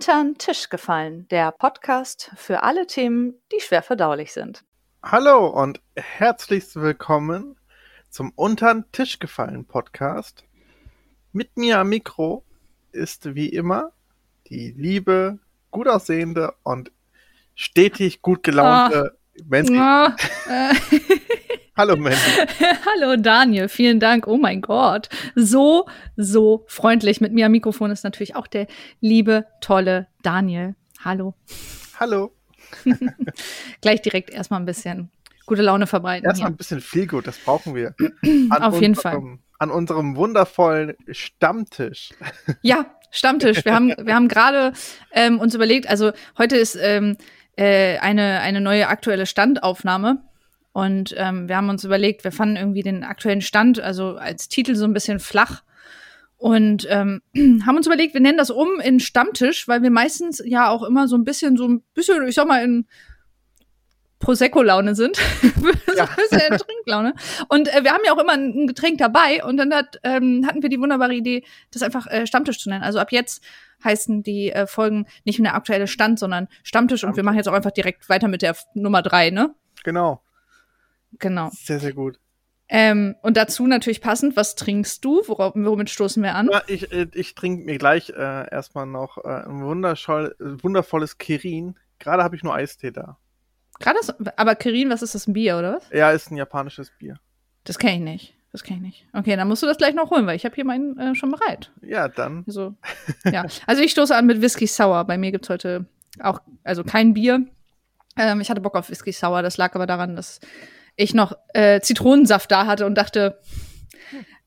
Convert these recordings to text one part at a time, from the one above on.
Untern Tisch gefallen, der Podcast für alle Themen, die schwer verdaulich sind. Hallo und herzlich willkommen zum Untern Tisch gefallen Podcast. Mit mir am Mikro ist wie immer die liebe, gut aussehende und stetig gut gelaunte oh. Mandy. Oh. Hallo Mandy. Hallo Daniel, vielen Dank. Oh mein Gott. So, so freundlich. Mit mir am Mikrofon ist natürlich auch der liebe, tolle Daniel. Hallo. Hallo. Gleich direkt erstmal ein bisschen gute Laune verbreiten. Erstmal ein bisschen viel gut, das brauchen wir. An Auf jeden Fall. An unserem wundervollen Stammtisch. Ja, Stammtisch. Wir haben, wir haben gerade ähm, uns überlegt, also heute ist ähm, äh, eine, eine neue aktuelle Standaufnahme. Und ähm, wir haben uns überlegt, wir fanden irgendwie den aktuellen Stand, also als Titel so ein bisschen flach. Und ähm, haben uns überlegt, wir nennen das um in Stammtisch, weil wir meistens ja auch immer so ein bisschen, so ein bisschen, ich sag mal, in Prosecco-Laune sind. so ein bisschen in Trinklaune. Und äh, wir haben ja auch immer ein, ein Getränk dabei. Und dann hat, ähm, hatten wir die wunderbare Idee, das einfach äh, Stammtisch zu nennen. Also ab jetzt heißen die äh, Folgen nicht mehr der aktuelle Stand, sondern Stammtisch. Und wir machen jetzt auch einfach direkt weiter mit der Nummer drei, ne? Genau. Genau. Sehr, sehr gut. Ähm, und dazu natürlich passend, was trinkst du? Worauf, womit stoßen wir an? Ja, ich äh, ich trinke mir gleich äh, erstmal noch äh, ein wundervoll, wundervolles Kirin. Gerade habe ich nur Eistee da. Gerade aber Kirin, was ist das, ein Bier oder was? Ja, ist ein japanisches Bier. Das kenne ich nicht. Das kenne ich nicht. Okay, dann musst du das gleich noch holen, weil ich habe hier meinen äh, schon bereit. Ja, dann. Also, ja. also ich stoße an mit Whisky Sour. Bei mir gibt es heute auch, also kein Bier. Ähm, ich hatte Bock auf Whisky Sour. Das lag aber daran, dass ich noch äh, Zitronensaft da hatte und dachte,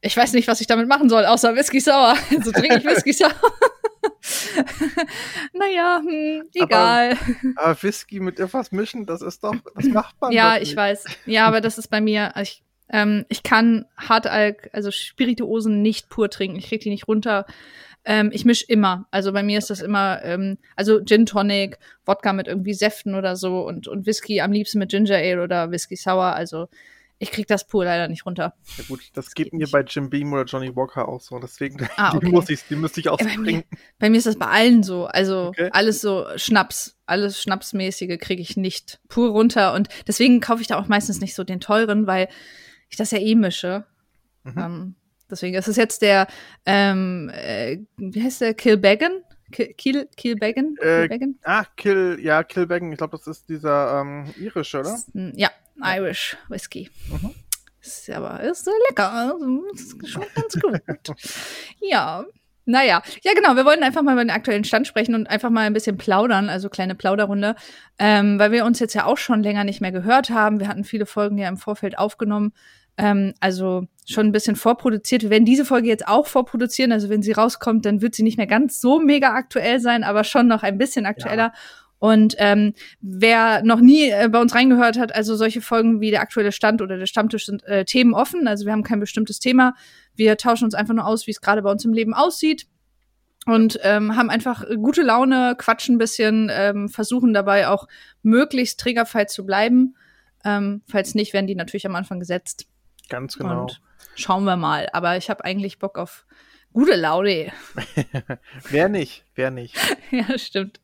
ich weiß nicht, was ich damit machen soll, außer Whisky Sour. So also trinke ich Whisky Sour. naja, hm, egal. Aber, aber, Whisky mit etwas mischen, das ist doch, das macht man. Ja, ich weiß. Ja, aber das ist bei mir, ich, ähm, ich kann Hartalk, also Spirituosen nicht pur trinken. Ich krieg die nicht runter. Ähm, ich mische immer. Also bei mir ist das immer, ähm, also Gin Tonic, Wodka mit irgendwie Säften oder so und, und Whisky am liebsten mit Ginger Ale oder Whisky Sour. Also ich krieg das pur leider nicht runter. Ja gut, das, das geht, geht mir nicht. bei Jim Beam oder Johnny Walker auch so. Deswegen ah, okay. die muss ich, die müsste ich auch ja, bei, mir, bei mir ist das bei allen so. Also okay. alles so Schnaps, alles Schnapsmäßige kriege ich nicht pur runter. Und deswegen kaufe ich da auch meistens nicht so den teuren, weil ich das ja eh mische. Mhm. Ähm, Deswegen ist es jetzt der, ähm, äh, wie heißt der, Kilbeggan? Kill, Kilbeggan? Äh, ah, Kill, ja, Kilbeggan. Ich glaube, das ist dieser ähm, irische, oder? Ja, Irish Whisky. Mhm. Ist aber ist lecker. Also, ist schon ganz gut. ja. Naja, ja genau, wir wollten einfach mal über den aktuellen Stand sprechen und einfach mal ein bisschen plaudern, also kleine Plauderrunde, ähm, weil wir uns jetzt ja auch schon länger nicht mehr gehört haben. Wir hatten viele Folgen ja im Vorfeld aufgenommen, ähm, also schon ein bisschen vorproduziert. Wir werden diese Folge jetzt auch vorproduzieren. Also wenn sie rauskommt, dann wird sie nicht mehr ganz so mega aktuell sein, aber schon noch ein bisschen aktueller. Ja. Und ähm, wer noch nie äh, bei uns reingehört hat, also solche Folgen wie der aktuelle Stand oder der Stammtisch sind äh, Themen offen. Also wir haben kein bestimmtes Thema. Wir tauschen uns einfach nur aus, wie es gerade bei uns im Leben aussieht. Und ähm, haben einfach gute Laune, quatschen ein bisschen, ähm, versuchen dabei auch möglichst trägerfrei zu bleiben. Ähm, falls nicht, werden die natürlich am Anfang gesetzt. Ganz genau. Und schauen wir mal. Aber ich habe eigentlich Bock auf gute Laune. wer nicht? Wer nicht? ja, stimmt.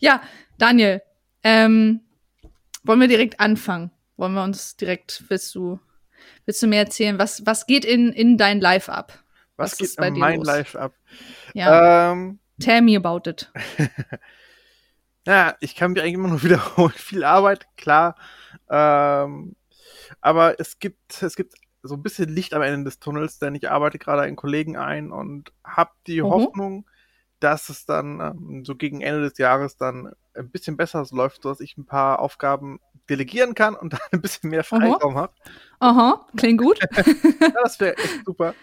Ja, Daniel, ähm, wollen wir direkt anfangen? Wollen wir uns direkt, willst du, willst du mir erzählen, was, was geht in, in dein Live ab? Was, was geht in mein los? Live ab? Ja. Ähm, Tell me about it. ja, ich kann mir eigentlich immer nur wiederholen. Viel Arbeit, klar. Ähm, aber es gibt, es gibt so ein bisschen Licht am Ende des Tunnels, denn ich arbeite gerade einen Kollegen ein und habe die mhm. Hoffnung, dass es dann ähm, so gegen Ende des Jahres dann ein bisschen besser läuft, sodass ich ein paar Aufgaben delegieren kann und dann ein bisschen mehr Freiraum habe. Aha, klingt gut. ja, das wäre echt super.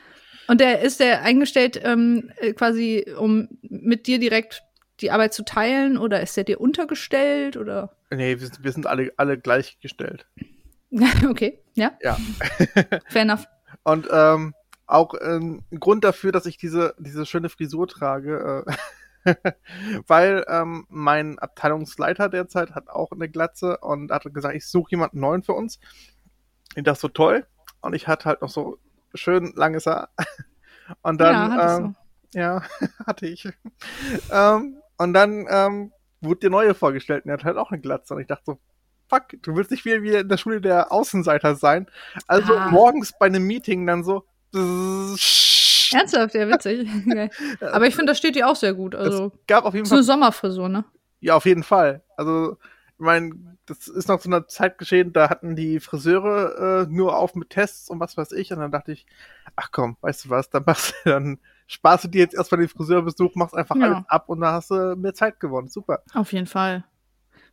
Und der ist der eingestellt ähm, äh, quasi, um mit dir direkt die Arbeit zu teilen oder ist der dir untergestellt oder? Nee, wir sind, wir sind alle, alle gleichgestellt. okay, ja. Ja. Fair enough. Und ähm, auch ähm, ein Grund dafür, dass ich diese, diese schöne Frisur trage, äh, weil ähm, mein Abteilungsleiter derzeit hat auch eine Glatze und hat gesagt, ich suche jemanden neuen für uns. Ich das so toll. Und ich hatte halt noch so schön langes Haar. Und dann, ja, ähm, so. ja hatte ich. ähm, Und dann ähm, wurde der neue vorgestellt und er hat halt auch eine Glatze. Und ich dachte so, fuck, du willst nicht wieder, wieder in der Schule der Außenseiter sein. Also ah. morgens bei einem Meeting dann so. Ernsthaft, ja, witzig. Aber ich finde, das steht dir auch sehr gut. Also, es gab auf jeden Fall. So eine Sommerfrisur, ne? Ja, auf jeden Fall. Also, ich meine, das ist noch zu einer Zeit geschehen, da hatten die Friseure äh, nur auf mit Tests und was weiß ich. Und dann dachte ich, ach komm, weißt du was, dann machst du, dann sparst du dir jetzt erstmal den Friseurbesuch, machst einfach ja. alles ab und dann hast du mehr Zeit gewonnen. Super. Auf jeden Fall.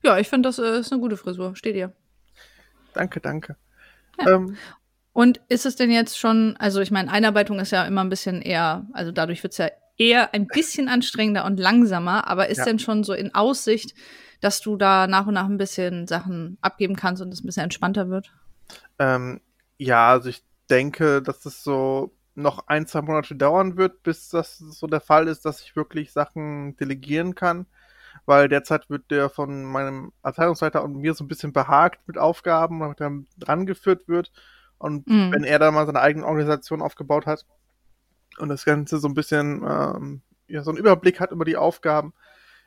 Ja, ich finde, das äh, ist eine gute Frisur. Steht dir. Danke, danke. Ja. Ähm, und ist es denn jetzt schon, also ich meine, Einarbeitung ist ja immer ein bisschen eher, also dadurch wird es ja eher ein bisschen anstrengender und langsamer, aber ist ja. denn schon so in Aussicht, dass du da nach und nach ein bisschen Sachen abgeben kannst und es ein bisschen entspannter wird? Ähm, ja, also ich denke, dass es so noch ein, zwei Monate dauern wird, bis das so der Fall ist, dass ich wirklich Sachen delegieren kann weil derzeit wird der von meinem Abteilungsleiter und mir so ein bisschen behagt mit Aufgaben, damit er dran geführt wird. Und mhm. wenn er da mal seine eigene Organisation aufgebaut hat und das Ganze so ein bisschen ähm, ja, so einen Überblick hat über die Aufgaben,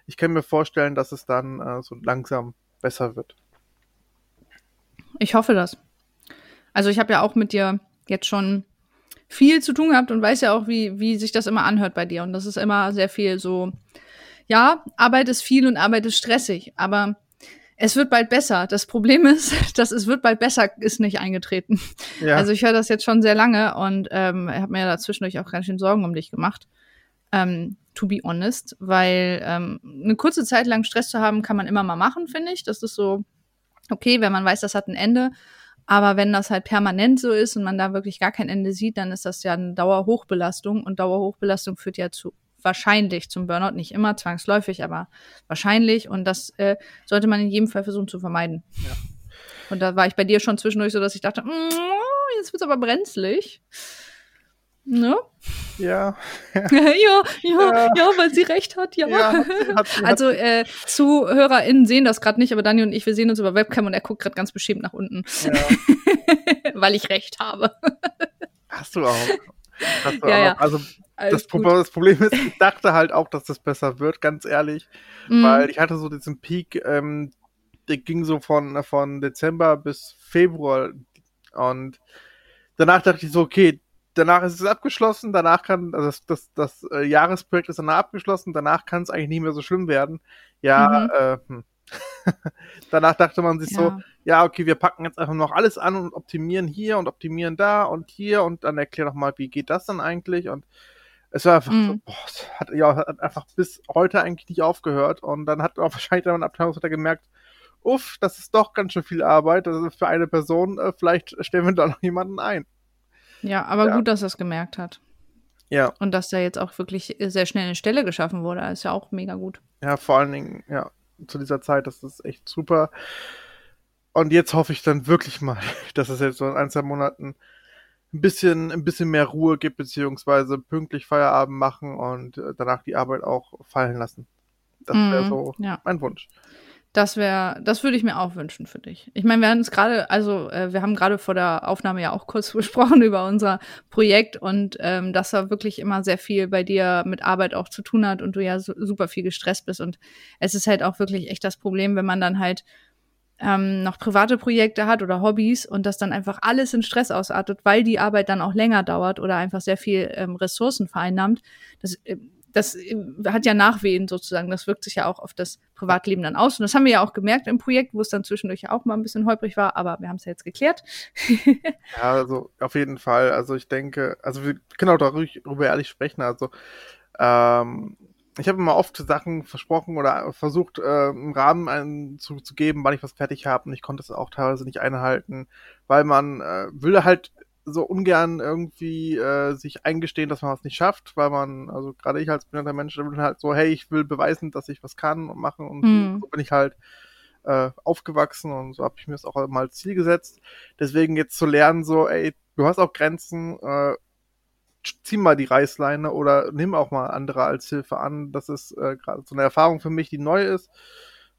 ich kann mir vorstellen, dass es dann äh, so langsam besser wird. Ich hoffe das. Also ich habe ja auch mit dir jetzt schon viel zu tun gehabt und weiß ja auch, wie, wie sich das immer anhört bei dir. Und das ist immer sehr viel so ja, Arbeit ist viel und Arbeit ist stressig, aber es wird bald besser. Das Problem ist, dass es wird bald besser ist nicht eingetreten. Ja. Also ich höre das jetzt schon sehr lange und ähm, habe mir ja dazwischendurch auch ganz schön Sorgen um dich gemacht. Ähm, to be honest, weil ähm, eine kurze Zeit lang Stress zu haben, kann man immer mal machen, finde ich. Das ist so okay, wenn man weiß, das hat ein Ende. Aber wenn das halt permanent so ist und man da wirklich gar kein Ende sieht, dann ist das ja eine Dauerhochbelastung und Dauerhochbelastung führt ja zu wahrscheinlich zum Burnout, nicht immer zwangsläufig, aber wahrscheinlich. Und das äh, sollte man in jedem Fall versuchen zu vermeiden. Ja. Und da war ich bei dir schon zwischendurch so, dass ich dachte, mm, jetzt wird's aber brenzlig. Ne? Ja. Ja, ja, ja, ja, weil sie recht hat, ja. ja hat sie, hat sie, also äh, ZuhörerInnen sehen das gerade nicht, aber Daniel und ich, wir sehen uns über Webcam und er guckt gerade ganz beschämt nach unten. Ja. weil ich recht habe. Hast du auch. Ja. Ja. Also das, das, Problem ist, ich dachte halt auch, dass das besser wird, ganz ehrlich. Mhm. Weil ich hatte so diesen Peak, ähm, der ging so von, von Dezember bis Februar. Und danach dachte ich so, okay, danach ist es abgeschlossen, danach kann, also das, das, das äh, Jahresprojekt ist danach abgeschlossen, danach kann es eigentlich nicht mehr so schlimm werden. Ja, mhm. äh, hm. danach dachte man sich ja. so, ja, okay, wir packen jetzt einfach noch alles an und optimieren hier und optimieren da und hier und dann erklär doch mal, wie geht das dann eigentlich und es war einfach, mm. boah, es hat, ja, hat einfach bis heute eigentlich nicht aufgehört. Und dann hat auch wahrscheinlich dann ein Abteilungsleiter gemerkt, uff, das ist doch ganz schön viel Arbeit. Also für eine Person, äh, vielleicht stellen wir da noch jemanden ein. Ja, aber ja. gut, dass er es gemerkt hat. Ja. Und dass da jetzt auch wirklich sehr schnell eine Stelle geschaffen wurde, ist ja auch mega gut. Ja, vor allen Dingen, ja, zu dieser Zeit, das ist echt super. Und jetzt hoffe ich dann wirklich mal, dass es jetzt so in ein, zwei Monaten ein bisschen, ein bisschen mehr Ruhe gibt, beziehungsweise pünktlich Feierabend machen und äh, danach die Arbeit auch fallen lassen. Das wäre mm, so ja. mein Wunsch. Das wäre, das würde ich mir auch wünschen für dich. Ich meine, wir haben es gerade, also äh, wir haben gerade vor der Aufnahme ja auch kurz besprochen über unser Projekt und ähm, dass da wirklich immer sehr viel bei dir mit Arbeit auch zu tun hat und du ja so, super viel gestresst bist. Und es ist halt auch wirklich echt das Problem, wenn man dann halt ähm, noch private Projekte hat oder Hobbys und das dann einfach alles in Stress ausartet, weil die Arbeit dann auch länger dauert oder einfach sehr viel ähm, Ressourcen vereinnahmt. Das, äh, das äh, hat ja Nachwehen sozusagen. Das wirkt sich ja auch auf das Privatleben dann aus. Und das haben wir ja auch gemerkt im Projekt, wo es dann zwischendurch auch mal ein bisschen holprig war, aber wir haben es ja jetzt geklärt. ja, also auf jeden Fall. Also ich denke, also wir können auch darüber ehrlich sprechen. Also ähm, ich habe immer oft Sachen versprochen oder versucht, äh, im Rahmen einen zu, zu geben, wann ich was fertig habe und ich konnte es auch teilweise nicht einhalten, weil man äh, will halt so ungern irgendwie äh, sich eingestehen, dass man was nicht schafft, weil man, also gerade ich als behinderter Mensch, will halt so, hey, ich will beweisen, dass ich was kann und machen und mhm. so bin ich halt äh, aufgewachsen und so habe ich mir das auch mal als Ziel gesetzt. Deswegen jetzt zu lernen, so, ey, du hast auch Grenzen, äh, zieh mal die Reißleine oder nimm auch mal andere als Hilfe an. Das ist äh, gerade so eine Erfahrung für mich, die neu ist.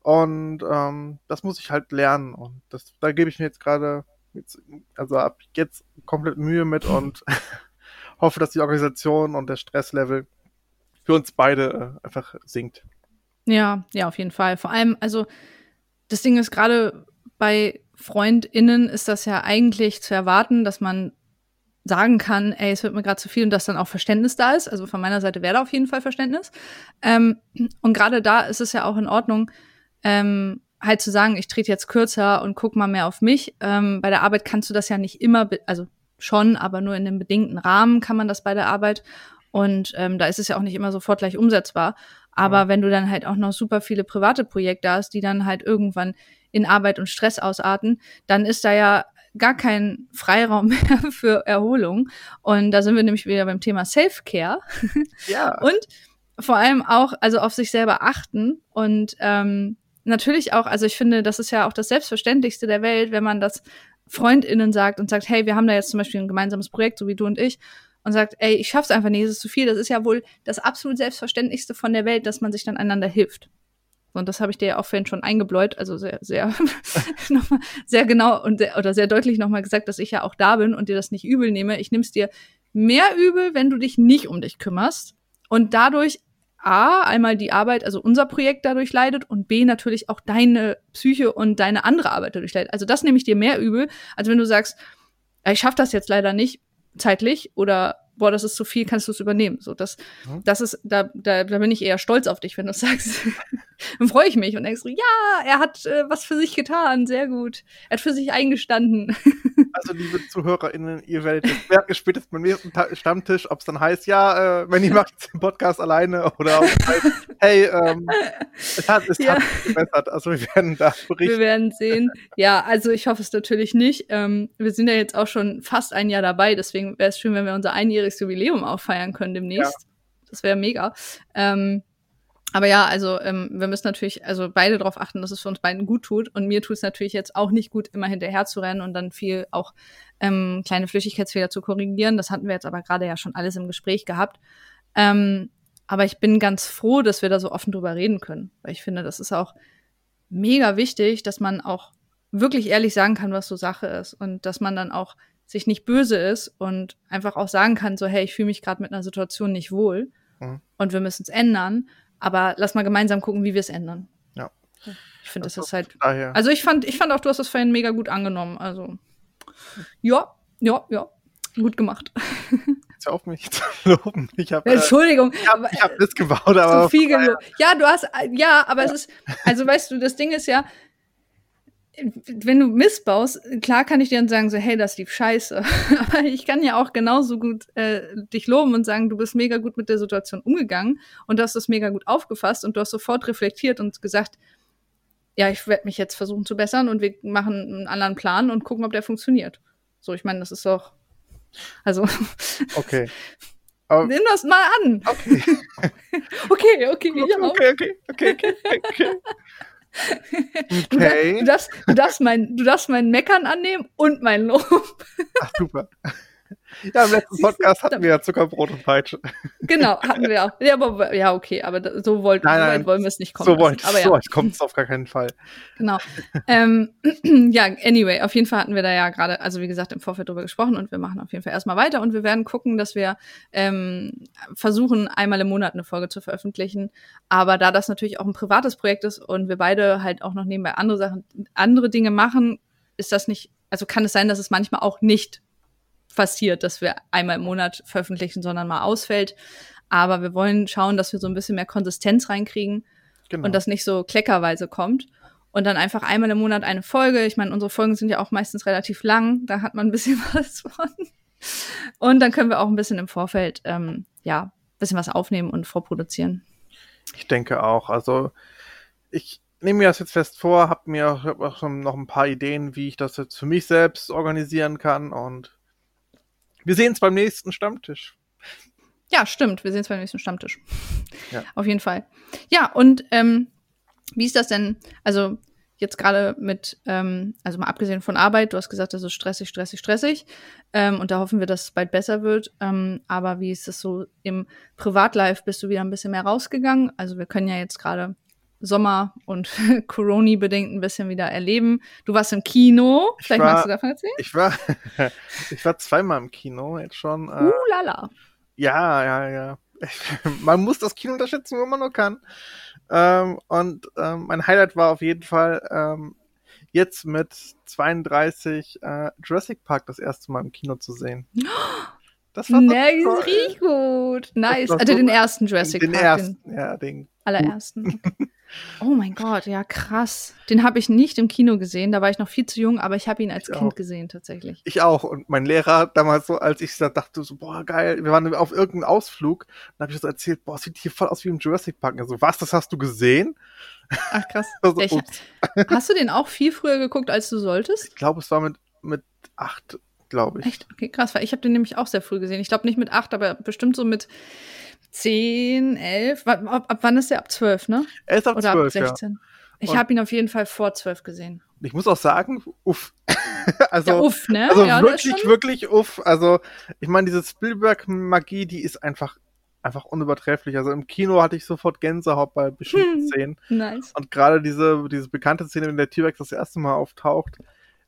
Und ähm, das muss ich halt lernen. Und das, da gebe ich mir jetzt gerade, also ab jetzt komplett Mühe mit und hoffe, dass die Organisation und der Stresslevel für uns beide äh, einfach sinkt. Ja, ja, auf jeden Fall. Vor allem, also das Ding ist gerade bei FreundInnen ist das ja eigentlich zu erwarten, dass man sagen kann, ey, es wird mir gerade zu viel und dass dann auch Verständnis da ist. Also von meiner Seite wäre da auf jeden Fall Verständnis. Ähm, und gerade da ist es ja auch in Ordnung, ähm, halt zu sagen, ich trete jetzt kürzer und guck mal mehr auf mich. Ähm, bei der Arbeit kannst du das ja nicht immer, also schon, aber nur in einem bedingten Rahmen kann man das bei der Arbeit. Und ähm, da ist es ja auch nicht immer sofort gleich umsetzbar. Aber ja. wenn du dann halt auch noch super viele private Projekte hast, die dann halt irgendwann in Arbeit und Stress ausarten, dann ist da ja gar kein Freiraum mehr für Erholung. Und da sind wir nämlich wieder beim Thema Self-Care. Ja. Und vor allem auch, also auf sich selber achten und ähm, natürlich auch, also ich finde, das ist ja auch das Selbstverständlichste der Welt, wenn man das FreundInnen sagt und sagt, hey, wir haben da jetzt zum Beispiel ein gemeinsames Projekt, so wie du und ich, und sagt, ey, ich schaff's einfach nicht, es ist zu viel. Das ist ja wohl das absolut Selbstverständlichste von der Welt, dass man sich dann einander hilft. Und das habe ich dir ja auch vorhin schon eingebläut, also sehr, sehr, nochmal sehr genau und sehr, oder sehr deutlich nochmal gesagt, dass ich ja auch da bin und dir das nicht übel nehme. Ich nehme es dir mehr übel, wenn du dich nicht um dich kümmerst und dadurch A, einmal die Arbeit, also unser Projekt dadurch leidet und B, natürlich auch deine Psyche und deine andere Arbeit dadurch leidet. Also das nehme ich dir mehr übel, als wenn du sagst, ich schaffe das jetzt leider nicht zeitlich oder boah, das ist zu viel, kannst du es übernehmen. So, das, mhm. das ist, da, da, da bin ich eher stolz auf dich, wenn du sagst. dann freue ich mich und denkst so, ja, er hat äh, was für sich getan, sehr gut. Er hat für sich eingestanden. also, liebe ZuhörerInnen, ihr werdet jetzt merken, spätestens beim nächsten Stammtisch, ob es dann heißt, ja, äh, wenn ihr macht den Podcast alleine oder ob es heißt, hey, ähm, es hat, es ja. hat verbessert. Also, wir werden da berichten. Wir werden sehen. Ja, also, ich hoffe es natürlich nicht. Ähm, wir sind ja jetzt auch schon fast ein Jahr dabei, deswegen wäre es schön, wenn wir unser einjähriges Jubiläum auch feiern können demnächst. Ja. Das wäre mega. Ähm, aber ja, also ähm, wir müssen natürlich also beide darauf achten, dass es für uns beiden gut tut. Und mir tut es natürlich jetzt auch nicht gut, immer hinterher zu rennen und dann viel auch ähm, kleine Flüchtigkeitsfehler zu korrigieren. Das hatten wir jetzt aber gerade ja schon alles im Gespräch gehabt. Ähm, aber ich bin ganz froh, dass wir da so offen drüber reden können, weil ich finde, das ist auch mega wichtig, dass man auch wirklich ehrlich sagen kann, was so Sache ist und dass man dann auch sich nicht böse ist und einfach auch sagen kann, so hey, ich fühle mich gerade mit einer Situation nicht wohl mhm. und wir müssen es ändern aber lass mal gemeinsam gucken, wie wir es ändern. Ja. Ich finde, das, das ist halt. Daher. Also ich fand, ich fand auch, du hast das vorhin mega gut angenommen. Also ja, ja, ja, gut gemacht. Jetzt auf mich zu loben. Ich hab, äh, Entschuldigung. Ich habe hab Mist gebaut, aber. Zu viel gelobt. Ja, du hast, ja, aber es ist, also weißt du, das Ding ist ja, wenn du missbaust, klar kann ich dir dann sagen, so, hey, das lief scheiße. Aber ich kann ja auch genauso gut äh, dich loben und sagen, du bist mega gut mit der Situation umgegangen und du hast das mega gut aufgefasst und du hast sofort reflektiert und gesagt, ja, ich werde mich jetzt versuchen zu bessern und wir machen einen anderen Plan und gucken, ob der funktioniert. So, ich meine, das ist doch. Also. Okay. Nimm das mal an. Okay. okay, okay, okay, okay, okay, okay, okay, okay. Okay. Du, darfst, du, darfst mein, du darfst mein Meckern annehmen und mein Lob. Ach, super. Ja, im letzten Podcast hatten wir ja Zuckerbrot und Peitsche. Genau, hatten wir auch. Ja, aber, ja okay, aber so, wollt, nein, nein, wollen wir es nicht kommen. So, wollt, aber ja. so kommt es auf gar keinen Fall. Genau. ähm, ja, anyway, auf jeden Fall hatten wir da ja gerade, also wie gesagt, im Vorfeld drüber gesprochen und wir machen auf jeden Fall erstmal weiter und wir werden gucken, dass wir ähm, versuchen, einmal im Monat eine Folge zu veröffentlichen. Aber da das natürlich auch ein privates Projekt ist und wir beide halt auch noch nebenbei andere Sachen, andere Dinge machen, ist das nicht, also kann es sein, dass es manchmal auch nicht passiert, dass wir einmal im Monat veröffentlichen, sondern mal ausfällt. Aber wir wollen schauen, dass wir so ein bisschen mehr Konsistenz reinkriegen genau. und das nicht so kleckerweise kommt. Und dann einfach einmal im Monat eine Folge. Ich meine, unsere Folgen sind ja auch meistens relativ lang. Da hat man ein bisschen was von. Und dann können wir auch ein bisschen im Vorfeld, ähm, ja, ein bisschen was aufnehmen und vorproduzieren. Ich denke auch. Also ich nehme mir das jetzt fest vor, habe mir hab auch schon noch ein paar Ideen, wie ich das jetzt für mich selbst organisieren kann und wir sehen es beim nächsten Stammtisch. Ja, stimmt. Wir sehen es beim nächsten Stammtisch. Ja. Auf jeden Fall. Ja, und ähm, wie ist das denn? Also jetzt gerade mit, ähm, also mal abgesehen von Arbeit, du hast gesagt, das ist stressig, stressig, stressig. Ähm, und da hoffen wir, dass es bald besser wird. Ähm, aber wie ist es so im Privatlife? Bist du wieder ein bisschen mehr rausgegangen? Also wir können ja jetzt gerade Sommer und Corona bedingt ein bisschen wieder erleben. Du warst im Kino. Vielleicht war, magst du davon erzählen? Ich war, ich war zweimal im Kino jetzt schon. Äh, uh, lala. Ja, ja, ja. Man muss das Kino unterschätzen, wo man nur kann. Ähm, und ähm, mein Highlight war auf jeden Fall ähm, jetzt mit 32 äh, Jurassic Park das erste Mal im Kino zu sehen. Das war nice, richtig gut. Nice. Also so den ersten Jurassic den Park. Ersten, den ja, den allerersten. Okay. Oh mein Gott, ja krass. Den habe ich nicht im Kino gesehen, da war ich noch viel zu jung, aber ich habe ihn als ich Kind auch. gesehen tatsächlich. Ich auch und mein Lehrer damals so, als ich dachte so, boah geil, wir waren auf irgendeinem Ausflug, dann habe ich so erzählt, boah, sieht hier voll aus wie im Jurassic Park. Also was, das hast du gesehen? Ach krass. also, ich, hast du den auch viel früher geguckt, als du solltab? Ich glaube, es war mit mit acht, glaube ich. Echt? Okay, krass, weil ich habe den nämlich auch sehr früh gesehen. Ich glaube nicht mit acht, aber bestimmt so mit 10, 11. Ab, ab, wann ist der? Ab 12, ne? Er ist ab Oder 12, ab 16. Ja. Ich habe ihn auf jeden Fall vor 12 gesehen. Ich muss auch sagen, uff. also, ja, uff, ne? Also ja, wirklich, wirklich uff. Also, ich meine, diese Spielberg-Magie, die ist einfach, einfach unübertrefflich. Also im Kino hatte ich sofort Gänsehaut bei bestimmten hm, Szenen. Nice. Und gerade diese, diese bekannte Szene, wenn der T-Rex das erste Mal auftaucht,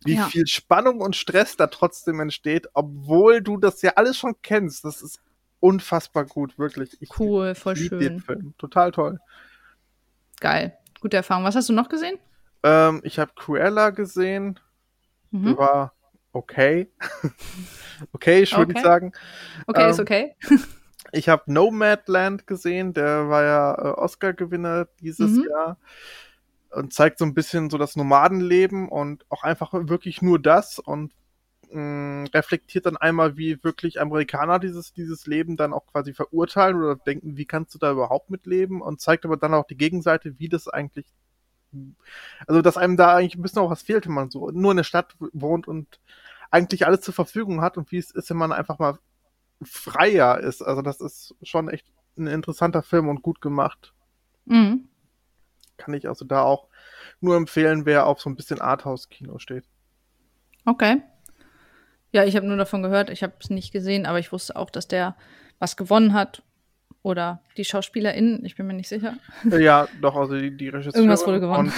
wie ja. viel Spannung und Stress da trotzdem entsteht, obwohl du das ja alles schon kennst. Das ist unfassbar gut, wirklich. Ich cool, voll schön. Den Film. Total toll. Geil. Gute Erfahrung. Was hast du noch gesehen? Ähm, ich habe Cruella gesehen. Mhm. War okay. okay, ich würde okay. sagen. Okay, ähm, ist okay. ich habe Nomadland gesehen. Der war ja äh, Oscar-Gewinner dieses mhm. Jahr und zeigt so ein bisschen so das Nomadenleben und auch einfach wirklich nur das und mh, reflektiert dann einmal, wie wirklich Amerikaner dieses, dieses Leben dann auch quasi verurteilen oder denken, wie kannst du da überhaupt mitleben und zeigt aber dann auch die Gegenseite, wie das eigentlich, also dass einem da eigentlich ein bisschen auch was fehlt, wenn man so nur in der Stadt wohnt und eigentlich alles zur Verfügung hat und wie es ist, wenn man einfach mal freier ist. Also das ist schon echt ein interessanter Film und gut gemacht. Mhm. Kann ich also da auch nur empfehlen, wer auf so ein bisschen Arthouse-Kino steht. Okay. Ja, ich habe nur davon gehört, ich habe es nicht gesehen, aber ich wusste auch, dass der was gewonnen hat. Oder die SchauspielerInnen, ich bin mir nicht sicher. Ja, doch, also die, die Regisseurin. Irgendwas wurde gewonnen.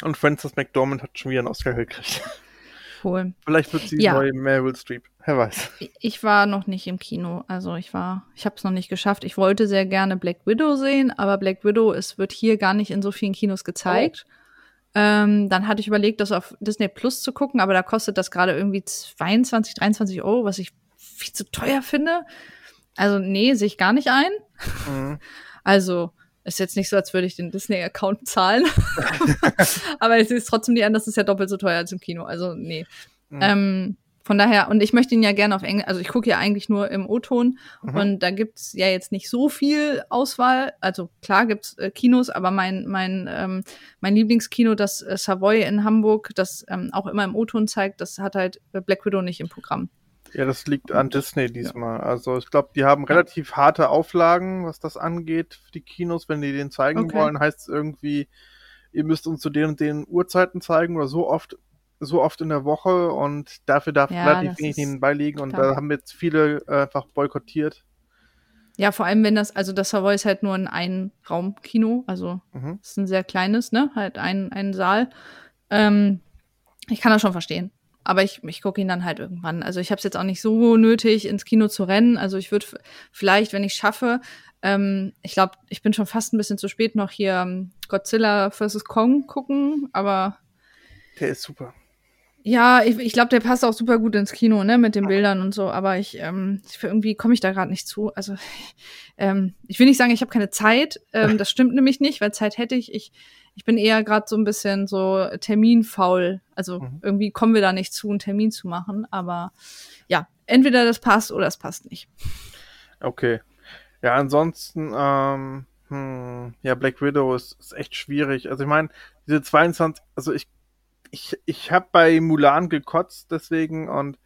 Und, und Frances McDormand hat schon wieder einen Oscar gekriegt. Cool. Vielleicht wird sie ja. neue Meryl Streep. Wer weiß. Ich war noch nicht im Kino. Also ich war, ich habe es noch nicht geschafft. Ich wollte sehr gerne Black Widow sehen, aber Black Widow es wird hier gar nicht in so vielen Kinos gezeigt. Oh. Ähm, dann hatte ich überlegt, das auf Disney Plus zu gucken, aber da kostet das gerade irgendwie 22, 23 Euro, was ich viel zu teuer finde. Also, nee, sehe ich gar nicht ein. Mhm. Also, ist jetzt nicht so, als würde ich den Disney-Account zahlen. aber ich sehe es trotzdem nicht an, das ist ja doppelt so teuer als im Kino. Also, nee. Mhm. Ähm, von daher, und ich möchte ihn ja gerne auf Englisch, also ich gucke ja eigentlich nur im O-Ton mhm. und da gibt's ja jetzt nicht so viel Auswahl. Also klar gibt's äh, Kinos, aber mein, mein, ähm, mein Lieblingskino, das äh, Savoy in Hamburg, das ähm, auch immer im O-Ton zeigt, das hat halt Black Widow nicht im Programm. Ja, das liegt an Disney diesmal. Ja. Also ich glaube, die haben relativ harte Auflagen, was das angeht für die Kinos. Wenn die den zeigen okay. wollen, heißt es irgendwie, ihr müsst uns zu den und den Uhrzeiten zeigen oder so oft so oft in der Woche und dafür darf ja, relativ wenig nebenbei liegen und da haben jetzt viele äh, einfach boykottiert. Ja, vor allem wenn das, also das Savoy ist halt nur ein Einraumkino, also mhm. ist ein sehr kleines, ne, halt ein, ein Saal. Ähm, ich kann das schon verstehen. Aber ich, ich gucke ihn dann halt irgendwann. Also ich habe es jetzt auch nicht so nötig, ins Kino zu rennen. Also ich würde vielleicht, wenn ich schaffe, ähm, ich glaube, ich bin schon fast ein bisschen zu spät noch hier um, Godzilla vs. Kong gucken, aber der ist super. Ja, ich, ich glaube, der passt auch super gut ins Kino, ne, mit den Bildern und so, aber ich, ähm, irgendwie komme ich da gerade nicht zu. Also, ähm, ich will nicht sagen, ich habe keine Zeit. Ähm, das stimmt nämlich nicht, weil Zeit hätte ich. Ich, ich bin eher gerade so ein bisschen so terminfaul. Also mhm. irgendwie kommen wir da nicht zu, einen Termin zu machen. Aber ja, entweder das passt oder es passt nicht. Okay. Ja, ansonsten, ähm, hm, ja, Black Widow ist, ist echt schwierig. Also ich meine, diese 22, also ich ich, ich habe bei Mulan gekotzt deswegen und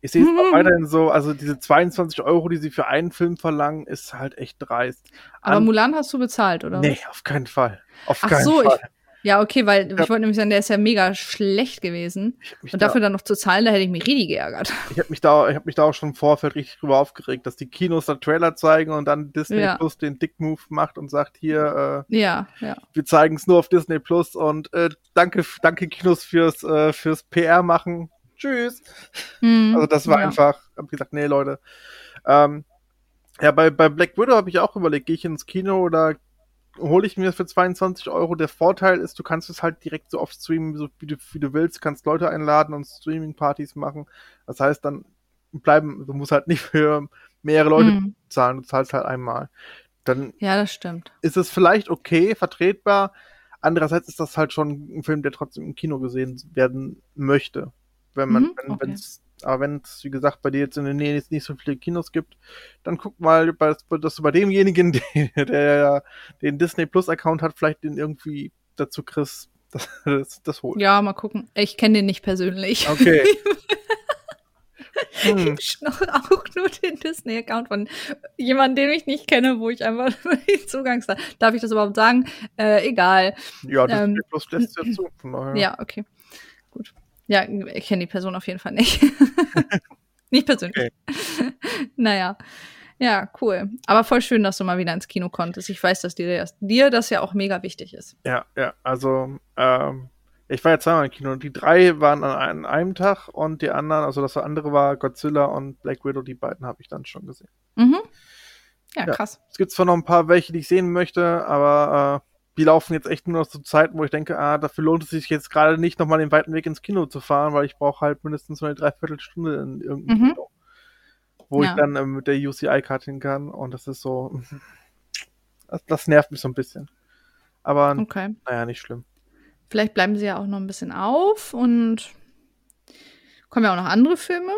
ich sehe es auch weiterhin so, also diese 22 Euro, die sie für einen Film verlangen, ist halt echt dreist. Aber An Mulan hast du bezahlt, oder? Nee, auf keinen Fall. Auf Ach keinen so, Fall. Ich, ja, okay, weil ich, ich wollte nämlich sagen, der ist ja mega schlecht gewesen. Und dafür da, dann noch zu zahlen, da hätte ich mich richtig geärgert. Ich habe mich, da, ich hab mich da auch schon im Vorfeld richtig drüber aufgeregt, dass die Kinos da Trailer zeigen und dann Disney ja. Plus den Dick-Move macht und sagt, hier, äh, ja, ja. wir zeigen es nur auf Disney Plus und äh, danke, danke Kinos fürs, äh, fürs PR machen. Tschüss. Hm, also das war ja. einfach, hab gesagt, nee, Leute. Ähm, ja, bei, bei Black Widow habe ich auch überlegt, gehe ich ins Kino oder hole ich mir das für 22 Euro. Der Vorteil ist, du kannst es halt direkt so oft streamen, so wie du, wie du willst. Du kannst Leute einladen und Streaming-Partys machen. Das heißt, dann bleiben, du musst halt nicht für mehrere Leute Mhm. zahlen, du zahlst halt einmal. Dann Ja, das stimmt. ist es vielleicht okay, vertretbar. Andererseits ist das halt schon ein Film, der trotzdem im Kino gesehen werden möchte. Wenn man, Mhm, wenn, okay. Aber wenn es, wie gesagt, bei dir jetzt in der Nähe jetzt nicht so viele Kinos gibt, dann guck mal, dass du bei demjenigen, der, der den Disney Plus Account hat, vielleicht den irgendwie dazu kriegst, das, das, das holt. Ja, mal gucken. Ich kenne den nicht persönlich. Okay. hm. Ich noch auch nur den Disney-Account von jemandem, den ich nicht kenne, wo ich einfach die Zugangs Darf ich das überhaupt sagen? Äh, egal. Ja, Disney Ähm, Plus lässt ja zu. Ja, okay. Gut. Ja, ich kenne die Person auf jeden Fall nicht. nicht persönlich. naja. Ja, cool. Aber voll schön, dass du mal wieder ins Kino konntest. Ich weiß, dass dir das, dir das ja auch mega wichtig ist. Ja, ja, also ähm, ich war ja zweimal im Kino. Die drei waren an einem, einem Tag und die anderen, also das andere war Godzilla und Black Widow, die beiden habe ich dann schon gesehen. Mhm. Ja, Ja. krass. Es gibt zwar noch ein paar welche, die ich sehen möchte, aber äh, die laufen jetzt echt nur noch zu Zeiten, wo ich denke, ah, dafür lohnt es sich jetzt gerade nicht, nochmal den weiten Weg ins Kino zu fahren, weil ich brauche halt mindestens eine Dreiviertelstunde in irgendeinem Mhm. Kino. Wo Ja. ich dann ähm, mit der UCI-Karte hin kann und das ist so, das, das nervt mich so ein bisschen. Aber Okay. naja, nicht schlimm. Vielleicht bleiben sie ja auch noch ein bisschen auf und kommen ja auch noch andere Filme.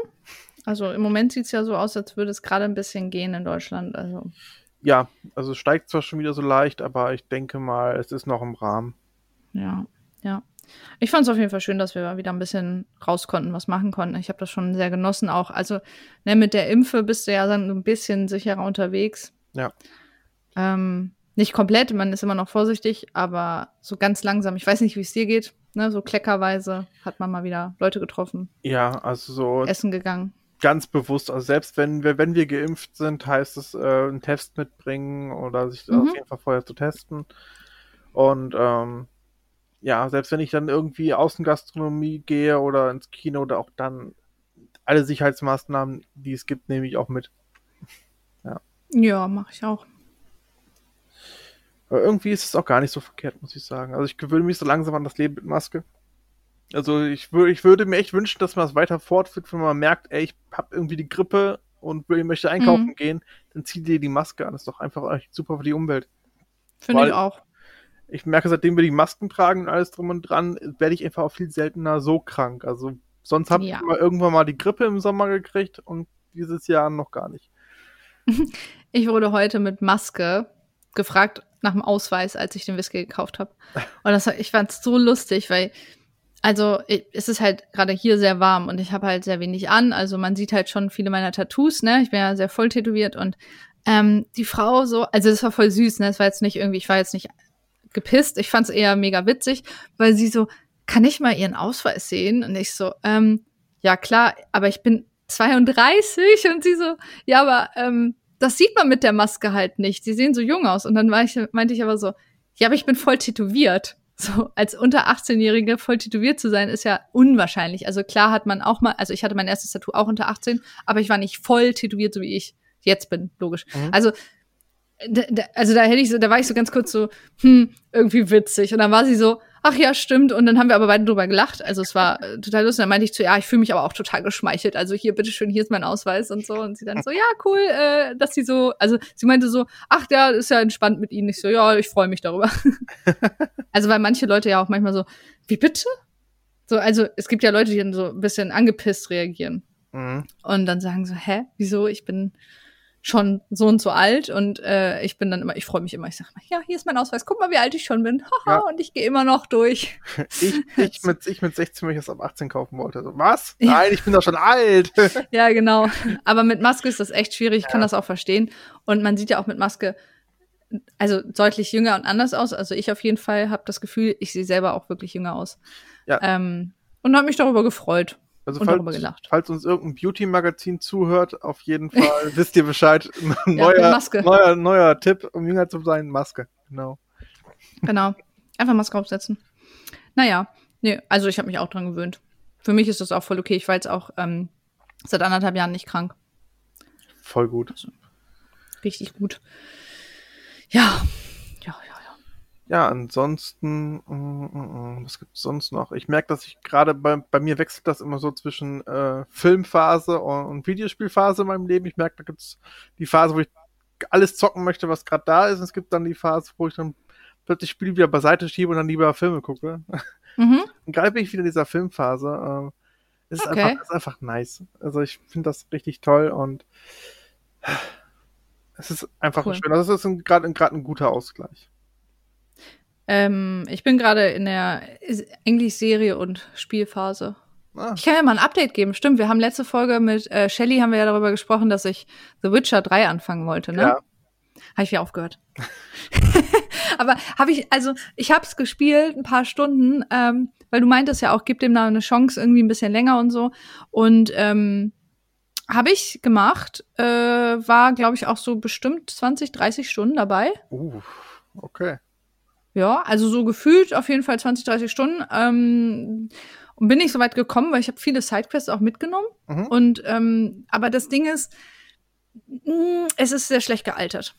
Also im Moment sieht es ja so aus, als würde es gerade ein bisschen gehen in Deutschland. Also Ja, also es steigt zwar schon wieder so leicht, aber ich denke mal, es ist noch im Rahmen. ja, ja. Ich fand es auf jeden Fall schön, dass wir wieder ein bisschen raus konnten, was machen konnten. Ich habe das schon sehr genossen auch. Also ne, mit der Impfe bist du ja dann ein bisschen sicherer unterwegs. Ja. Ähm, nicht komplett, man ist immer noch vorsichtig, aber so ganz langsam. Ich weiß nicht, wie es dir geht. Ne, so kleckerweise hat man mal wieder Leute getroffen, Ja, also so essen gegangen. Ganz bewusst, also selbst wenn wir, wenn wir geimpft sind, heißt es, äh, einen Test mitbringen oder sich Mhm. auf jeden Fall vorher zu testen. Und ähm, ja, selbst wenn ich dann irgendwie Außengastronomie gehe oder ins Kino oder auch dann alle Sicherheitsmaßnahmen, die es gibt, nehme ich auch mit. Ja, mache ich auch. Aber irgendwie ist es auch gar nicht so verkehrt, muss ich sagen. Also ich gewöhne mich so langsam an das Leben mit Maske. Also ich, wür ich würde mir echt wünschen, dass man es weiter fortführt, wenn man merkt, ey, ich hab irgendwie die Grippe und will, möchte einkaufen Mhm. gehen, dann zieh dir die Maske an. Das ist doch einfach super für die Umwelt. Finde Weil- ich auch. Ich merke, seitdem wir die Masken tragen und alles drum und dran, werde ich einfach auch viel seltener so krank. Also sonst habe Ja. ich immer irgendwann mal die Grippe im Sommer gekriegt und dieses Jahr noch gar nicht. Ich wurde heute mit Maske gefragt nach dem Ausweis, als ich den Whisky gekauft habe. Und das, ich fand es so lustig, weil, also ich, es ist halt gerade hier sehr warm und ich habe halt sehr wenig an. Also man sieht halt schon viele meiner Tattoos, ne? Ich bin ja sehr voll tätowiert und ähm, die Frau so, also das war voll süß, ne? Es war jetzt nicht irgendwie, ich war jetzt nicht gepisst. Ich fand es eher mega witzig, weil sie so, kann ich mal ihren Ausweis sehen? Und ich so, ähm, ja klar, aber ich bin 32 und sie so, ja, aber ähm, das sieht man mit der Maske halt nicht. Sie sehen so jung aus. Und dann ich, meinte ich aber so, ja, aber ich bin voll tätowiert. So, als unter 18-Jährige voll tätowiert zu sein, ist ja unwahrscheinlich. Also klar hat man auch mal, also ich hatte mein erstes Tattoo auch unter 18, aber ich war nicht voll tätowiert, so wie ich jetzt bin, logisch. Mhm. Also, da, da, also da hätte ich so, da war ich so ganz kurz so, hm, irgendwie witzig. Und dann war sie so, ach ja, stimmt. Und dann haben wir aber beide drüber gelacht. Also es war äh, total lustig. Dann meinte ich zu, ja, ich fühle mich aber auch total geschmeichelt. Also hier, bitteschön, hier ist mein Ausweis und so. Und sie dann so, ja, cool, äh, dass sie so, also sie meinte so, ach ja, ist ja entspannt mit Ihnen. Ich so, ja, ich freue mich darüber. also weil manche Leute ja auch manchmal so, wie bitte? So, also es gibt ja Leute, die dann so ein bisschen angepisst reagieren. Mhm. Und dann sagen so, hä, wieso? Ich bin schon so und so alt und äh, ich bin dann immer, ich freue mich immer, ich sage mal, ja, hier ist mein Ausweis, guck mal, wie alt ich schon bin. Haha, Ja. und ich gehe immer noch durch. Ich, ich, mit, ich mit 16, weil ich das ab 18 kaufen wollte. So, was? Ja. Nein, ich bin doch schon alt. ja, genau. Aber mit Maske ist das echt schwierig, ich kann das auch verstehen. Und man sieht ja auch mit Maske, also deutlich jünger und anders aus. Also ich auf jeden Fall habe das Gefühl, ich sehe selber auch wirklich jünger aus. Ja. Ähm, und habe mich darüber gefreut. Also falls, falls uns irgendein Beauty-Magazin zuhört, auf jeden Fall wisst ihr Bescheid. neuer, Maske. neuer, neuer Tipp, um jünger zu sein, Maske. Genau. Genau. Einfach Maske aufsetzen. Naja, nee, also ich habe mich auch dran gewöhnt. Für mich ist das auch voll okay. Ich war jetzt auch ähm, seit anderthalb Jahren nicht krank. Voll gut. Richtig gut. Ja, ja, ja, ja. Ja, ansonsten, mm, mm, mm, was gibt's sonst noch? Ich merke, dass ich gerade bei, bei mir wechselt das immer so zwischen äh, Filmphase und, und Videospielphase in meinem Leben. Ich merke, da gibt's die Phase, wo ich alles zocken möchte, was gerade da ist. Und es gibt dann die Phase, wo ich dann plötzlich Spiele wieder beiseite schiebe und dann lieber Filme gucke. Mhm. Und gerade bin ich wieder in dieser Filmphase. Äh, es, ist okay. einfach, es ist einfach nice. Also ich finde das richtig toll und es ist einfach cool. schön. Also es ist gerade ein guter Ausgleich. Ähm, ich bin gerade in der Englisch-Serie und Spielphase. Ah. Ich kann ja mal ein Update geben. Stimmt, wir haben letzte Folge mit äh, Shelly haben wir ja darüber gesprochen, dass ich The Witcher 3 anfangen wollte, ne? Ja. Habe ich wieder aufgehört. Aber habe ich, also ich habe es gespielt, ein paar Stunden, ähm, weil du meintest ja auch, gib dem da eine Chance, irgendwie ein bisschen länger und so. Und ähm, habe ich gemacht, äh, war, glaube ich, auch so bestimmt 20, 30 Stunden dabei. Uh, okay. Ja, also so gefühlt auf jeden Fall 20, 30 Stunden. Ähm, und bin nicht so weit gekommen, weil ich habe viele Sidequests auch mitgenommen. Mhm. Und ähm, aber das Ding ist, mh, mm, es ist sehr schlecht gealtert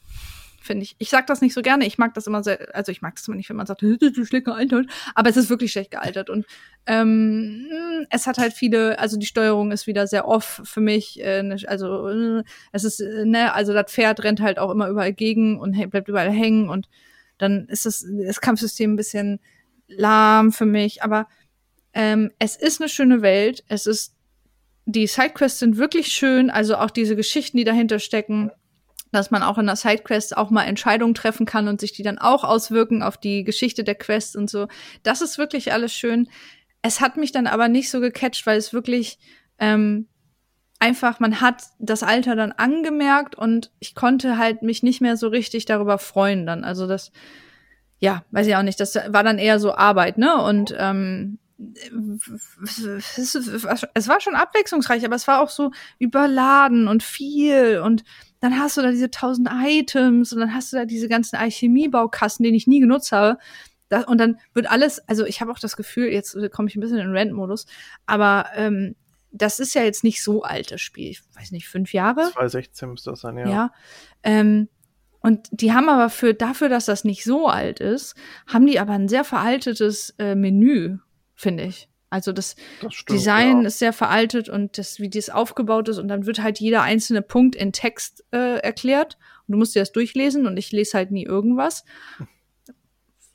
finde ich. Ich sag das nicht so gerne. Ich mag das immer sehr, also ich mag das immer nicht, wenn man sagt, ist schlecht gealtert. Aber es ist wirklich schlecht gealtert. Und ähm, es hat halt viele, also die Steuerung ist wieder sehr off für mich. Äh, ne, also äh, es ist, äh, ne, also das Pferd rennt halt auch immer überall gegen und bleibt überall hängen. Und dann ist das, das Kampfsystem ein bisschen lahm für mich. Aber ähm, es ist eine schöne Welt. Es ist die Sidequests sind wirklich schön, also auch diese Geschichten, die dahinter stecken dass man auch in der Sidequest auch mal Entscheidungen treffen kann und sich die dann auch auswirken auf die Geschichte der Quest und so. Das ist wirklich alles schön. Es hat mich dann aber nicht so gecatcht, weil es wirklich ähm, einfach, man hat das Alter dann angemerkt und ich konnte halt mich nicht mehr so richtig darüber freuen dann. Also das, ja, weiß ich auch nicht, das war dann eher so Arbeit, ne? Und ähm, es war schon abwechslungsreich, aber es war auch so überladen und viel und dann hast du da diese tausend Items und dann hast du da diese ganzen Alchemiebaukasten, den ich nie genutzt habe. Das, und dann wird alles, also ich habe auch das Gefühl, jetzt komme ich ein bisschen in Rent-Modus, aber ähm, das ist ja jetzt nicht so altes Spiel. Ich weiß nicht, fünf Jahre? 2016 müsste das sein, ja. Ja. Ähm, und die haben aber für dafür, dass das nicht so alt ist, haben die aber ein sehr veraltetes äh, Menü, finde ich. Also das, das stimmt, Design ja. ist sehr veraltet und das, wie das aufgebaut ist und dann wird halt jeder einzelne Punkt in Text äh, erklärt und du musst dir das durchlesen und ich lese halt nie irgendwas.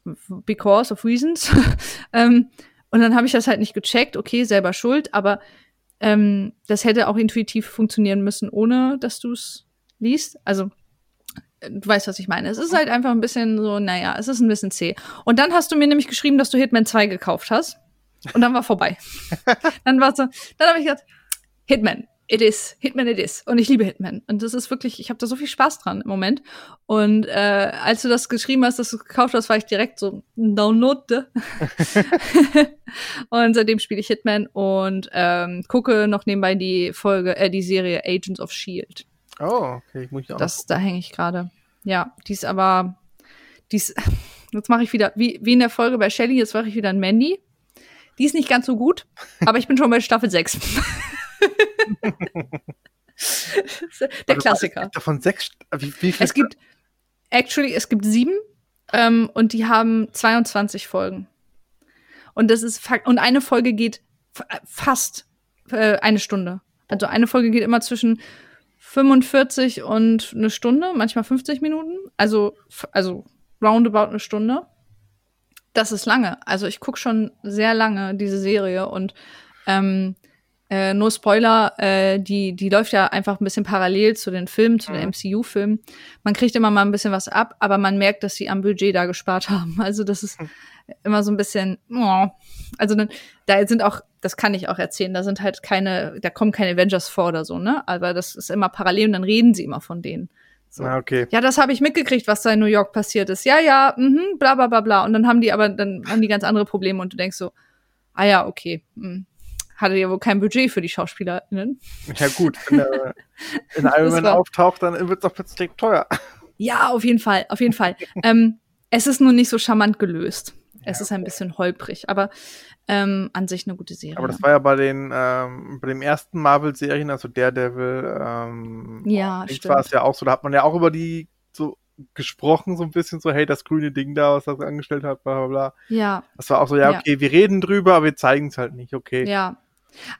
Because of reasons. ähm, und dann habe ich das halt nicht gecheckt, okay, selber schuld, aber ähm, das hätte auch intuitiv funktionieren müssen, ohne dass du es liest. Also du weißt, was ich meine. Es ist halt einfach ein bisschen so, naja, es ist ein bisschen zäh. Und dann hast du mir nämlich geschrieben, dass du Hitman 2 gekauft hast. Und dann war vorbei. dann war so, dann habe ich gesagt, Hitman, it is, Hitman it is. Und ich liebe Hitman. Und das ist wirklich, ich habe da so viel Spaß dran im Moment. Und äh, als du das geschrieben hast, dass du gekauft hast, war ich direkt so, download. und seitdem spiele ich Hitman und ähm, gucke noch nebenbei die Folge, äh, die Serie Agents of Shield. Oh, okay, muss ich auch. Das, da hänge ich gerade. Ja, die ist aber, die ist, jetzt mache ich wieder, wie, wie in der Folge bei Shelly, jetzt mache ich wieder ein Mandy. Die ist nicht ganz so gut, aber ich bin schon bei Staffel 6. Der Klassiker. Es gibt davon sechs. Wie, wie viel? Es gibt, actually, es gibt sieben ähm, und die haben 22 Folgen. Und das ist und eine Folge geht fast äh, eine Stunde. Also eine Folge geht immer zwischen 45 und eine Stunde, manchmal 50 Minuten. Also, also roundabout eine Stunde. Das ist lange. Also ich gucke schon sehr lange diese Serie und ähm, äh, no Spoiler, äh, die, die läuft ja einfach ein bisschen parallel zu den Filmen, zu mhm. den MCU-Filmen. Man kriegt immer mal ein bisschen was ab, aber man merkt, dass sie am Budget da gespart haben. Also das ist mhm. immer so ein bisschen, oh. also dann, da sind auch, das kann ich auch erzählen, da sind halt keine, da kommen keine Avengers vor oder so, ne? Aber das ist immer parallel und dann reden sie immer von denen. So. Ah, okay. Ja, das habe ich mitgekriegt, was da in New York passiert ist. Ja, ja, mhm, bla bla bla bla. Und dann haben die aber, dann haben die ganz andere Probleme und du denkst so, ah ja, okay. Mh. Hatte ja wohl kein Budget für die SchauspielerInnen. Ja, gut, wenn er in Iron Man auftaucht, dann wird es doch plötzlich teuer. Ja, auf jeden Fall, auf jeden Fall. ähm, es ist nur nicht so charmant gelöst. Es ja, ist ein bisschen holprig, aber ähm, an sich eine gute Serie. Aber das war ja bei den ähm, bei den ersten Marvel-Serien, also Daredevil, ähm, ja, war es ja auch so, da hat man ja auch über die so gesprochen, so ein bisschen so, hey, das grüne Ding da, was das angestellt hat, bla bla bla. Ja. Das war auch so, ja, Ja. okay, wir reden drüber, aber wir zeigen es halt nicht, okay. Ja.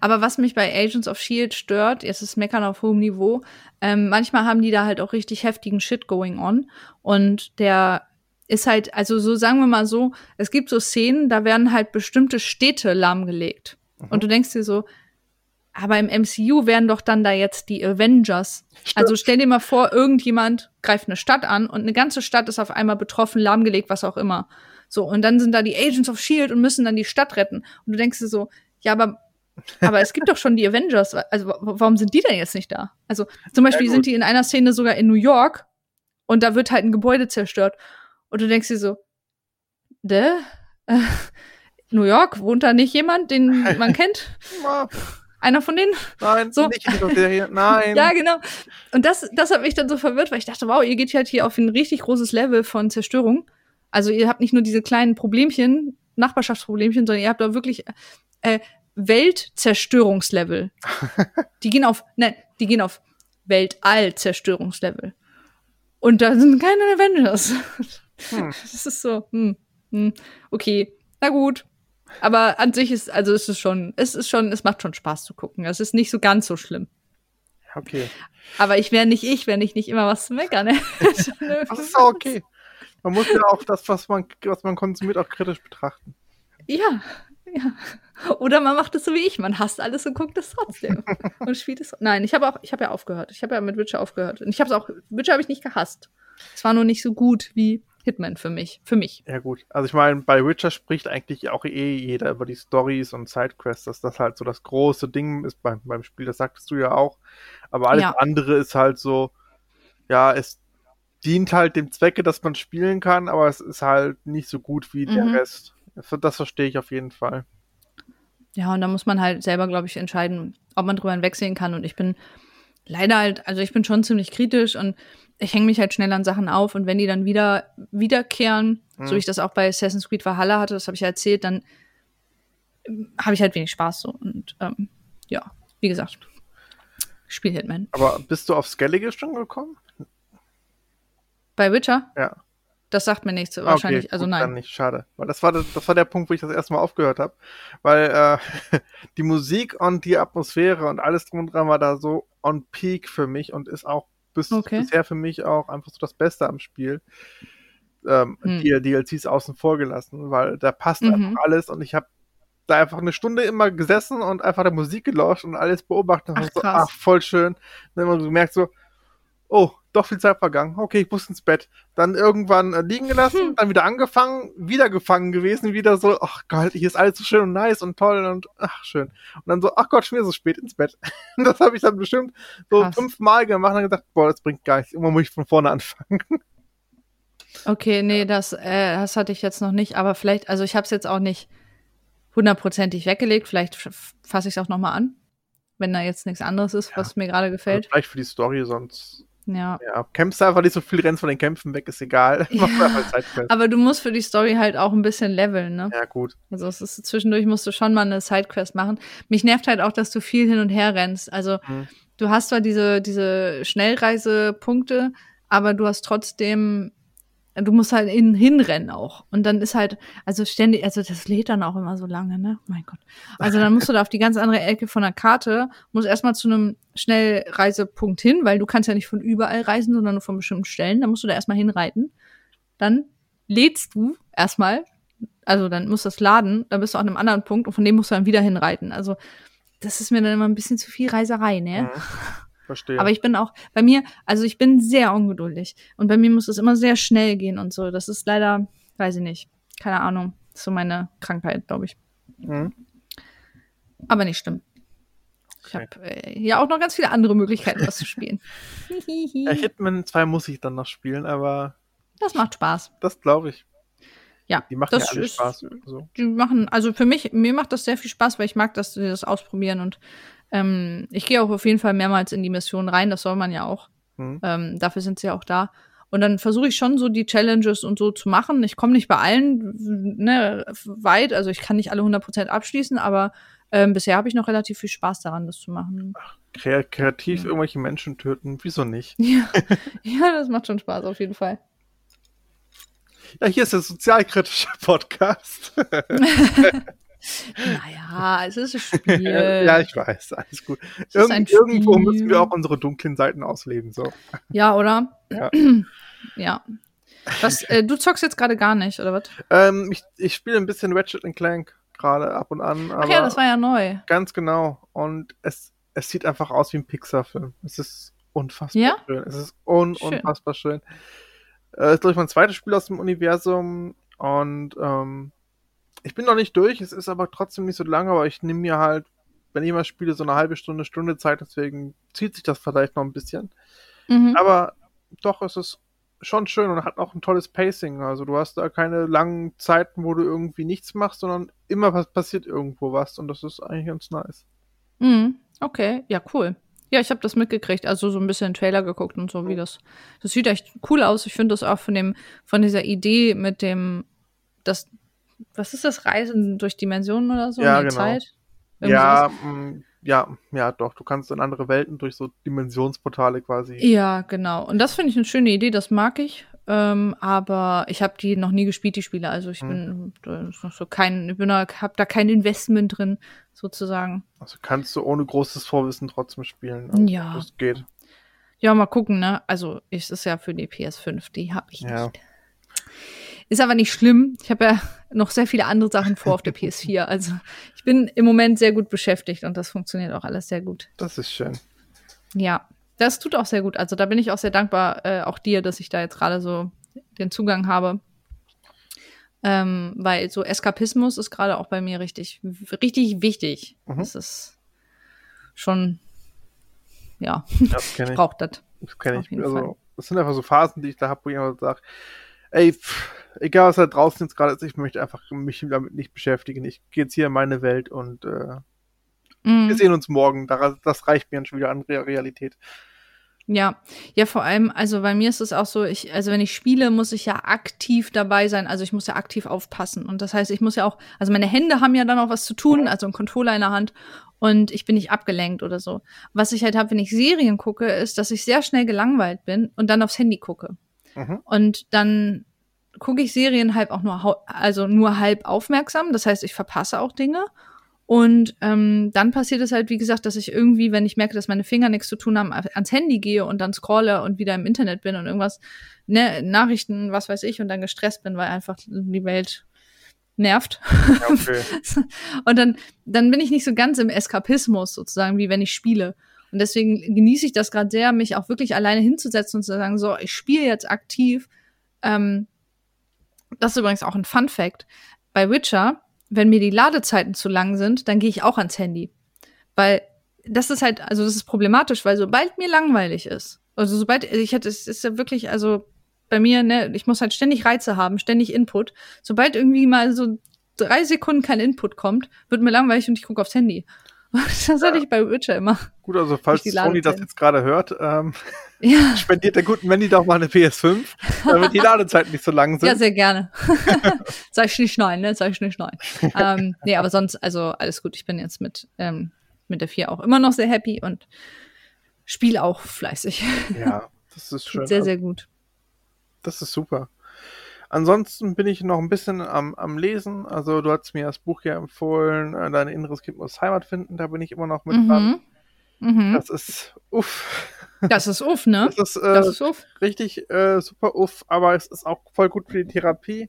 Aber was mich bei Agents of Shield stört, jetzt ist Meckern auf hohem Niveau, ähm, manchmal haben die da halt auch richtig heftigen Shit going on. Und der ist halt, also so sagen wir mal so, es gibt so Szenen, da werden halt bestimmte Städte lahmgelegt. Und du denkst dir so, aber im MCU wären doch dann da jetzt die Avengers. Also stell dir mal vor, irgendjemand greift eine Stadt an und eine ganze Stadt ist auf einmal betroffen, lahmgelegt, was auch immer. So, und dann sind da die Agents of Shield und müssen dann die Stadt retten. Und du denkst dir so, ja, aber, aber es gibt doch schon die Avengers. Also, wa- warum sind die denn jetzt nicht da? Also, zum Beispiel gut. sind die in einer Szene sogar in New York und da wird halt ein Gebäude zerstört. Und du denkst dir so, de? Äh, New York, wohnt da nicht jemand, den man kennt? Einer von denen? Nein, So. nicht in Serie, nein. Ja, genau. Und das, das hat mich dann so verwirrt, weil ich dachte, wow, ihr geht halt hier auf ein richtig großes Level von Zerstörung. Also ihr habt nicht nur diese kleinen Problemchen, Nachbarschaftsproblemchen, sondern ihr habt da wirklich äh, Weltzerstörungslevel. die gehen auf, nein, die gehen auf Weltall-Zerstörungslevel. Und da sind keine Avengers. Hm. Das ist so, hm, hm, okay, na gut. Aber an sich ist, also es ist schon, es ist schon, es macht schon Spaß zu gucken. Es ist nicht so ganz so schlimm. Okay. Aber ich wäre nicht ich, wenn ich nicht immer was zu meckern hätte. Das ist auch okay. Man muss ja auch das, was man, was man konsumiert, auch kritisch betrachten. Ja, ja. Oder man macht es so wie ich, man hasst alles und guckt es trotzdem. und spielt es. Nein, ich habe auch, ich habe ja aufgehört. Ich habe ja mit Witcher aufgehört. Und ich habe es auch, Witcher habe ich nicht gehasst. Es war nur nicht so gut wie Hitman für mich. Für mich. Ja, gut. Also ich meine, bei Witcher spricht eigentlich auch eh jeder über die Stories und Sidequests, dass das halt so das große Ding ist beim, beim Spiel, das sagtest du ja auch. Aber alles Ja. andere ist halt so, ja, es dient halt dem Zwecke, dass man spielen kann, aber es ist halt nicht so gut wie der Mhm. Rest. Das, verstehe ich auf jeden Fall. Ja, und da muss man halt selber, glaube ich, entscheiden, ob man drüber hinwegsehen kann. Und ich bin leider halt, also ich bin schon ziemlich kritisch und ich hänge mich halt schnell an Sachen auf und wenn die dann wieder wiederkehren, Mhm. so wie ich das auch bei Assassin's Creed Valhalla hatte, das habe ich ja erzählt, dann habe ich halt wenig Spaß so. Und ähm, ja, wie gesagt, ich spiele Hitman. Aber bist du auf Skellige schon gekommen? Bei Witcher, Ja. Das sagt mir nichts, Ah, wahrscheinlich, okay, also gut, nein. Dann nicht, schade. Weil das war, das, das war der Punkt, wo ich das erste Mal aufgehört habe. Weil äh, die Musik und die Atmosphäre und alles drum und dran war da so on peak für mich und ist auch bis, Okay. bisher für mich auch einfach so das Beste am Spiel. Ähm, Hm. Die DLCs außen vor gelassen, weil da passt Mhm. einfach alles und ich habe da einfach eine Stunde immer gesessen und einfach der Musik gelauscht und alles beobachtet. Ach, und so, ach, voll schön. Dann immer gemerkt so, oh, doch viel Zeit vergangen. Okay, ich muss ins Bett. Dann irgendwann äh, liegen gelassen, Hm. dann wieder angefangen, wieder gefangen gewesen, wieder so, ach Gott, hier ist alles so schön und nice und toll und ach schön. Und dann so, ach Gott, schon wieder so spät ins Bett. das habe ich dann bestimmt so Krass. fünfmal gemacht und dann gedacht, boah, das bringt gar nichts. Immer muss ich von vorne anfangen. Okay, nee, das, äh, das hatte ich jetzt noch nicht, aber vielleicht, also ich habe es jetzt auch nicht hundertprozentig weggelegt, vielleicht fasse ich es auch noch mal an, wenn da jetzt nichts anderes ist, Ja. was mir gerade gefällt. Vielleicht für die Story, sonst Ja. ja, kämpfst du einfach nicht so viel, rennst von den Kämpfen weg, ist egal. Ja. Sidequest. Aber du musst für die Story halt auch ein bisschen leveln, ne? Ja, gut. Also es ist zwischendurch musst du schon mal eine Sidequest machen. Mich nervt halt auch, dass du viel hin und her rennst. Also Mhm. du hast zwar diese, diese Schnellreisepunkte, aber du hast trotzdem, du musst halt in, hinrennen auch. Und dann ist halt, also ständig, also das lädt dann auch immer so lange, ne? Mein Gott. Also dann musst du da auf die ganz andere Ecke von der Karte, musst erstmal zu einem Schnellreisepunkt hin, weil du kannst ja nicht von überall reisen, sondern nur von bestimmten Stellen. Dann musst du da erstmal hinreiten. Dann lädst du erstmal, also dann muss das laden, dann bist du an einem anderen Punkt und von dem musst du dann wieder hinreiten. Also das ist mir dann immer ein bisschen zu viel Reiserei, ne? Mhm. Verstehe. Aber ich bin auch, bei mir, also ich bin sehr ungeduldig. Und bei mir muss es immer sehr schnell gehen und so. Das ist leider, weiß ich nicht, keine Ahnung. So meine Krankheit, glaube ich. Mhm. Aber nicht schlimm. Ich habe äh, ja auch noch ganz viele andere Möglichkeiten, was zu spielen. Ja, Hitman 2 muss ich dann noch spielen, aber das macht Spaß. das glaube ich. Ja, Die machen das ja alle ist- Spaß. So. die machen, also für mich, mir macht das sehr viel Spaß, weil ich mag, dass sie das ausprobieren und ähm, ich gehe auch auf jeden Fall mehrmals in die Mission rein, das soll man ja auch. Mhm. Ähm, dafür sind sie ja auch da. Und dann versuche ich schon so die Challenges und so zu machen. Ich komme nicht bei allen ne, weit, also ich kann nicht alle 100% abschließen, aber ähm, bisher habe ich noch relativ viel Spaß daran, das zu machen. kreativ ja. irgendwelche Menschen töten, wieso nicht? Ja. ja, das macht schon Spaß auf jeden Fall. Ja, hier ist der sozialkritische Podcast. naja, es ist ein Spiel. ja, ich weiß, alles gut. Irgend, irgendwo müssen wir auch unsere dunklen Seiten ausleben, so. Ja, oder? Ja. ja. Was, äh, du zockst jetzt gerade gar nicht, oder was? Ähm, ich, ich spiele ein bisschen Ratchet Clank gerade ab und an. Ach ja, das war ja neu. Ganz genau. Und es, es sieht einfach aus wie ein Pixar-Film. Es ist unfassbar ja? schön. Es ist un schön. unfassbar schön. Äh, ist, glaube ich, mein zweites Spiel aus dem Universum. Und ähm, ich bin noch nicht durch, es ist aber trotzdem nicht so lange, aber ich nehme mir halt, wenn ich mal spiele, so eine halbe Stunde, Stunde Zeit, deswegen zieht sich das vielleicht noch ein bisschen. Mhm. Aber doch, es ist schon schön und hat auch ein tolles Pacing. Also du hast da keine langen Zeiten, wo du irgendwie nichts machst, sondern immer was passiert irgendwo was und das ist eigentlich ganz nice. Mhm. Okay, ja, cool. Ja, ich habe das mitgekriegt, also so ein bisschen Trailer geguckt und so, wie das. Das sieht echt cool aus. Ich finde das auch von dem, von dieser Idee mit dem, das, was ist das, Reisen durch Dimensionen oder so? Ja, genau. Zeit? ja, mm, ja, ja, doch. Du kannst in andere Welten durch so Dimensionsportale quasi. Ja, genau. Und das finde ich eine schöne Idee, das mag ich. Ähm, aber ich habe die noch nie gespielt, die Spiele. Also ich hm. bin da ist noch so kein, ich bin da, hab da kein Investment drin, sozusagen. Also kannst du ohne großes Vorwissen trotzdem spielen. Also ja. Das geht. Ja, mal gucken, ne? Also, ist es ja für die PS5, die habe ich ja. nicht. Ist aber nicht schlimm. Ich habe ja noch sehr viele andere Sachen vor auf der PS4. Also ich bin im Moment sehr gut beschäftigt und das funktioniert auch alles sehr gut. Das ist schön. Ja, das tut auch sehr gut. Also da bin ich auch sehr dankbar, äh, auch dir, dass ich da jetzt gerade so den Zugang habe. Ähm, weil so Eskapismus ist gerade auch bei mir richtig, richtig wichtig. Mhm. Das ist schon, ja, das ich. ich brauche das. Das kenne ich. Also, das sind einfach so Phasen, die ich da habe, wo ich immer sage, ey, pff, egal was da draußen jetzt gerade ist, ich möchte einfach mich damit nicht beschäftigen. Ich gehe jetzt hier in meine Welt und äh, mm. wir sehen uns morgen. Das reicht mir schon wieder an Realität. Ja, ja, vor allem, also bei mir ist es auch so, ich, also wenn ich spiele, muss ich ja aktiv dabei sein, also ich muss ja aktiv aufpassen. Und das heißt, ich muss ja auch, also meine Hände haben ja dann auch was zu tun, also ein Controller in der Hand und ich bin nicht abgelenkt oder so. Was ich halt habe, wenn ich Serien gucke, ist, dass ich sehr schnell gelangweilt bin und dann aufs Handy gucke. Mhm. Und dann gucke ich Serien halb auch nur, also nur halb aufmerksam. Das heißt, ich verpasse auch Dinge. Und ähm, dann passiert es halt, wie gesagt, dass ich irgendwie, wenn ich merke, dass meine Finger nichts zu tun haben, ans Handy gehe und dann scrolle und wieder im Internet bin und irgendwas, ne, Nachrichten, was weiß ich, und dann gestresst bin, weil einfach die Welt nervt. Okay. und dann, dann bin ich nicht so ganz im Eskapismus sozusagen, wie wenn ich spiele. Und deswegen genieße ich das gerade sehr, mich auch wirklich alleine hinzusetzen und zu sagen, so, ich spiele jetzt aktiv. Ähm, das ist übrigens auch ein Fun Fact. Bei Witcher, wenn mir die Ladezeiten zu lang sind, dann gehe ich auch ans Handy. Weil das ist halt, also das ist problematisch, weil sobald mir langweilig ist, also sobald, ich hätte, es ist ja wirklich, also bei mir, ne, ich muss halt ständig Reize haben, ständig Input. Sobald irgendwie mal so drei Sekunden kein Input kommt, wird mir langweilig und ich gucke aufs Handy. Das hatte ich bei Witcher immer. Gut, also falls Sony das jetzt gerade hört, ähm, ja. spendiert der guten Mandy doch mal eine PS5, damit die Ladezeiten nicht so lang sind. Ja, sehr gerne. Sag ich nicht nein, ne? Sag ich nicht nein. ähm, nee, aber sonst, also alles gut. Ich bin jetzt mit, ähm, mit der 4 auch immer noch sehr happy und spiele auch fleißig. Ja, das ist schön. Sehr, sehr gut. Das ist super. Ansonsten bin ich noch ein bisschen am, am Lesen. Also du hast mir das Buch ja empfohlen, äh, Dein inneres Kind muss Heimat finden. Da bin ich immer noch mit mhm. dran. Mhm. Das ist uff. Das ist uff, ne? Das ist, äh, das ist uff. richtig äh, super uff, aber es ist auch voll gut für die Therapie.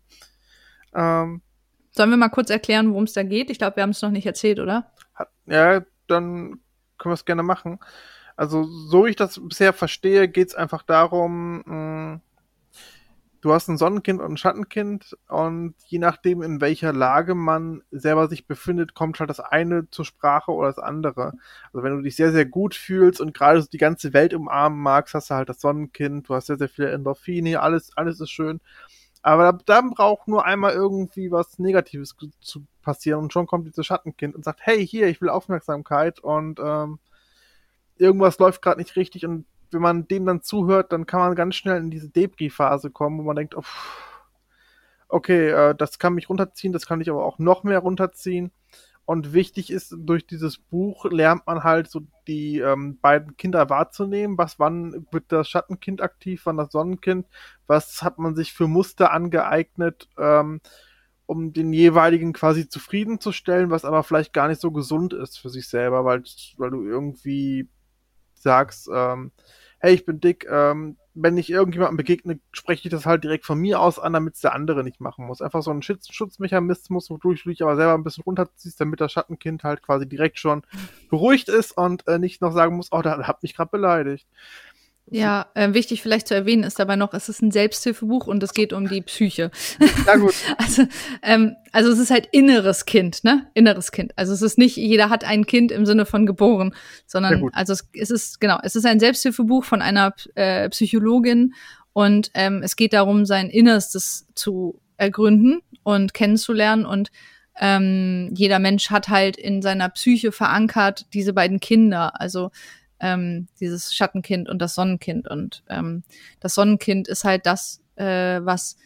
Ähm, Sollen wir mal kurz erklären, worum es da geht? Ich glaube, wir haben es noch nicht erzählt, oder? Hat, ja, dann können wir es gerne machen. Also, so wie ich das bisher verstehe, geht es einfach darum, mh, du hast ein Sonnenkind und ein Schattenkind und je nachdem, in welcher Lage man selber sich befindet, kommt halt das eine zur Sprache oder das andere. Also wenn du dich sehr, sehr gut fühlst und gerade so die ganze Welt umarmen magst, hast du halt das Sonnenkind, du hast sehr, sehr viele Endorphine, alles, alles ist schön. Aber dann braucht nur einmal irgendwie was Negatives zu passieren und schon kommt dieses Schattenkind und sagt, hey, hier, ich will Aufmerksamkeit und ähm, irgendwas läuft gerade nicht richtig und wenn man dem dann zuhört, dann kann man ganz schnell in diese Debris-Phase kommen, wo man denkt, oh, okay, äh, das kann mich runterziehen, das kann ich aber auch noch mehr runterziehen. Und wichtig ist, durch dieses Buch lernt man halt so die ähm, beiden Kinder wahrzunehmen. Was, wann wird das Schattenkind aktiv, wann das Sonnenkind? Was hat man sich für Muster angeeignet, ähm, um den jeweiligen quasi zufriedenzustellen, was aber vielleicht gar nicht so gesund ist für sich selber, weil, weil du irgendwie sagst, ähm, hey, ich bin dick, ähm, wenn ich irgendjemandem begegne, spreche ich das halt direkt von mir aus an, damit es der andere nicht machen muss. Einfach so ein Schutz Schutzmechanismus, wodurch du dich aber selber ein bisschen runterziehst, damit das Schattenkind halt quasi direkt schon beruhigt ist und äh, nicht noch sagen muss, oh, da hat mich gerade beleidigt. Ja, äh, wichtig vielleicht zu erwähnen ist dabei noch, es ist ein Selbsthilfebuch und es geht um die Psyche. Ja, gut. also, ähm, also es ist halt inneres Kind, ne? Inneres Kind. Also es ist nicht, jeder hat ein Kind im Sinne von geboren, sondern also es, es ist, genau, es ist ein Selbsthilfebuch von einer äh, Psychologin und ähm, es geht darum, sein Innerstes zu ergründen und kennenzulernen und ähm, jeder Mensch hat halt in seiner Psyche verankert diese beiden Kinder. Also ähm, dieses Schattenkind und das Sonnenkind. Und ähm, das Sonnenkind ist halt das, äh, was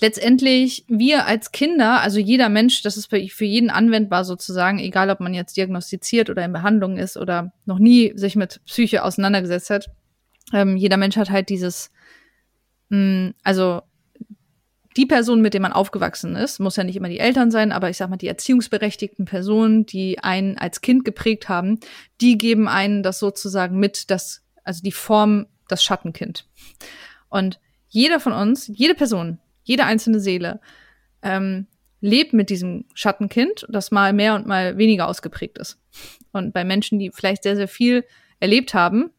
letztendlich wir als Kinder, also jeder Mensch, das ist für jeden anwendbar sozusagen, egal ob man jetzt diagnostiziert oder in Behandlung ist oder noch nie sich mit Psyche auseinandergesetzt hat, ähm, jeder Mensch hat halt dieses, mh, mm, also die Person, mit der man aufgewachsen ist, muss ja nicht immer die Eltern sein, aber ich sag mal, die erziehungsberechtigten Personen, die einen als Kind geprägt haben, die geben einen das sozusagen mit, das, also die Form, das Schattenkind. Und jeder von uns, jede Person, jede einzelne Seele, ähm, lebt mit diesem Schattenkind, das mal mehr und mal weniger ausgeprägt ist. Und bei Menschen, die vielleicht sehr, sehr viel erlebt haben,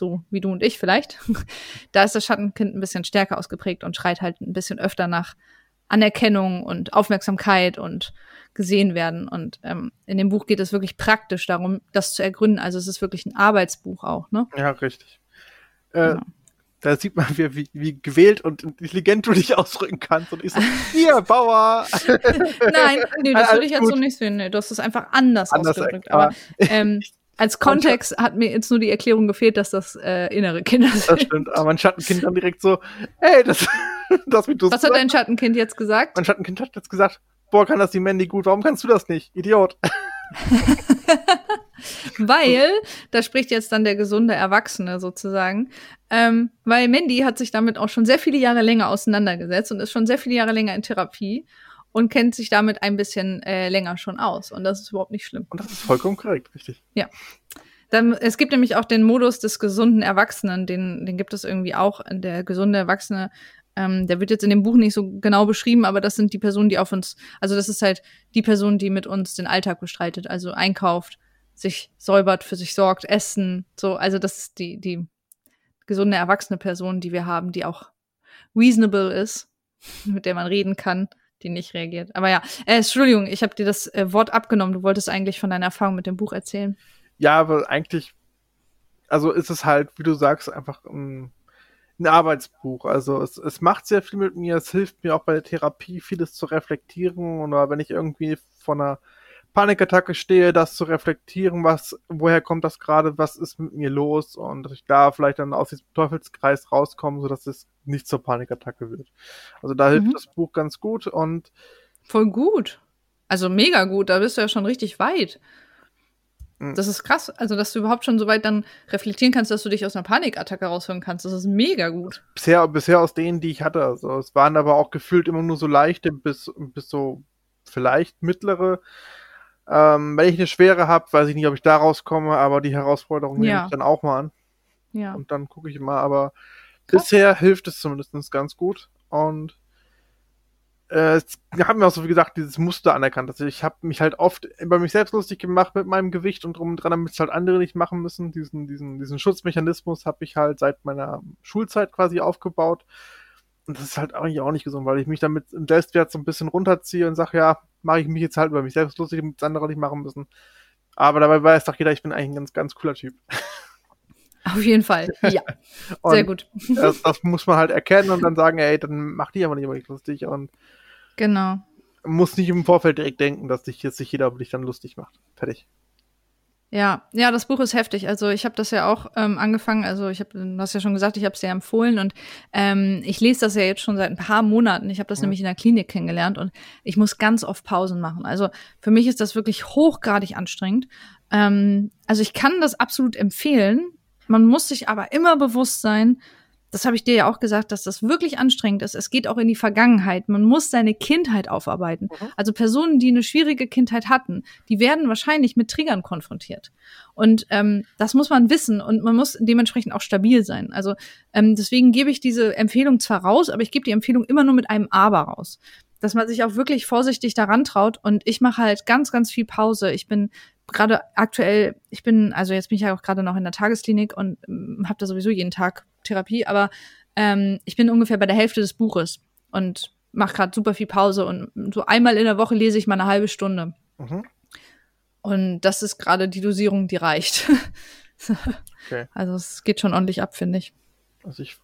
so wie du und ich vielleicht, da ist das Schattenkind ein bisschen stärker ausgeprägt und schreit halt ein bisschen öfter nach Anerkennung und Aufmerksamkeit und gesehen werden. Und ähm, in dem Buch geht es wirklich praktisch darum, das zu ergründen. Also es ist wirklich ein Arbeitsbuch auch, ne? Ja, richtig. Äh, genau. Da sieht man, wie, wie, wie gewählt und intelligent du dich ausdrücken kannst. Und ich so, hier, Bauer! Nein, nee, das würde ich jetzt gut. so nicht sehen. Nee, du hast es einfach anders, anders ausgedrückt. Aber ähm, Als Kontext hat mir jetzt nur die Erklärung gefehlt, dass das äh, innere Kinder sind. Das stimmt, aber mein Schattenkind dann direkt so, hey, das, das wie du Was hat dein Schattenkind jetzt gesagt? Mein Schattenkind hat jetzt gesagt, boah, kann das die Mandy gut, warum kannst du das nicht? Idiot. weil, da spricht jetzt dann der gesunde Erwachsene sozusagen, ähm, weil Mandy hat sich damit auch schon sehr viele Jahre länger auseinandergesetzt und ist schon sehr viele Jahre länger in Therapie und kennt sich damit ein bisschen äh, länger schon aus. Und das ist überhaupt nicht schlimm. Und das ist vollkommen korrekt, richtig. Ja. Dann, es gibt nämlich auch den Modus des gesunden Erwachsenen, den, den gibt es irgendwie auch. Der gesunde Erwachsene, ähm, der wird jetzt in dem Buch nicht so genau beschrieben, aber das sind die Personen, die auf uns, also das ist halt die Person, die mit uns den Alltag bestreitet, also einkauft, sich säubert, für sich sorgt, essen, so, also das ist die, die gesunde erwachsene Person, die wir haben, die auch reasonable ist, mit der man reden kann die nicht reagiert. Aber ja, äh, Entschuldigung, ich habe dir das äh, Wort abgenommen. Du wolltest eigentlich von deiner Erfahrung mit dem Buch erzählen. Ja, aber eigentlich, also ist es halt, wie du sagst, einfach ein, ein Arbeitsbuch. Also es, es macht sehr viel mit mir. Es hilft mir auch bei der Therapie, vieles zu reflektieren. Oder wenn ich irgendwie von einer Panikattacke stehe, das zu reflektieren, was, woher kommt das gerade, was ist mit mir los und dass ich da vielleicht dann aus diesem Teufelskreis rauskomme, sodass es nicht zur Panikattacke wird. Also da hilft mhm. das Buch ganz gut und voll gut. Also mega gut, da bist du ja schon richtig weit. Mhm. Das ist krass, also dass du überhaupt schon so weit dann reflektieren kannst, dass du dich aus einer Panikattacke rausholen kannst. Das ist mega gut. Bisher, bisher aus denen, die ich hatte. Also es waren aber auch gefühlt immer nur so leichte bis, bis so vielleicht mittlere. Ähm, wenn ich eine schwere habe, weiß ich nicht, ob ich da rauskomme, aber die Herausforderung ja. nehme ich dann auch mal an. Ja. Und dann gucke ich mal, aber Krass. bisher hilft es zumindest ganz gut. Und äh, es haben mir auch so wie gesagt dieses Muster anerkannt. Also ich habe mich halt oft über mich selbst lustig gemacht mit meinem Gewicht und drum und dran, damit es halt andere nicht machen müssen. Diesen, diesen, diesen Schutzmechanismus habe ich halt seit meiner Schulzeit quasi aufgebaut. Und das ist halt eigentlich auch nicht gesund, weil ich mich damit im Selbstwert so ein bisschen runterziehe und sage, ja, mache ich mich jetzt halt über mich selbst lustig, damit es andere nicht machen müssen. Aber dabei weiß doch jeder, ich bin eigentlich ein ganz, ganz cooler Typ. Auf jeden Fall, ja. Sehr gut. Das, das, muss man halt erkennen und dann sagen, ey, dann mach dich aber nicht über dich lustig und genau. muss nicht im Vorfeld direkt denken, dass dich jetzt sich jeder über dich dann lustig macht. Fertig. Ja, ja, das Buch ist heftig. Also ich habe das ja auch ähm, angefangen. Also ich habe, du hast ja schon gesagt, ich habe es dir empfohlen und ähm, ich lese das ja jetzt schon seit ein paar Monaten. Ich habe das ja. nämlich in der Klinik kennengelernt und ich muss ganz oft Pausen machen. Also für mich ist das wirklich hochgradig anstrengend. Ähm, also ich kann das absolut empfehlen. Man muss sich aber immer bewusst sein, das habe ich dir ja auch gesagt, dass das wirklich anstrengend ist. Es geht auch in die Vergangenheit. Man muss seine Kindheit aufarbeiten. Mhm. Also Personen, die eine schwierige Kindheit hatten, die werden wahrscheinlich mit Triggern konfrontiert. Und ähm, das muss man wissen und man muss dementsprechend auch stabil sein. Also ähm, deswegen gebe ich diese Empfehlung zwar raus, aber ich gebe die Empfehlung immer nur mit einem Aber raus. Dass man sich auch wirklich vorsichtig daran traut. Und ich mache halt ganz, ganz viel Pause. Ich bin gerade aktuell, ich bin, also jetzt bin ich ja auch gerade noch in der Tagesklinik und ähm, habe da sowieso jeden Tag Therapie, aber ähm, ich bin ungefähr bei der Hälfte des Buches und mache gerade super viel Pause und so einmal in der Woche lese ich mal eine halbe Stunde. Mhm. Und das ist gerade die Dosierung, die reicht. okay. Also es geht schon ordentlich ab, finde ich. Also ich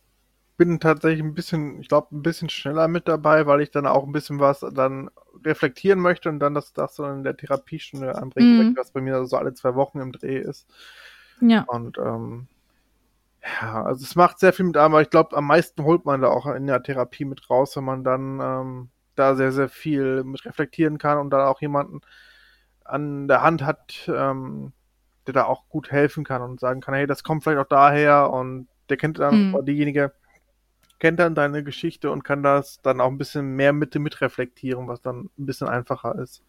bin tatsächlich ein bisschen, ich glaube, ein bisschen schneller mit dabei, weil ich dann auch ein bisschen was dann reflektieren möchte und dann das, das so in der Therapiestunde anbringen mhm. möchte, was bei mir so alle zwei Wochen im Dreh ist. Ja. Und ähm, ja, also es macht sehr viel mit aber ich glaube, am meisten holt man da auch in der Therapie mit raus, wenn man dann ähm, da sehr, sehr viel mit reflektieren kann und dann auch jemanden an der Hand hat, ähm, der da auch gut helfen kann und sagen kann, hey, das kommt vielleicht auch daher und der kennt dann, mhm. diejenige kennt dann deine Geschichte und kann das dann auch ein bisschen mehr mit mitreflektieren, was dann ein bisschen einfacher ist.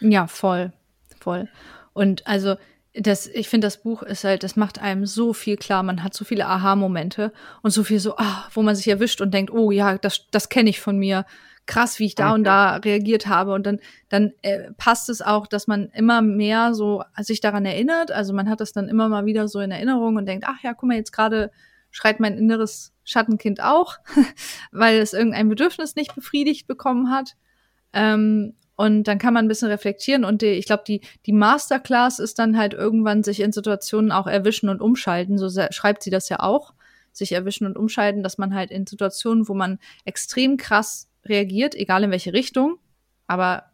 Ja, voll, voll. Und also das, ich finde, das Buch ist halt, das macht einem so viel klar. Man hat so viele Aha-Momente und so viel so, ah, wo man sich erwischt und denkt, oh ja, das, das kenne ich von mir. Krass, wie ich da okay. und da reagiert habe. Und dann, dann äh, passt es auch, dass man immer mehr so sich daran erinnert. Also man hat das dann immer mal wieder so in Erinnerung und denkt, ach ja, guck mal, jetzt gerade schreit mein inneres Schattenkind auch, weil es irgendein Bedürfnis nicht befriedigt bekommen hat. Ähm, und dann kann man ein bisschen reflektieren und die, ich glaube, die, die Masterclass ist dann halt irgendwann sich in Situationen auch erwischen und umschalten. So schreibt sie das ja auch. Sich erwischen und umschalten, dass man halt in Situationen, wo man extrem krass reagiert, egal in welche Richtung, aber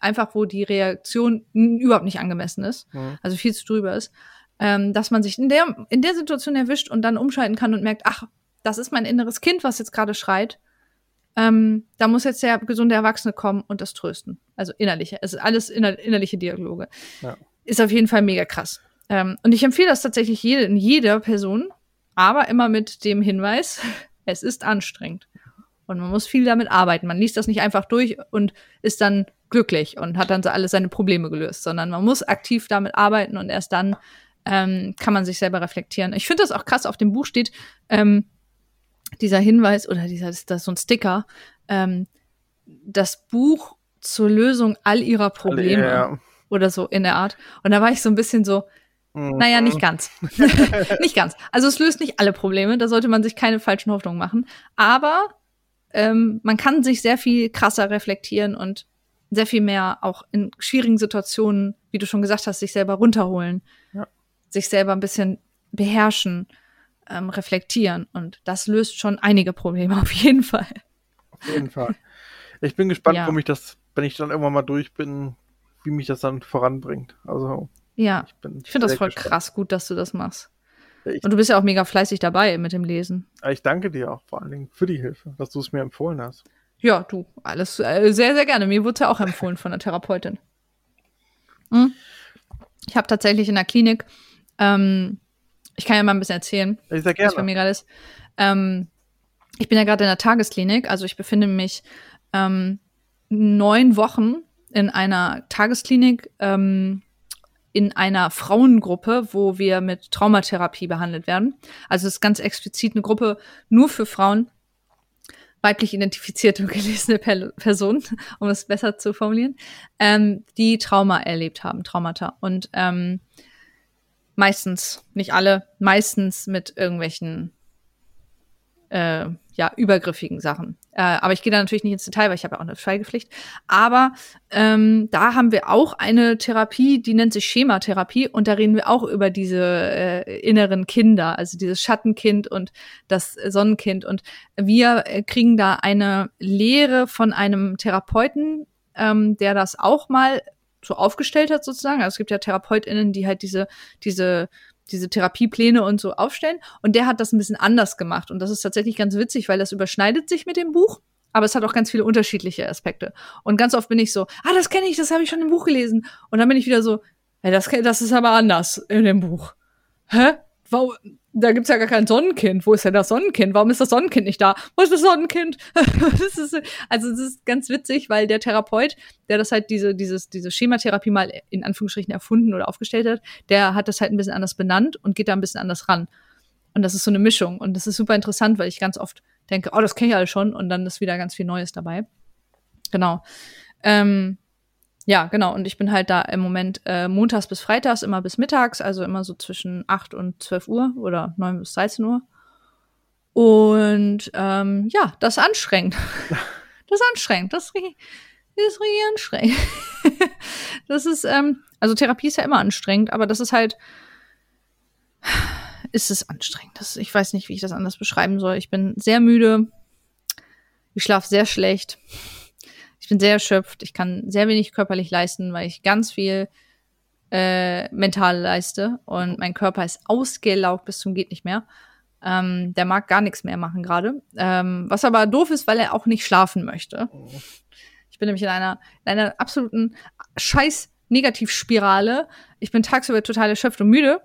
einfach, wo die Reaktion überhaupt nicht angemessen ist, mhm. also viel zu drüber ist, ähm, dass man sich in der, in der Situation erwischt und dann umschalten kann und merkt, ach, das ist mein inneres Kind, was jetzt gerade schreit ähm, da muss jetzt der gesunde Erwachsene kommen und das trösten. Also innerliche, es ist alles inner, innerliche Dialoge. Ja. Ist auf jeden Fall mega krass. Ähm, und ich empfehle das tatsächlich jede, in jeder Person, aber immer mit dem Hinweis, es ist anstrengend. Und man muss viel damit arbeiten. Man liest das nicht einfach durch und ist dann glücklich und hat dann so alle seine Probleme gelöst, sondern man muss aktiv damit arbeiten und erst dann ähm, kann man sich selber reflektieren. Ich finde das auch krass, auf dem Buch steht, ähm, dieser Hinweis oder dieser, ist das so ein Sticker, ähm, das Buch zur Lösung all ihrer Probleme ja. oder so in der Art. Und da war ich so ein bisschen so, mhm. naja, nicht ganz. nicht ganz. Also es löst nicht alle Probleme, da sollte man sich keine falschen Hoffnungen machen. Aber ähm, man kann sich sehr viel krasser reflektieren und sehr viel mehr auch in schwierigen Situationen, wie du schon gesagt hast, sich selber runterholen, ja. sich selber ein bisschen beherrschen ähm, reflektieren. Und das löst schon einige Probleme auf jeden Fall. Auf jeden Fall. Ich bin gespannt, ja. wo mich das, wenn ich dann irgendwann mal durch bin, wie mich das dann voranbringt. Also. Ja, ich, ich finde das voll gespannt. krass gut, dass du das machst. Ja, Und du bist ja auch mega fleißig dabei mit dem Lesen. Ich danke dir auch vor allen Dingen für die Hilfe, dass du es mir empfohlen hast. Ja, du, alles äh, sehr, sehr gerne. Mir wurde es ja auch empfohlen von der Therapeutin. Hm? Ich habe tatsächlich in der Klinik ähm, ich kann ja mal ein bisschen erzählen, ich sag gerne. was bei mir gerade ist. Ähm, ich bin ja gerade in der Tagesklinik, also ich befinde mich ähm, neun Wochen in einer Tagesklinik ähm, in einer Frauengruppe, wo wir mit Traumatherapie behandelt werden. Also es ist ganz explizit eine Gruppe nur für Frauen, weiblich identifizierte und gelesene per Personen, um es besser zu formulieren, ähm, die Trauma erlebt haben, Traumata. Und ähm, Meistens, nicht alle, meistens mit irgendwelchen äh, ja, übergriffigen Sachen. Äh, aber ich gehe da natürlich nicht ins Detail, weil ich habe ja auch eine Schweigepflicht. Aber ähm, da haben wir auch eine Therapie, die nennt sich Schematherapie und da reden wir auch über diese äh, inneren Kinder, also dieses Schattenkind und das Sonnenkind. Und wir äh, kriegen da eine Lehre von einem Therapeuten, ähm, der das auch mal so aufgestellt hat sozusagen. Also es gibt ja TherapeutInnen, die halt diese, diese, diese Therapiepläne und so aufstellen. Und der hat das ein bisschen anders gemacht. Und das ist tatsächlich ganz witzig, weil das überschneidet sich mit dem Buch. Aber es hat auch ganz viele unterschiedliche Aspekte. Und ganz oft bin ich so, ah, das kenne ich, das habe ich schon im Buch gelesen. Und dann bin ich wieder so, ja, das, das ist aber anders in dem Buch. Hä? Warum? Da gibt's ja gar kein Sonnenkind. Wo ist denn das Sonnenkind? Warum ist das Sonnenkind nicht da? Wo ist das Sonnenkind? das ist, also das ist ganz witzig, weil der Therapeut, der das halt diese, dieses, diese Schematherapie mal in Anführungsstrichen erfunden oder aufgestellt hat, der hat das halt ein bisschen anders benannt und geht da ein bisschen anders ran. Und das ist so eine Mischung. Und das ist super interessant, weil ich ganz oft denke, oh, das kenne ich alle schon und dann ist wieder ganz viel Neues dabei. Genau. Ähm, ja, genau. Und ich bin halt da im Moment äh, montags bis freitags, immer bis mittags, also immer so zwischen 8 und 12 Uhr oder 9 bis 13 Uhr. Und ähm, ja, das ist anstrengend. das ist anstrengend. Das ist richtig, das ist richtig anstrengend. das ist, ähm, also Therapie ist ja immer anstrengend, aber das ist halt ist es anstrengend. Das, ich weiß nicht, wie ich das anders beschreiben soll. Ich bin sehr müde. Ich schlafe sehr schlecht. Ich bin sehr erschöpft. Ich kann sehr wenig körperlich leisten, weil ich ganz viel äh, mental leiste. Und mein Körper ist ausgelaugt bis zum geht nicht mehr. Ähm, der mag gar nichts mehr machen gerade. Ähm, was aber doof ist, weil er auch nicht schlafen möchte. Ich bin nämlich in einer, in einer absoluten scheiß Negativspirale. Ich bin tagsüber total erschöpft und müde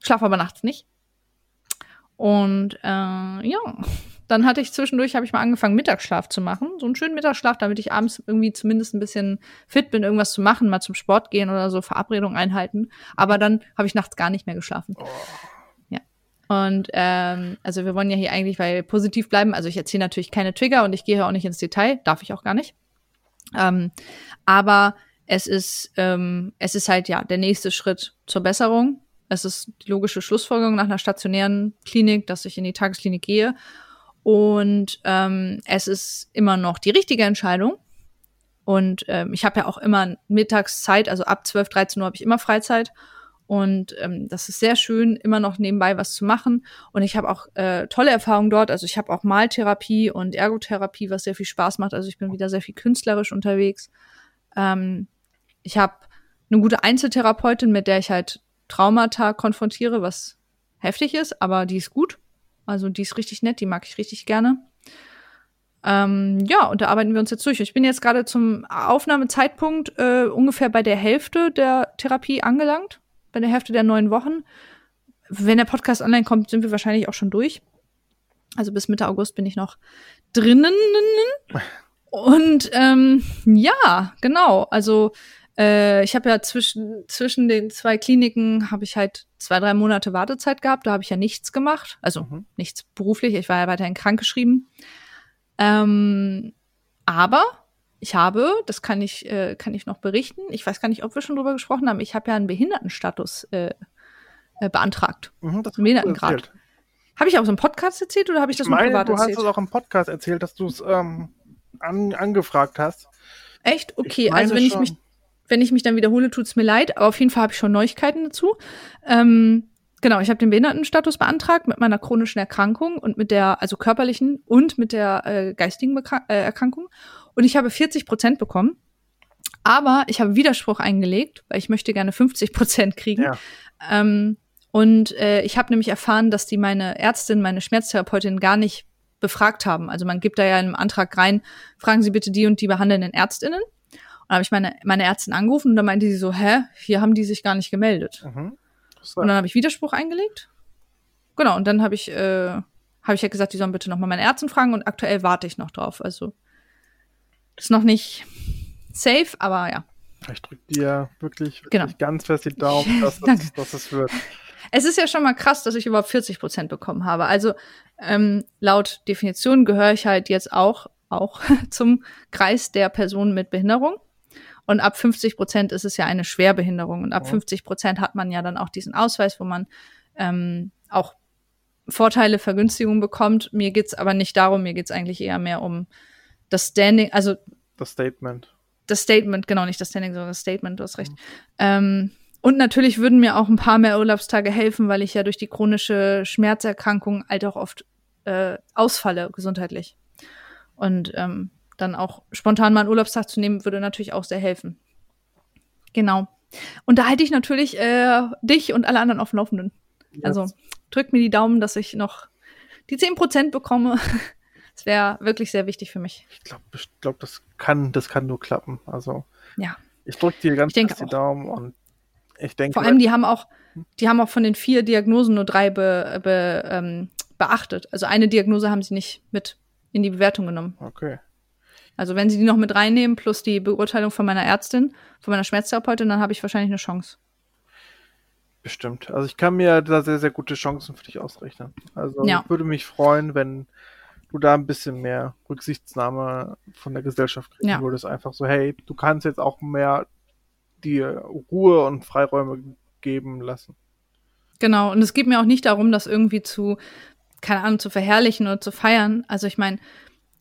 schlafe aber nachts nicht. Und äh, ja, dann hatte ich zwischendurch, habe ich mal angefangen, Mittagsschlaf zu machen. So einen schönen Mittagsschlaf, damit ich abends irgendwie zumindest ein bisschen fit bin, irgendwas zu machen, mal zum Sport gehen oder so, Verabredungen einhalten. Aber dann habe ich nachts gar nicht mehr geschlafen. Oh. Ja. Und ähm, also wir wollen ja hier eigentlich weil positiv bleiben. Also ich erzähle natürlich keine Trigger und ich gehe auch nicht ins Detail, darf ich auch gar nicht. Ähm, aber es ist, ähm, es ist halt ja der nächste Schritt zur Besserung. Es ist die logische Schlussfolgerung nach einer stationären Klinik, dass ich in die Tagesklinik gehe. Und ähm, es ist immer noch die richtige Entscheidung. Und ähm, ich habe ja auch immer Mittagszeit, also ab 12, 13 Uhr habe ich immer Freizeit. Und ähm, das ist sehr schön, immer noch nebenbei was zu machen. Und ich habe auch äh, tolle Erfahrungen dort. Also ich habe auch Maltherapie und Ergotherapie, was sehr viel Spaß macht. Also ich bin wieder sehr viel künstlerisch unterwegs. Ähm, ich habe eine gute Einzeltherapeutin, mit der ich halt Traumata konfrontiere, was heftig ist, aber die ist gut. Also die ist richtig nett, die mag ich richtig gerne. Ähm, ja, und da arbeiten wir uns jetzt durch. Ich bin jetzt gerade zum Aufnahmezeitpunkt äh, ungefähr bei der Hälfte der Therapie angelangt, bei der Hälfte der neun Wochen. Wenn der Podcast online kommt, sind wir wahrscheinlich auch schon durch. Also bis Mitte August bin ich noch drinnen. Und ähm, ja, genau. Also äh, ich habe ja zwischen, zwischen den zwei Kliniken habe ich halt zwei, drei Monate Wartezeit gehabt. Da habe ich ja nichts gemacht. Also mhm. nichts beruflich. Ich war ja weiterhin krankgeschrieben. Ähm, aber ich habe, das kann ich, äh, kann ich noch berichten, ich weiß gar nicht, ob wir schon drüber gesprochen haben, ich habe ja einen Behindertenstatus äh, äh, beantragt. Mhm, das Behindertengrad. Habe ich auch so im Podcast erzählt oder habe ich das ich meine, privat du erzählt? Du hast es auch im Podcast erzählt, dass du es ähm, an, angefragt hast. Echt? Okay, also wenn schon. ich mich wenn ich mich dann wiederhole, tut es mir leid, aber auf jeden Fall habe ich schon Neuigkeiten dazu. Ähm, genau, ich habe den Behindertenstatus beantragt mit meiner chronischen Erkrankung und mit der, also körperlichen und mit der äh, geistigen Bekra äh, Erkrankung. Und ich habe 40 Prozent bekommen. Aber ich habe Widerspruch eingelegt, weil ich möchte gerne 50 Prozent kriegen. Ja. Ähm, und äh, ich habe nämlich erfahren, dass die meine Ärztin, meine Schmerztherapeutin gar nicht befragt haben. Also man gibt da ja in einem Antrag rein, fragen Sie bitte die und die behandelnden Ärztinnen dann habe ich meine, meine Ärztin angerufen und dann meinte sie so, hä, hier haben die sich gar nicht gemeldet. Mhm. Und dann habe ich Widerspruch eingelegt. Genau, und dann habe ich, äh, habe ich ja gesagt, die sollen bitte nochmal meine Ärztin fragen und aktuell warte ich noch drauf. Also ist noch nicht safe, aber ja. Ich drücke dir wirklich, wirklich genau. ganz fest die Daumen, dass, das, dass es wird. Es ist ja schon mal krass, dass ich überhaupt 40 Prozent bekommen habe. Also ähm, laut Definition gehöre ich halt jetzt auch, auch zum Kreis der Personen mit Behinderung. Und ab 50 Prozent ist es ja eine Schwerbehinderung. Und ab ja. 50 Prozent hat man ja dann auch diesen Ausweis, wo man ähm, auch Vorteile, Vergünstigungen bekommt. Mir geht's aber nicht darum, mir geht's eigentlich eher mehr um das Standing, also das Statement. Das Statement, genau, nicht das Standing, sondern das Statement, du hast recht. Mhm. Ähm, und natürlich würden mir auch ein paar mehr Urlaubstage helfen, weil ich ja durch die chronische Schmerzerkrankung halt auch oft äh, ausfalle gesundheitlich. Und ähm, dann auch spontan mal einen Urlaubstag zu nehmen, würde natürlich auch sehr helfen. Genau. Und da halte ich natürlich äh, dich und alle anderen auf dem Laufenden. Yes. Also drückt mir die Daumen, dass ich noch die 10% bekomme. Das wäre wirklich sehr wichtig für mich. Ich glaube, ich glaub, das kann, das kann nur klappen. Also ja. ich drücke dir ganz fest die Daumen und ich denke. Vor allem, die haben auch, die haben auch von den vier Diagnosen nur drei be, be, ähm, beachtet. Also eine Diagnose haben sie nicht mit in die Bewertung genommen. Okay. Also wenn sie die noch mit reinnehmen, plus die Beurteilung von meiner Ärztin, von meiner Schmerztherapeutin, dann habe ich wahrscheinlich eine Chance. Bestimmt. Also ich kann mir da sehr, sehr gute Chancen für dich ausrechnen. Also ja. ich würde mich freuen, wenn du da ein bisschen mehr Rücksichtsnahme von der Gesellschaft kriegen ja. würdest. Einfach so, hey, du kannst jetzt auch mehr die Ruhe und Freiräume geben lassen. Genau, und es geht mir auch nicht darum, das irgendwie zu, keine Ahnung, zu verherrlichen oder zu feiern. Also ich meine,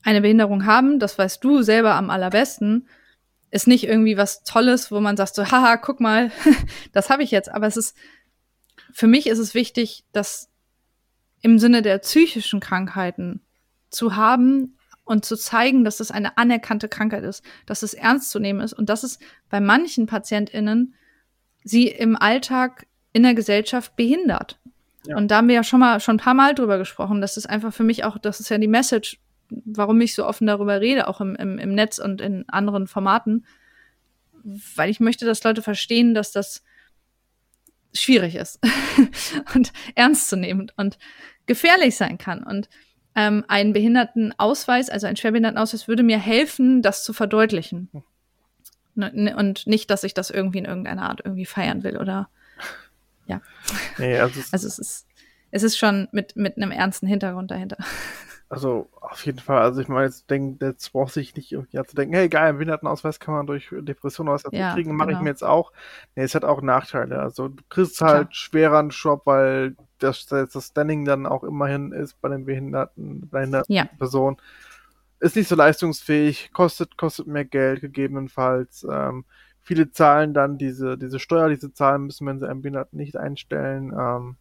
eine Behinderung haben, das weißt du selber am allerbesten, ist nicht irgendwie was Tolles, wo man sagt so, haha, guck mal, das habe ich jetzt. Aber es ist, für mich ist es wichtig, dass im Sinne der psychischen Krankheiten zu haben und zu zeigen, dass das eine anerkannte Krankheit ist, dass es ernst zu nehmen ist und dass es bei manchen PatientInnen sie im Alltag in der Gesellschaft behindert. Ja. Und da haben wir ja schon mal schon ein paar Mal drüber gesprochen. Das ist einfach für mich auch, das ist ja die Message, warum ich so offen darüber rede, auch im, im, im Netz und in anderen Formaten. Weil ich möchte, dass Leute verstehen, dass das schwierig ist und ernst zu nehmen und gefährlich sein kann. Und ähm, ein Behindertenausweis, also ein Schwerbehindertenausweis, würde mir helfen, das zu verdeutlichen. Hm. Und nicht, dass ich das irgendwie in irgendeiner Art irgendwie feiern will oder ja. Nee, also, also es ist, es ist schon mit, mit einem ernsten Hintergrund dahinter. Also auf jeden Fall, also ich meine, jetzt, denk, jetzt braucht sich nicht irgendwie zu denken, hey geil, einen Behindertenausweis kann man durch Depression was ja, kriegen, mache genau. ich mir jetzt auch. Nee, es hat auch Nachteile. Also du kriegst halt Klar. schwerer einen Job, weil das, das Standing dann auch immerhin ist bei den behinderten, behinderten ja. Personen. Ist nicht so leistungsfähig, kostet, kostet mehr Geld gegebenenfalls. Ähm, viele zahlen dann diese, diese Steuer, diese zahlen müssen, wenn sie einen Behinderten nicht einstellen. Ähm,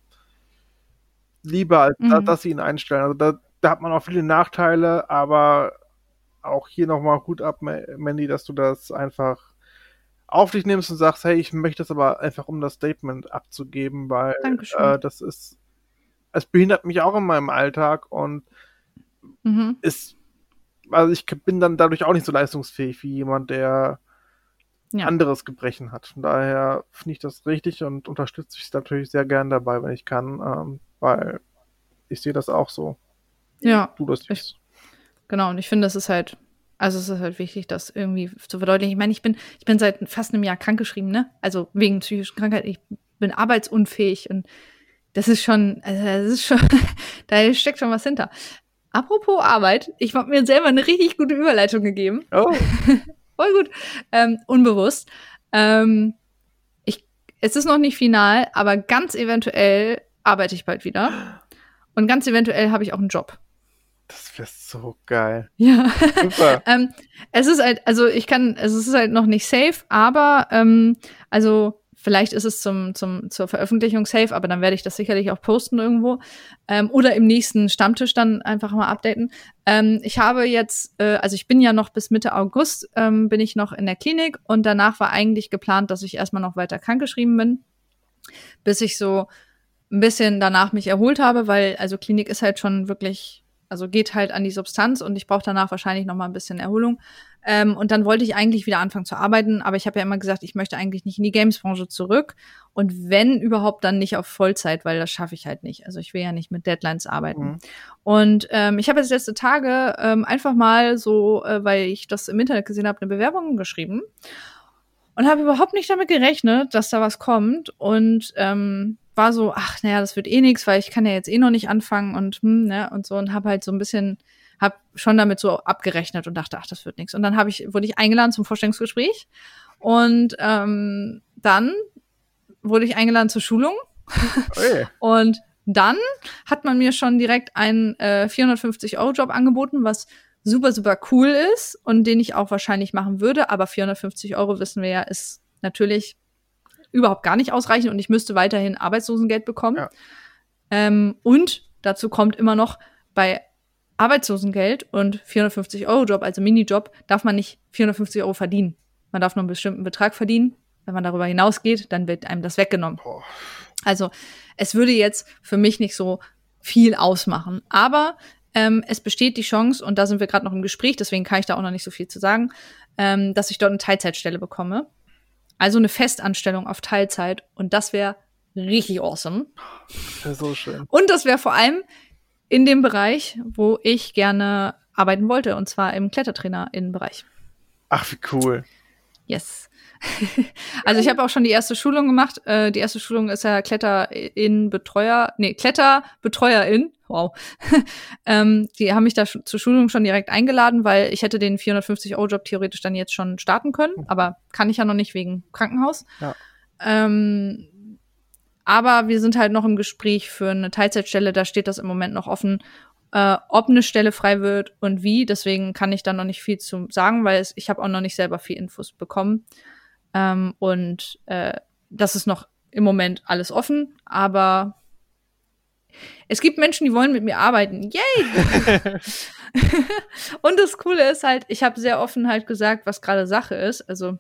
lieber als mhm. dass sie ihn einstellen. Also da, da hat man auch viele Nachteile, aber auch hier nochmal gut ab, Mandy, dass du das einfach auf dich nimmst und sagst, hey, ich möchte das aber einfach, um das Statement abzugeben, weil äh, das ist, es behindert mich auch in meinem Alltag und mhm. ist, also ich bin dann dadurch auch nicht so leistungsfähig wie jemand, der ja. anderes Gebrechen hat. Von daher finde ich das richtig und unterstütze ich es natürlich sehr gern dabei, wenn ich kann, ähm, weil ich sehe das auch so. Ja. Du das ich, Genau, und ich finde, das ist halt, also es ist halt wichtig, das irgendwie zu verdeutlichen. Ich meine, ich bin, ich bin seit fast einem Jahr krankgeschrieben, ne? Also wegen psychischen Krankheit. Ich bin arbeitsunfähig und das ist schon, also das ist schon, da steckt schon was hinter. Apropos Arbeit, ich habe mir selber eine richtig gute Überleitung gegeben. Oh. Voll gut. Ähm, unbewusst. Ähm, ich, es ist noch nicht final, aber ganz eventuell arbeite ich bald wieder. Und ganz eventuell habe ich auch einen Job. Das wäre so geil. Ja. Super. ähm, es ist halt, also ich kann, es ist halt noch nicht safe, aber ähm, also vielleicht ist es zum, zum, zur Veröffentlichung safe, aber dann werde ich das sicherlich auch posten irgendwo. Ähm, oder im nächsten Stammtisch dann einfach mal updaten. Ähm, ich habe jetzt, äh, also ich bin ja noch bis Mitte August, ähm, bin ich noch in der Klinik und danach war eigentlich geplant, dass ich erstmal noch weiter krankgeschrieben bin, bis ich so ein bisschen danach mich erholt habe, weil also Klinik ist halt schon wirklich also geht halt an die Substanz und ich brauche danach wahrscheinlich noch mal ein bisschen Erholung. Ähm, und dann wollte ich eigentlich wieder anfangen zu arbeiten, aber ich habe ja immer gesagt, ich möchte eigentlich nicht in die Gamesbranche zurück. Und wenn überhaupt, dann nicht auf Vollzeit, weil das schaffe ich halt nicht. Also ich will ja nicht mit Deadlines arbeiten. Mhm. Und ähm, ich habe jetzt letzte Tage ähm, einfach mal so, äh, weil ich das im Internet gesehen habe, eine Bewerbung geschrieben und habe überhaupt nicht damit gerechnet, dass da was kommt. Und ähm, war so, ach naja, das wird eh nix, weil ich kann ja jetzt eh noch nicht anfangen und hm, ne, und so und habe halt so ein bisschen, habe schon damit so abgerechnet und dachte, ach, das wird nix. Und dann habe ich, wurde ich eingeladen zum Vorstellungsgespräch und ähm, dann wurde ich eingeladen zur Schulung. Okay. und dann hat man mir schon direkt einen äh, 450-Euro-Job angeboten, was super, super cool ist und den ich auch wahrscheinlich machen würde. Aber 450 Euro, wissen wir ja, ist natürlich überhaupt gar nicht ausreichen und ich müsste weiterhin Arbeitslosengeld bekommen. Ja. Ähm, und dazu kommt immer noch, bei Arbeitslosengeld und 450 Euro Job, also Minijob, darf man nicht 450 Euro verdienen. Man darf nur einen bestimmten Betrag verdienen wenn man darüber hinausgeht, dann wird einem das weggenommen. Also es würde jetzt für mich nicht so viel ausmachen. Aber ähm, es besteht die Chance, und da sind wir gerade noch im Gespräch, deswegen kann ich da auch noch nicht so viel zu sagen, ähm, dass ich dort eine Teilzeitstelle bekomme. Also eine Festanstellung auf Teilzeit. Und das wäre richtig awesome. Ja, so schön. Und das wäre vor allem in dem Bereich, wo ich gerne arbeiten wollte, und zwar im Klettertrainer-Innenbereich. Ach, wie cool. Yes. also ich habe auch schon die erste Schulung gemacht. Äh, die erste Schulung ist ja Kletter in Betreuer, nee, Kletterbetreuerin. Wow. ähm, die haben mich da zur Schulung schon direkt eingeladen, weil ich hätte den 450 Euro Job theoretisch dann jetzt schon starten können, mhm. aber kann ich ja noch nicht wegen Krankenhaus. Ja. Ähm, aber wir sind halt noch im Gespräch für eine Teilzeitstelle, da steht das im Moment noch offen, äh, ob eine Stelle frei wird und wie. Deswegen kann ich da noch nicht viel zu sagen, weil es, ich habe auch noch nicht selber viel Infos bekommen. Ähm, und äh, das ist noch im Moment alles offen, aber es gibt Menschen, die wollen mit mir arbeiten. Yay! und das Coole ist halt, ich habe sehr offen halt gesagt, was gerade Sache ist. Also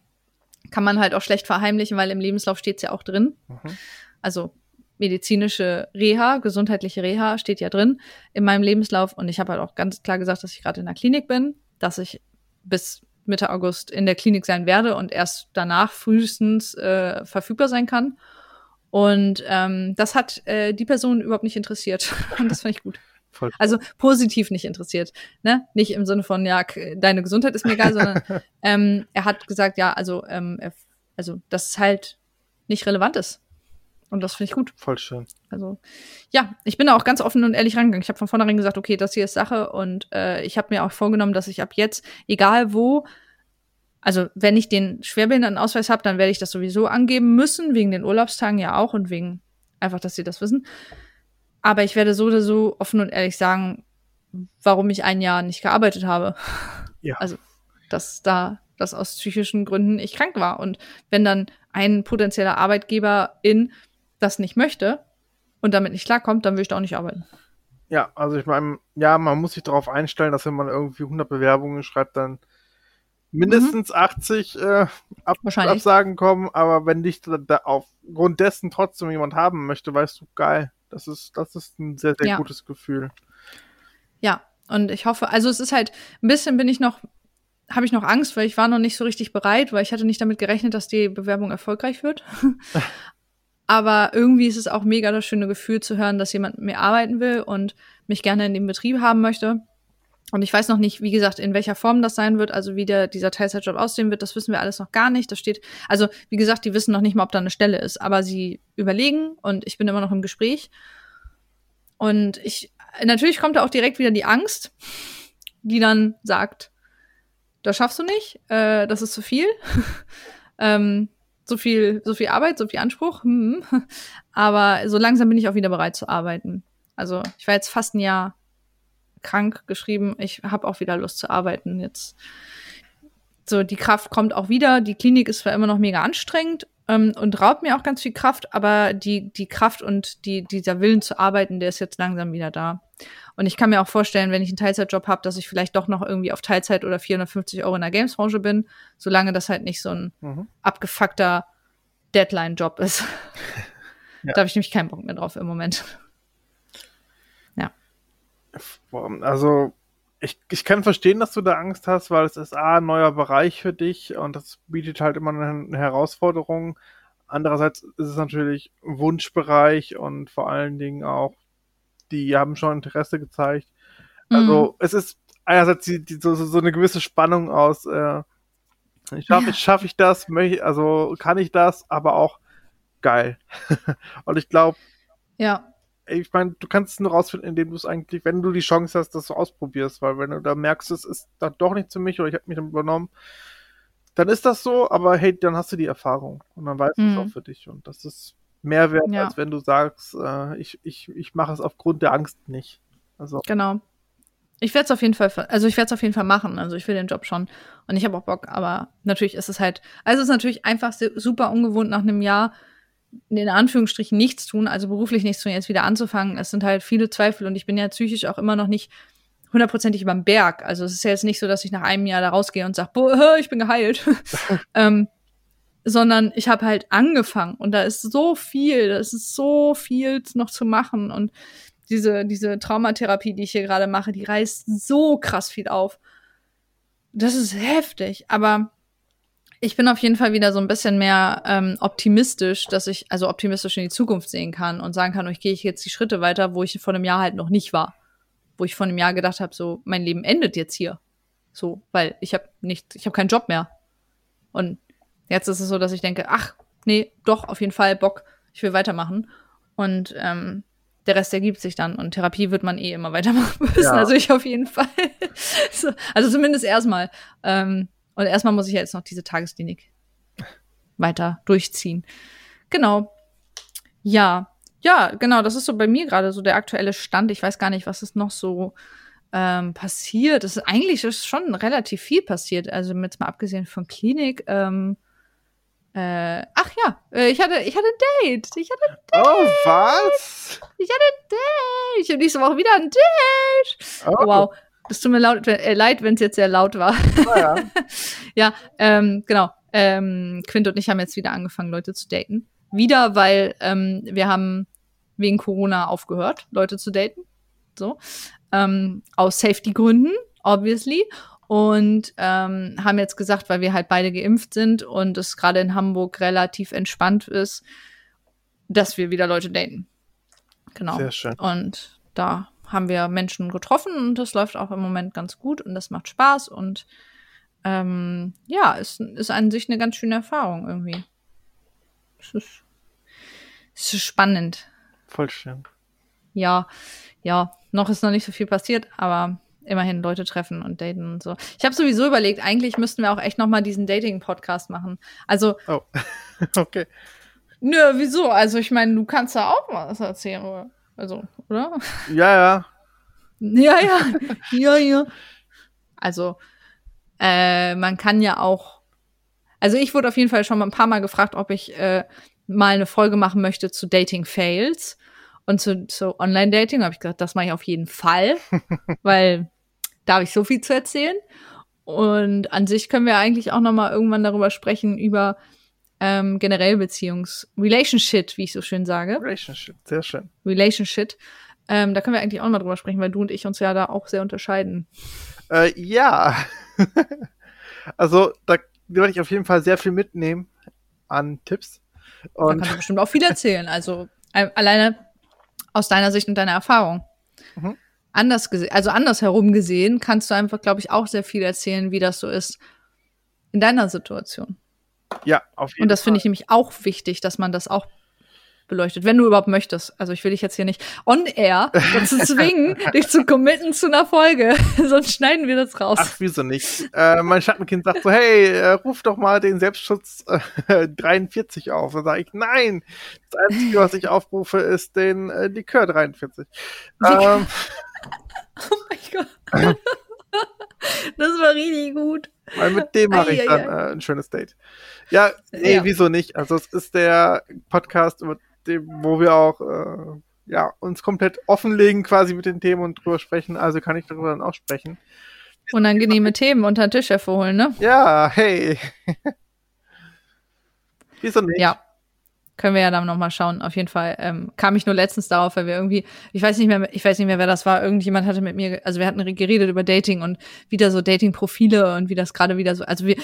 kann man halt auch schlecht verheimlichen, weil im Lebenslauf steht es ja auch drin. Mhm. Also medizinische Reha, gesundheitliche Reha steht ja drin in meinem Lebenslauf. Und ich habe halt auch ganz klar gesagt, dass ich gerade in der Klinik bin, dass ich bis Mitte August in der Klinik sein werde und erst danach frühestens äh, verfügbar sein kann. Und ähm, das hat äh, die Person überhaupt nicht interessiert. und das fand ich gut. Voll. Also positiv nicht interessiert. Ne? Nicht im Sinne von, ja, deine Gesundheit ist mir egal, sondern ähm, er hat gesagt, ja, also, ähm, er, also dass es halt nicht relevant ist. Und das finde ich gut. Voll schön. Also, ja, ich bin da auch ganz offen und ehrlich rangegangen. Ich habe von vornherein gesagt, okay, das hier ist Sache. Und äh, ich habe mir auch vorgenommen, dass ich ab jetzt, egal wo, also wenn ich den Schwerbehindertenausweis habe, dann werde ich das sowieso angeben müssen, wegen den Urlaubstagen ja auch und wegen einfach, dass sie das wissen. Aber ich werde so oder so offen und ehrlich sagen, warum ich ein Jahr nicht gearbeitet habe. Ja. Also, dass da das aus psychischen Gründen ich krank war. Und wenn dann ein potenzieller Arbeitgeber in das nicht möchte und damit nicht klarkommt, dann will ich da auch nicht arbeiten. Ja, also ich meine, ja, man muss sich darauf einstellen, dass wenn man irgendwie 100 Bewerbungen schreibt, dann mindestens mhm. 80 äh, Ab Absagen kommen, aber wenn dich da, da aufgrund dessen trotzdem jemand haben möchte, weißt du, geil, das ist, das ist ein sehr, sehr ja. gutes Gefühl. Ja, und ich hoffe, also es ist halt, ein bisschen bin ich noch, habe ich noch Angst, weil ich war noch nicht so richtig bereit, weil ich hatte nicht damit gerechnet, dass die Bewerbung erfolgreich wird. Aber irgendwie ist es auch mega das schöne Gefühl zu hören, dass jemand mit mir arbeiten will und mich gerne in dem Betrieb haben möchte. Und ich weiß noch nicht, wie gesagt, in welcher Form das sein wird, also wie der, dieser Teilzeitjob aussehen wird, das wissen wir alles noch gar nicht. Das steht, also wie gesagt, die wissen noch nicht mal, ob da eine Stelle ist, aber sie überlegen und ich bin immer noch im Gespräch. Und ich, natürlich kommt da auch direkt wieder die Angst, die dann sagt, das schaffst du nicht, äh, das ist zu viel. ähm, so viel, so viel Arbeit, so viel Anspruch. Hm. Aber so langsam bin ich auch wieder bereit zu arbeiten. Also ich war jetzt fast ein Jahr krank geschrieben. Ich habe auch wieder Lust zu arbeiten jetzt. So, die Kraft kommt auch wieder. Die Klinik ist zwar immer noch mega anstrengend ähm, und raubt mir auch ganz viel Kraft, aber die, die Kraft und die, dieser Willen zu arbeiten, der ist jetzt langsam wieder da. Und ich kann mir auch vorstellen, wenn ich einen Teilzeitjob habe, dass ich vielleicht doch noch irgendwie auf Teilzeit oder 450 Euro in der Gamesbranche bin, solange das halt nicht so ein mhm. abgefuckter Deadline-Job ist. ja. Da habe ich nämlich keinen Bock mehr drauf im Moment. Ja. Also, ich, ich kann verstehen, dass du da Angst hast, weil es ist A, ein neuer Bereich für dich und das bietet halt immer eine Herausforderung. Andererseits ist es natürlich ein Wunschbereich und vor allen Dingen auch die haben schon Interesse gezeigt. Also mhm. es ist einerseits die, die, so, so eine gewisse Spannung aus, äh, schaffe ja. schaff ich das, möchte, also kann ich das, aber auch geil. Und ich glaube, ja. Ich meine, du kannst es nur rausfinden, indem du es eigentlich, wenn du die Chance hast, dass du ausprobierst, weil wenn du da merkst, es ist dann doch nicht für mich oder ich habe mich dann übernommen, dann ist das so, aber hey, dann hast du die Erfahrung und dann weißt du es mhm. auch für dich und das ist mehr wert, ja. als wenn du sagst, äh, ich, ich, ich mache es aufgrund der Angst nicht. Also. Genau. Ich werde es auf jeden Fall, also ich werde es auf jeden Fall machen. Also ich will den Job schon und ich habe auch Bock. Aber natürlich ist es halt, also es ist natürlich einfach super ungewohnt nach einem Jahr in Anführungsstrichen nichts tun, also beruflich nichts tun, jetzt wieder anzufangen. Es sind halt viele Zweifel und ich bin ja psychisch auch immer noch nicht hundertprozentig überm Berg. Also es ist ja jetzt nicht so, dass ich nach einem Jahr da rausgehe und sage, boah, ich bin geheilt. ähm, sondern ich habe halt angefangen und da ist so viel, da ist so viel noch zu machen und diese, diese Traumatherapie, die ich hier gerade mache, die reißt so krass viel auf. Das ist heftig, aber ich bin auf jeden Fall wieder so ein bisschen mehr ähm, optimistisch, dass ich also optimistisch in die Zukunft sehen kann und sagen kann, ich gehe jetzt die Schritte weiter, wo ich vor einem Jahr halt noch nicht war, wo ich vor einem Jahr gedacht habe, so mein Leben endet jetzt hier, so, weil ich habe nicht, ich habe keinen Job mehr. Und jetzt ist es so, dass ich denke, ach nee, doch auf jeden Fall Bock, ich will weitermachen. Und ähm, der Rest ergibt sich dann und Therapie wird man eh immer weitermachen müssen, ja. also ich auf jeden Fall, so, also zumindest erstmal. Ähm, und erstmal muss ich ja jetzt noch diese Tagesklinik weiter durchziehen. Genau. Ja, ja, genau, das ist so bei mir gerade so der aktuelle Stand. Ich weiß gar nicht, was ist noch so ähm, passiert. Es ist eigentlich ist schon relativ viel passiert. Also jetzt mal abgesehen von Klinik. Ähm, äh, ach ja, äh, ich hatte, ich hatte ein Date. Ich hatte ein Date. Oh, was? Ich hatte ein Date. Ich habe nächste Woche wieder ein Date. Oh. Wow. Es tut mir laut, äh, leid, wenn es jetzt sehr laut war. Oh ja, ja ähm, genau. Ähm, Quint und ich haben jetzt wieder angefangen, Leute zu daten. Wieder, weil ähm, wir haben wegen Corona aufgehört, Leute zu daten. So. Ähm, aus Safety-Gründen, obviously. Und ähm, haben jetzt gesagt, weil wir halt beide geimpft sind und es gerade in Hamburg relativ entspannt ist, dass wir wieder Leute daten. Genau. Sehr schön. Und da haben wir Menschen getroffen und das läuft auch im Moment ganz gut und das macht Spaß und ähm, ja, es ist an sich eine ganz schöne Erfahrung irgendwie. Es ist, es ist spannend. Voll schön. Ja, ja, noch ist noch nicht so viel passiert, aber immerhin Leute treffen und daten und so. Ich habe sowieso überlegt, eigentlich müssten wir auch echt noch mal diesen Dating-Podcast machen. Also. Oh, okay. Nö, wieso? Also ich meine, du kannst da auch was erzählen, oder? Also, oder? Ja, ja. Ja, ja. ja, ja. Also, äh, man kann ja auch. Also, ich wurde auf jeden Fall schon mal ein paar Mal gefragt, ob ich äh, mal eine Folge machen möchte zu Dating-Fails und zu, zu Online-Dating. Da habe ich gesagt, das mache ich auf jeden Fall, weil da habe ich so viel zu erzählen. Und an sich können wir eigentlich auch noch mal irgendwann darüber sprechen, über ähm, generell Beziehungs Relationship, wie ich so schön sage. Relationship, sehr schön. Relationship. Ähm, da können wir eigentlich auch mal drüber sprechen, weil du und ich uns ja da auch sehr unterscheiden. Äh, ja. also da werde ich auf jeden Fall sehr viel mitnehmen an Tipps. Und da kannst du bestimmt auch viel erzählen. Also äh, alleine aus deiner Sicht und deiner Erfahrung. Mhm. Anders gesehen, also andersherum gesehen, kannst du einfach, glaube ich, auch sehr viel erzählen, wie das so ist in deiner Situation. Ja, auf jeden Fall. Und das finde ich nämlich auch wichtig, dass man das auch beleuchtet, wenn du überhaupt möchtest. Also ich will dich jetzt hier nicht on air dazu zwingen, dich zu committen zu einer Folge. Sonst schneiden wir das raus. Ach, wieso nicht? Äh, mein Schattenkind sagt so, hey, äh, ruf doch mal den Selbstschutz äh, 43 auf. Dann sage ich, nein, das Einzige, was ich aufrufe, ist den äh, Likör 43. Ähm, oh mein Gott. das war richtig gut. Weil mit dem mache ich dann äh, ein schönes Date. Ja, nee, ja. wieso nicht? Also es ist der Podcast, dem, wo wir auch äh, ja, uns komplett offenlegen quasi mit den Themen und drüber sprechen. Also kann ich darüber dann auch sprechen. Unangenehme Themen unter den Tisch hervorholen, ne? Ja, hey. wieso nicht? Ja. Können wir ja dann nochmal schauen. Auf jeden Fall ähm, kam ich nur letztens darauf, weil wir irgendwie, ich weiß nicht mehr, ich weiß nicht mehr, wer das war. Irgendjemand hatte mit mir, also wir hatten geredet über Dating und wieder so Dating-Profile und wie das gerade wieder so, also wir,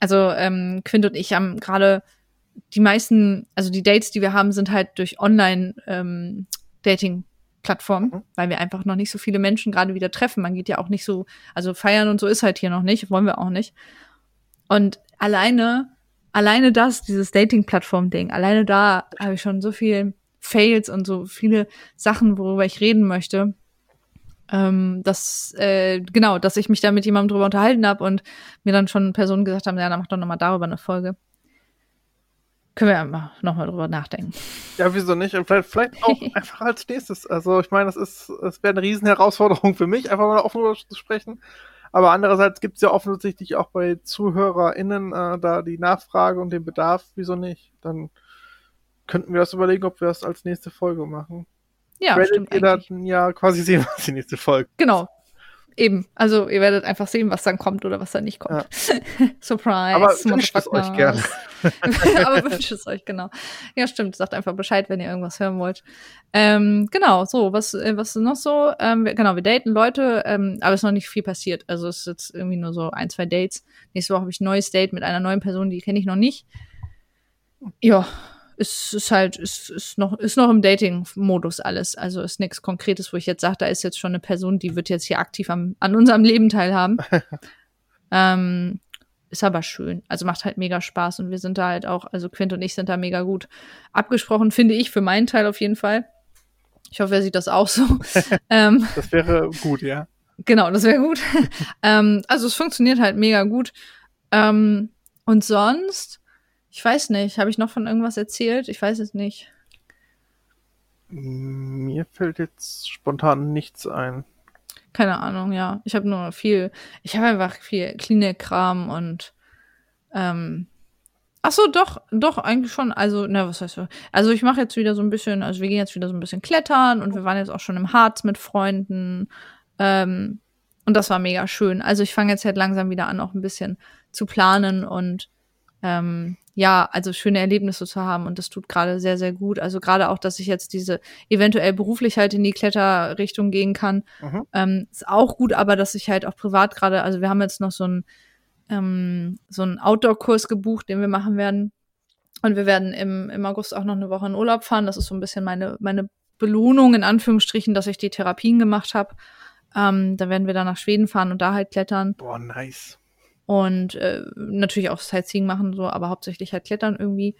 also ähm, Quint und ich haben gerade die meisten, also die Dates, die wir haben, sind halt durch Online-Dating-Plattformen, ähm, mhm. weil wir einfach noch nicht so viele Menschen gerade wieder treffen. Man geht ja auch nicht so, also feiern und so ist halt hier noch nicht, wollen wir auch nicht. Und alleine alleine das, dieses Dating-Plattform-Ding, alleine da habe ich schon so viel Fails und so viele Sachen, worüber ich reden möchte. Ähm, dass, äh, genau, dass ich mich da mit jemandem drüber unterhalten habe und mir dann schon Personen gesagt haben, ja, dann mach doch nochmal darüber eine Folge. Können wir ja nochmal drüber nachdenken. Ja, wieso nicht? Und vielleicht, vielleicht auch einfach als nächstes. Also ich meine, das ist, es wäre eine riesen Herausforderung für mich, einfach mal offen darüber zu sprechen. Aber andererseits gibt es ja offensichtlich auch bei ZuhörerInnen äh, da die Nachfrage und den Bedarf. Wieso nicht? Dann könnten wir das überlegen, ob wir das als nächste Folge machen. Ja, Werdet stimmt. Dann ja quasi sehen, was die nächste Folge Genau. Eben. Also ihr werdet einfach sehen, was dann kommt oder was dann nicht kommt. Ja. Surprise. Aber wünscht es euch gerne. Aber wünscht es euch, genau. Ja, stimmt. Sagt einfach Bescheid, wenn ihr irgendwas hören wollt. Ähm, genau, so, was, äh, was ist noch so? Ähm, genau, wir daten Leute, ähm, aber es ist noch nicht viel passiert. Also es ist jetzt irgendwie nur so ein, zwei Dates. Nächste Woche habe ich ein neues Date mit einer neuen Person, die kenne ich noch nicht. Ja, ist, ist halt, ist, ist noch, ist noch im Dating-Modus alles. Also ist nichts Konkretes, wo ich jetzt sage, da ist jetzt schon eine Person, die wird jetzt hier aktiv am, an unserem Leben teilhaben. ähm, ist aber schön. Also macht halt mega Spaß und wir sind da halt auch, also Quint und ich sind da mega gut abgesprochen, finde ich, für meinen Teil auf jeden Fall. Ich hoffe, er sieht das auch so. ähm, das wäre gut, ja. Genau, das wäre gut. ähm, also es funktioniert halt mega gut. Ähm, und sonst ich weiß nicht. Habe ich noch von irgendwas erzählt? Ich weiß es nicht. Mir fällt jetzt spontan nichts ein. Keine Ahnung, ja. Ich habe nur viel, ich habe einfach viel Klinik-Kram und ähm, Ach so, doch, doch, eigentlich schon. Also, na, was heißt so? Also, ich mache jetzt wieder so ein bisschen, also wir gehen jetzt wieder so ein bisschen klettern und wir waren jetzt auch schon im Harz mit Freunden. Ähm, und das war mega schön. Also, ich fange jetzt halt langsam wieder an, auch ein bisschen zu planen und ähm, ja, also schöne Erlebnisse zu haben und das tut gerade sehr, sehr gut. Also gerade auch, dass ich jetzt diese eventuell beruflich halt in die Kletterrichtung gehen kann, mhm. ähm, ist auch gut, aber dass ich halt auch privat gerade, also wir haben jetzt noch so einen ähm, so einen Outdoor-Kurs gebucht, den wir machen werden. Und wir werden im, im August auch noch eine Woche in Urlaub fahren. Das ist so ein bisschen meine, meine Belohnung, in Anführungsstrichen, dass ich die Therapien gemacht habe. Ähm, da werden wir dann nach Schweden fahren und da halt klettern. Boah, nice und äh, natürlich auch Sightseeing machen, so, aber hauptsächlich halt Klettern irgendwie.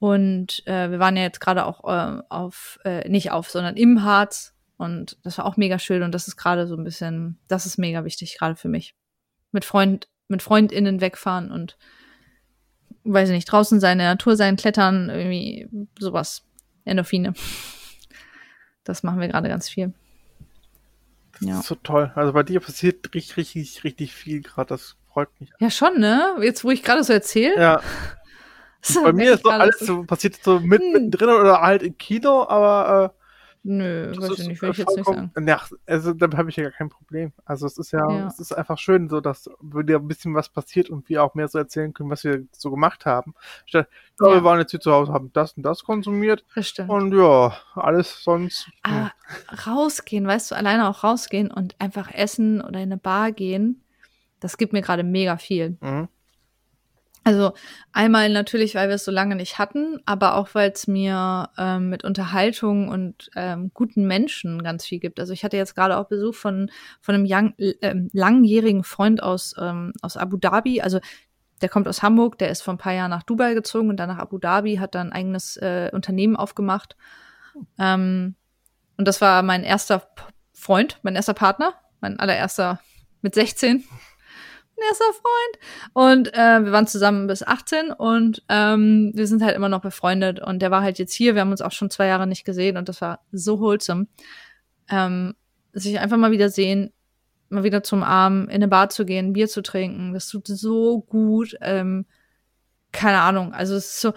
Und äh, wir waren ja jetzt gerade auch äh, auf, äh, nicht auf, sondern im Harz. Und das war auch mega schön. Und das ist gerade so ein bisschen, das ist mega wichtig, gerade für mich. Mit Freund, mit FreundInnen wegfahren und weiß ich nicht, draußen sein, in der Natur sein, klettern, irgendwie sowas. Endorphine. Das machen wir gerade ganz viel. Das ja. ist so toll. Also bei dir passiert richtig, richtig, richtig viel gerade. Das freut mich. Ja, schon, ne? Jetzt, wo ich gerade so erzähle. Ja. Bei mir ist so alles so, passiert so mit, hm. mittendrin oder halt im Kino, aber äh, Nö, das weiß ich nicht, will ich jetzt nicht sagen. Ja, also damit habe ich ja gar kein Problem. Also es ist ja, ja, es ist einfach schön, so dass wieder ein bisschen was passiert und wir auch mehr so erzählen können, was wir so gemacht haben. Statt, ja, wir waren jetzt hier zu Hause, haben das und das konsumiert. Das stimmt. Und ja, alles sonst. Aber rausgehen, weißt du, alleine auch rausgehen und einfach essen oder in eine Bar gehen, das gibt mir gerade mega viel. Mhm. Also einmal natürlich, weil wir es so lange nicht hatten, aber auch weil es mir ähm, mit Unterhaltung und ähm, guten Menschen ganz viel gibt. Also ich hatte jetzt gerade auch Besuch von von einem young, äh, langjährigen Freund aus ähm, aus Abu Dhabi. Also der kommt aus Hamburg, der ist vor ein paar Jahren nach Dubai gezogen und dann nach Abu Dhabi, hat dann ein eigenes äh, Unternehmen aufgemacht. Ähm, und das war mein erster Freund, mein erster Partner, mein allererster mit 16 erster Freund. Und äh, wir waren zusammen bis 18 und ähm, wir sind halt immer noch befreundet. Und der war halt jetzt hier. Wir haben uns auch schon zwei Jahre nicht gesehen und das war so wholesome. Ähm, sich einfach mal wieder sehen, mal wieder zum Arm, in eine Bar zu gehen, Bier zu trinken. Das tut so gut. Ähm, keine Ahnung. Also es ist so,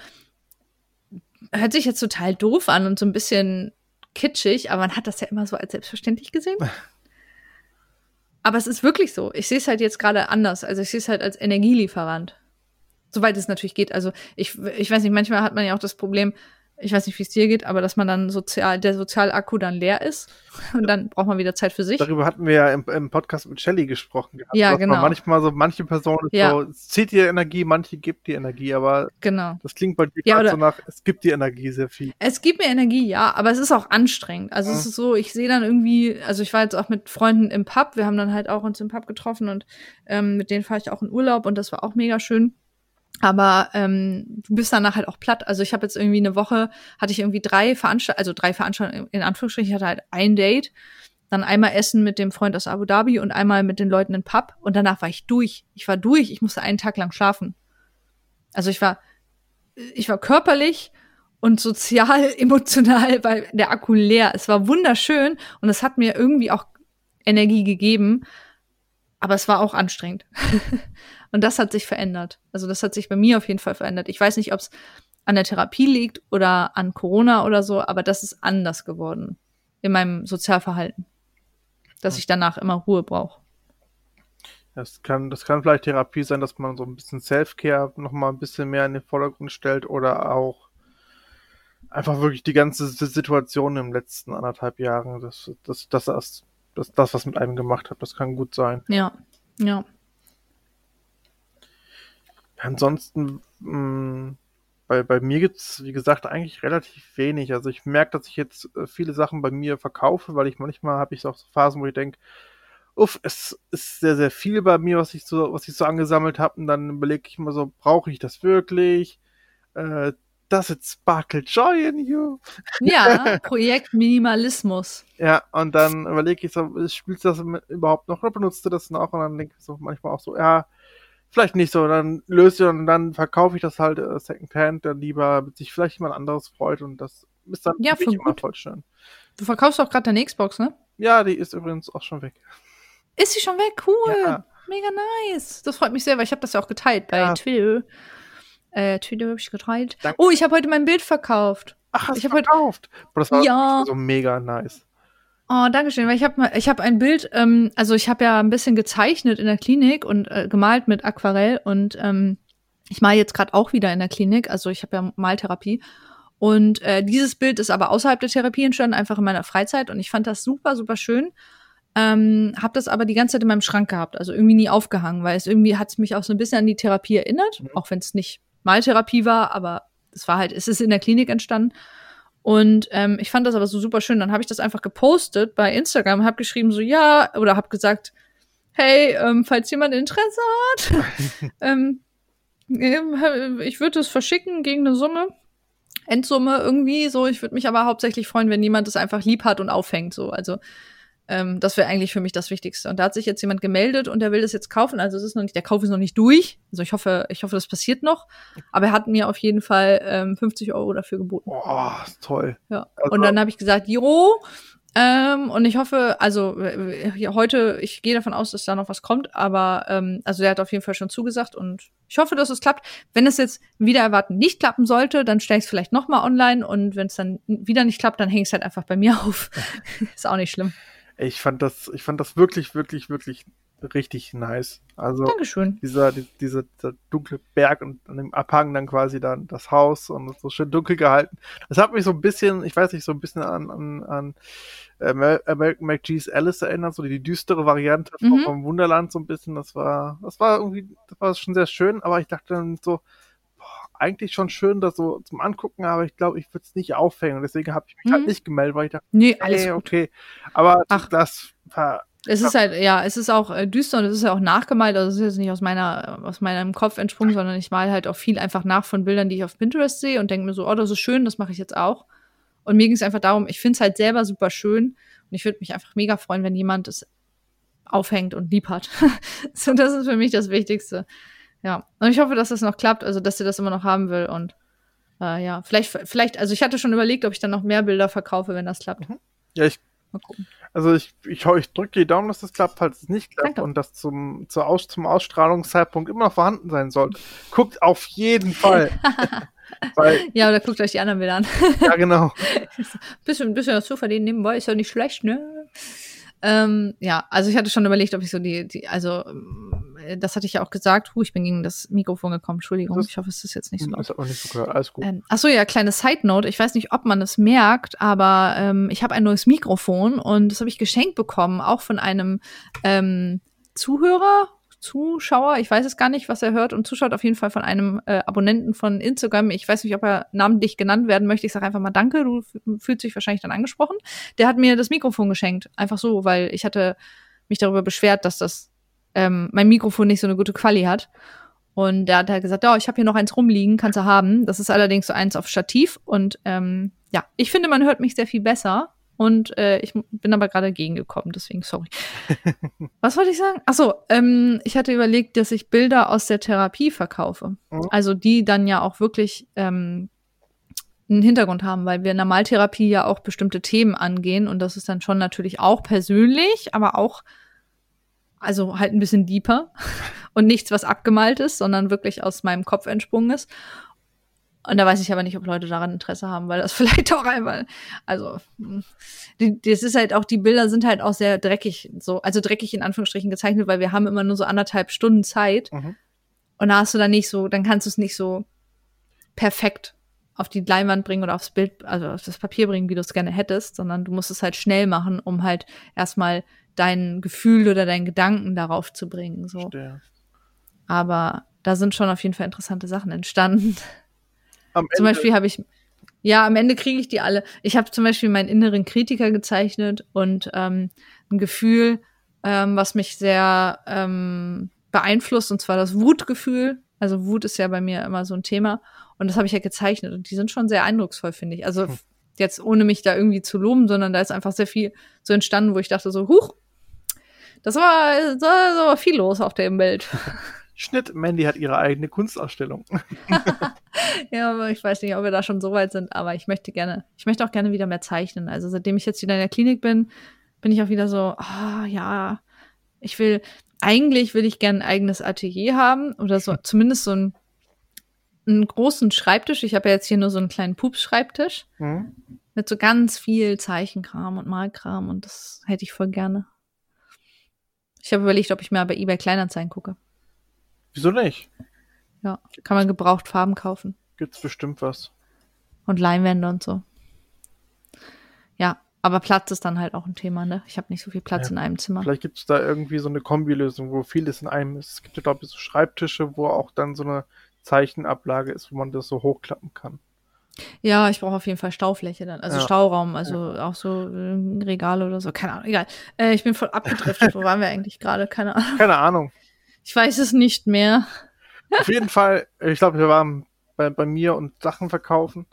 hört sich jetzt total doof an und so ein bisschen kitschig, aber man hat das ja immer so als selbstverständlich gesehen. Aber es ist wirklich so. Ich sehe es halt jetzt gerade anders. Also ich sehe es halt als Energielieferant. Soweit es natürlich geht. Also ich, ich weiß nicht, manchmal hat man ja auch das Problem, ich weiß nicht, wie es dir geht, aber dass man dann sozial, der Sozialakku dann leer ist und dann braucht man wieder Zeit für sich. Darüber hatten wir ja im, im Podcast mit Shelly gesprochen. Gehabt, ja, genau. manchmal so, manche Personen ja. so, es zieht dir Energie, manche gibt dir Energie, aber genau. das klingt bei dir ja, so nach, es gibt dir Energie sehr viel. Es gibt mir Energie, ja, aber es ist auch anstrengend. Also mhm. es ist so, ich sehe dann irgendwie, also ich war jetzt auch mit Freunden im Pub, wir haben dann halt auch uns im Pub getroffen und ähm, mit denen fahre ich auch in Urlaub und das war auch mega schön. Aber ähm, du bist danach halt auch platt. Also ich habe jetzt irgendwie eine Woche, hatte ich irgendwie drei Veranstaltungen, also drei Veranstaltungen in Anführungsstrichen, ich hatte halt ein Date, dann einmal Essen mit dem Freund aus Abu Dhabi und einmal mit den Leuten in Pub und danach war ich durch. Ich war durch, ich musste einen Tag lang schlafen. Also ich war, ich war körperlich und sozial, emotional bei der Akku leer. Es war wunderschön und es hat mir irgendwie auch Energie gegeben, aber es war auch anstrengend. Und das hat sich verändert. Also das hat sich bei mir auf jeden Fall verändert. Ich weiß nicht, ob es an der Therapie liegt oder an Corona oder so, aber das ist anders geworden in meinem Sozialverhalten. Dass ich danach immer Ruhe brauche. Das kann, das kann vielleicht Therapie sein, dass man so ein bisschen Self-Care nochmal ein bisschen mehr in den Vordergrund stellt oder auch einfach wirklich die ganze Situation im letzten anderthalb Jahren, das, das, das, das, das, das was mit einem gemacht hat, das kann gut sein. Ja, ja. Ansonsten, mh, mm, bei, bei mir gibt's wie gesagt, eigentlich relativ wenig. Also ich merke, dass ich jetzt äh, viele Sachen bei mir verkaufe, weil ich manchmal habe ich auch so Phasen, wo ich denke, uff, es ist sehr, sehr viel bei mir, was ich so, was ich so angesammelt habe. Und dann überlege ich immer so, brauche ich das wirklich? Äh, does it sparkle joy in you? Ja, Projekt Minimalismus. ja, und dann überlege ich so, spielst du das überhaupt noch oder benutzt du das noch? Und dann denke ich so manchmal auch so, ja, vielleicht nicht so. Dann löse ich und dann verkaufe ich das halt äh, Secondhand dann lieber, sich vielleicht jemand anderes freut und das ist dann ja, für immer voll schön. Du verkaufst auch gerade deine Xbox, ne? Ja, die ist übrigens auch schon weg. Ist sie schon weg? Cool. Ja. Mega nice. Das freut mich sehr, weil ich habe das ja auch geteilt bei ja. Twitter. Äh, Twitter habe ich geteilt. Danke. Oh, ich habe heute mein Bild verkauft. Ach, hast ich verkauft? Heute... Boah, das war ja. so mega nice. Oh, danke schön, weil ich habe ich hab ein Bild, ähm, also ich habe ja ein bisschen gezeichnet in der Klinik und äh, gemalt mit Aquarell und ähm, ich male jetzt gerade auch wieder in der Klinik, also ich habe ja Maltherapie und äh, dieses Bild ist aber außerhalb der Therapie entstanden, einfach in meiner Freizeit und ich fand das super, super schön. Ähm, habe das aber die ganze Zeit in meinem Schrank gehabt, also irgendwie nie aufgehangen, weil es irgendwie hat mich auch so ein bisschen an die Therapie erinnert, mhm. auch wenn es nicht Maltherapie war, aber es war halt, es ist in der Klinik entstanden. Und ähm, ich fand das aber so super schön. Dann habe ich das einfach gepostet bei Instagram, habe geschrieben so ja oder habe gesagt, hey, ähm, falls jemand Interesse hat, ähm, ähm, ich würde es verschicken gegen eine Summe. Endsumme irgendwie so. Ich würde mich aber hauptsächlich freuen, wenn jemand es einfach lieb hat und aufhängt. So, also ähm, das wäre eigentlich für mich das Wichtigste. Und da hat sich jetzt jemand gemeldet und der will das jetzt kaufen. Also es ist noch nicht, der Kauf ist noch nicht durch. Also ich hoffe, ich hoffe, das passiert noch. Aber er hat mir auf jeden Fall ähm, 50 Euro dafür geboten. Oh, toll. Ja. Also, und dann habe ich gesagt, Jo, ähm, und ich hoffe, also äh, heute, ich gehe davon aus, dass da noch was kommt, aber ähm, also der hat auf jeden Fall schon zugesagt und ich hoffe, dass es klappt. Wenn es jetzt wieder erwarten nicht klappen sollte, dann stelle ich es vielleicht noch mal online und wenn es dann wieder nicht klappt, dann hänge ich es halt einfach bei mir auf. Ist auch nicht schlimm. Ich fand das, ich fand das wirklich, wirklich, wirklich richtig nice. Also Dankeschön. Dieser, die, dieser, dieser dunkle Berg und an dem Abhang dann quasi dann das Haus und so schön dunkel gehalten. Das hat mich so ein bisschen, ich weiß nicht, so ein bisschen an, an, an American McGee's Alice erinnert, so die düstere Variante mhm. vom Wunderland so ein bisschen. Das war, das war irgendwie, das war schon sehr schön, aber ich dachte dann so, eigentlich schon schön, das so zum Angucken, aber ich glaube, ich würde es nicht aufhängen. Deswegen habe ich mich halt mhm. halt nicht gemeldet, weil ich dachte, nee, alles hey, okay. Aber Ach. das war. Es ist halt, ja, es ist auch äh, düster und es ist ja auch nachgemalt. Also es ist jetzt nicht aus meiner, aus meinem Kopf entsprungen, sondern ich male halt auch viel einfach nach von Bildern, die ich auf Pinterest sehe und denke mir so, oh, das ist schön, das mache ich jetzt auch. Und mir ging es einfach darum, ich finde es halt selber super schön und ich würde mich einfach mega freuen, wenn jemand es aufhängt und lieb hat. so, das ist für mich das Wichtigste. Ja, und ich hoffe, dass das noch klappt, also dass sie das immer noch haben will und äh, ja, vielleicht, vielleicht, also ich hatte schon überlegt, ob ich dann noch mehr Bilder verkaufe, wenn das klappt. Mhm. Ja, ich. Mal gucken. Also ich, ich, ich drücke die Daumen, dass das klappt, falls es nicht klappt Danke. und das zum, zur Aus, zum Ausstrahlungszeitpunkt immer noch vorhanden sein sollte. Guckt auf jeden Fall. Weil, ja, oder guckt euch die anderen Bilder an. ja, genau. bisschen, bisschen was zu verdienen nebenbei ist ja nicht schlecht, ne? Ähm, ja, also ich hatte schon überlegt, ob ich so die, die, also äh, das hatte ich ja auch gesagt. Huh, ich bin gegen das Mikrofon gekommen. Entschuldigung, ich hoffe, es ist jetzt nicht so laut. Ist auch nicht so klar. Alles gut. Ähm, achso, ja, kleine Side Note. Ich weiß nicht, ob man es merkt, aber ähm, ich habe ein neues Mikrofon und das habe ich geschenkt bekommen, auch von einem ähm, Zuhörer Zuschauer, ich weiß es gar nicht, was er hört und zuschaut, auf jeden Fall von einem äh, Abonnenten von Instagram. Ich weiß nicht, ob er namentlich genannt werden möchte. Ich sage einfach mal Danke, du fühlst dich wahrscheinlich dann angesprochen. Der hat mir das Mikrofon geschenkt, einfach so, weil ich hatte mich darüber beschwert, dass das ähm, mein Mikrofon nicht so eine gute Quali hat. Und der hat halt gesagt, oh, ich habe hier noch eins rumliegen, kannst du haben. Das ist allerdings so eins auf Stativ. Und ähm, ja, ich finde, man hört mich sehr viel besser. Und äh, ich bin aber gerade gegengekommen, deswegen sorry. Was wollte ich sagen? Achso, ähm, ich hatte überlegt, dass ich Bilder aus der Therapie verkaufe. Mhm. Also die dann ja auch wirklich ähm, einen Hintergrund haben, weil wir in der Maltherapie ja auch bestimmte Themen angehen und das ist dann schon natürlich auch persönlich, aber auch also halt ein bisschen deeper und nichts, was abgemalt ist, sondern wirklich aus meinem Kopf entsprungen ist. Und da weiß ich aber nicht, ob Leute daran Interesse haben, weil das vielleicht auch einmal, also, hm, die, das ist halt auch, die Bilder sind halt auch sehr dreckig, so, also dreckig in Anführungsstrichen gezeichnet, weil wir haben immer nur so anderthalb Stunden Zeit. Mhm. Und da hast du dann nicht so, dann kannst du es nicht so perfekt auf die Leinwand bringen oder aufs Bild, also auf das Papier bringen, wie du es gerne hättest, sondern du musst es halt schnell machen, um halt erstmal dein Gefühl oder deinen Gedanken darauf zu bringen. So. Verstehe. Aber da sind schon auf jeden Fall interessante Sachen entstanden. Zum Beispiel habe ich, ja, am Ende kriege ich die alle. Ich habe zum Beispiel meinen inneren Kritiker gezeichnet und ähm, ein Gefühl, ähm, was mich sehr ähm, beeinflusst, und zwar das Wutgefühl. Also Wut ist ja bei mir immer so ein Thema. Und das habe ich ja gezeichnet. Und die sind schon sehr eindrucksvoll, finde ich. Also hm. jetzt ohne mich da irgendwie zu loben, sondern da ist einfach sehr viel so entstanden, wo ich dachte so, huch, das war, das war viel los auf dem Bild. Schnitt, Mandy hat ihre eigene Kunstausstellung. ja, aber ich weiß nicht, ob wir da schon so weit sind, aber ich möchte gerne, ich möchte auch gerne wieder mehr zeichnen. Also seitdem ich jetzt wieder in der Klinik bin, bin ich auch wieder so, ah, oh, ja, ich will, eigentlich will ich gerne ein eigenes Atelier haben oder so, zumindest so ein einen großen Schreibtisch. Ich habe ja jetzt hier nur so einen kleinen Pups-Schreibtisch mhm. mit so ganz viel Zeichenkram und Malkram und das hätte ich voll gerne. Ich habe überlegt, ob ich mir bei eBay Kleinanzeigen gucke. Wieso nicht? Ja, kann man gebraucht Farben kaufen. Gibt's bestimmt was. Und Leinwände und so. Ja, aber Platz ist dann halt auch ein Thema, ne? Ich habe nicht so viel Platz ja. in einem Zimmer. Vielleicht gibt es da irgendwie so eine Kombilösung, wo vieles in einem ist. Es gibt ja, glaube ich, so Schreibtische, wo auch dann so eine Zeichenablage ist, wo man das so hochklappen kann. Ja, ich brauche auf jeden Fall Staufläche dann, also ja. Stauraum, also ja. auch so äh, Regale oder so, keine Ahnung, egal. Äh, ich bin voll abgedriftet, wo waren wir eigentlich gerade? Keine Ahnung. Keine Ahnung. Ich weiß es nicht mehr. Auf jeden Fall, ich glaube, wir waren bei, bei mir und Sachen verkaufen.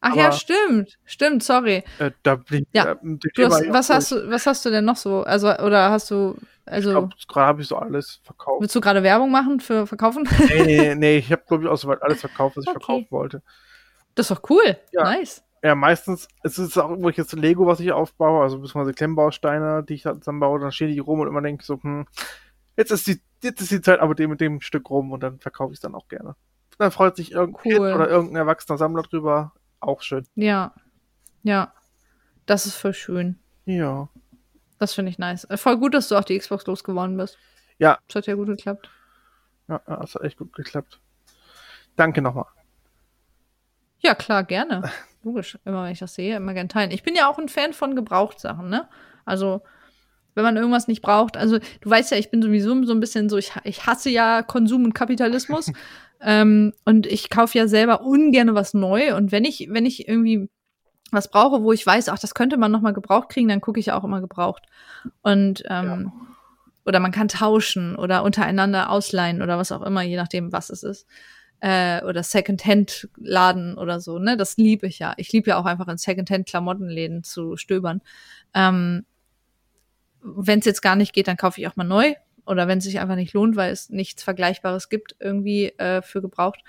Ach Aber, ja, stimmt, stimmt, sorry. Äh, da bin ja. Äh, du hast, was hast du, was hast du denn noch so? Also, oder hast du, also. gerade habe ich so alles verkauft. Willst du gerade Werbung machen für Verkaufen? Nee, nee, nee, ich habe, glaube ich, auch soweit alles verkauft, was ich okay. verkaufen wollte. Das ist doch cool. Ja. Nice. Ja, meistens es ist es auch irgendwelches Lego, was ich aufbaue, also beziehungsweise Klemmbausteine, die ich zusammenbaue, dann stehen die rum und immer denke ich so, hm, jetzt ist die, jetzt ist die Zeit aber dem mit dem Stück rum und dann verkaufe ich es dann auch gerne. Dann freut sich irgendein cool. Kind oder irgendein erwachsener Sammler drüber. Auch schön. Ja. Ja. Das ist voll schön. Ja. Das finde ich nice. Äh, voll gut, dass du auch die Xbox losgeworden bist. Ja. Das hat ja gut geklappt. Ja, das hat echt gut geklappt. Danke nochmal. Ja, klar, gerne. Logisch. Immer wenn ich das sehe, immer gerne teilen. Ich bin ja auch ein Fan von Gebrauchtsachen, ne? Also, wenn man irgendwas nicht braucht. Also, du weißt ja, ich bin sowieso so ein bisschen so, ich, ich hasse ja Konsum und Kapitalismus. ähm, und ich kaufe ja selber ungern was neu. Und wenn ich, wenn ich irgendwie was brauche, wo ich weiß, ach, das könnte man noch mal gebraucht kriegen, dann gucke ich auch immer gebraucht. Und ähm, ja. oder man kann tauschen oder untereinander ausleihen oder was auch immer, je nachdem, was es ist äh, oder Secondhand-Laden oder so, ne? Das liebe ich ja. Ich liebe ja auch einfach in Secondhand-Klamottenläden zu stöbern. Ähm, wenn es jetzt gar nicht geht, dann kaufe ich auch mal neu. Oder wenn es sich einfach nicht lohnt, weil es nichts Vergleichbares gibt, irgendwie äh, für gebraucht.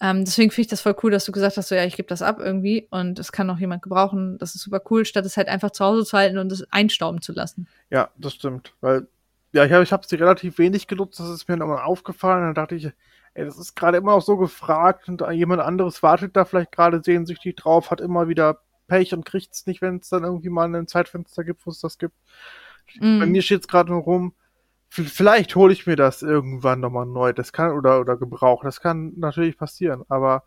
Ähm, deswegen finde ich das voll cool, dass du gesagt hast, so ja, ich gebe das ab irgendwie und es kann noch jemand gebrauchen. Das ist super cool, statt es halt einfach zu Hause zu halten und es einstauben zu lassen. Ja, das stimmt. Weil, ja, ich habe ich sie relativ wenig genutzt, das ist mir nochmal aufgefallen. Dann dachte ich, ey, das ist gerade immer noch so gefragt und jemand anderes wartet da vielleicht gerade sehnsüchtig drauf, hat immer wieder Pech und kriegt es nicht, wenn es dann irgendwie mal ein Zeitfenster gibt, wo es das gibt. Mm. Bei mir steht es gerade nur rum, vielleicht hole ich mir das irgendwann nochmal neu, das kann, oder, oder gebraucht, das kann natürlich passieren, aber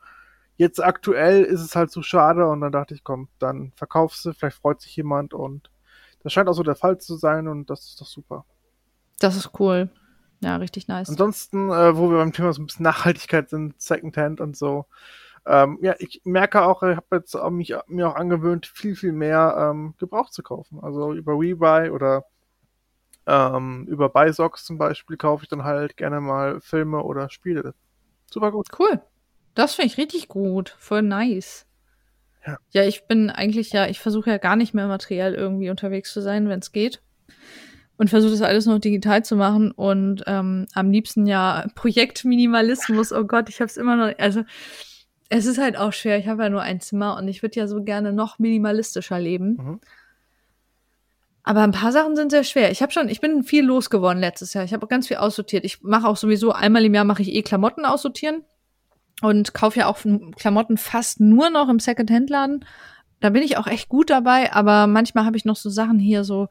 jetzt aktuell ist es halt so schade und dann dachte ich, komm, dann verkaufst du, vielleicht freut sich jemand und das scheint auch so der Fall zu sein und das ist doch super. Das ist cool. Ja, richtig nice. Ansonsten, äh, wo wir beim Thema so ein bisschen Nachhaltigkeit sind, Secondhand und so. Ähm, ja, ich merke auch, ich habe jetzt auch mich, mir auch angewöhnt, viel, viel mehr ähm, Gebrauch zu kaufen. Also über Rebuy oder ähm, über Buysocks zum Beispiel kaufe ich dann halt gerne mal Filme oder Spiele. Super gut. Cool. Das finde ich richtig gut. Voll nice. Ja. ja, ich bin eigentlich ja, ich versuche ja gar nicht mehr materiell irgendwie unterwegs zu sein, wenn es geht und versuche das alles noch digital zu machen und ähm, am liebsten ja Projektminimalismus. Oh Gott, ich habe es immer noch. Also es ist halt auch schwer. Ich habe ja nur ein Zimmer und ich würde ja so gerne noch minimalistischer leben. Mhm. Aber ein paar Sachen sind sehr schwer. Ich habe schon, ich bin viel losgeworden letztes Jahr. Ich habe auch ganz viel aussortiert. Ich mache auch sowieso einmal im Jahr mache ich eh Klamotten aussortieren. und kaufe ja auch Klamotten fast nur noch im Second-Hand-Laden. Da bin ich auch echt gut dabei, aber manchmal habe ich noch so Sachen hier, so,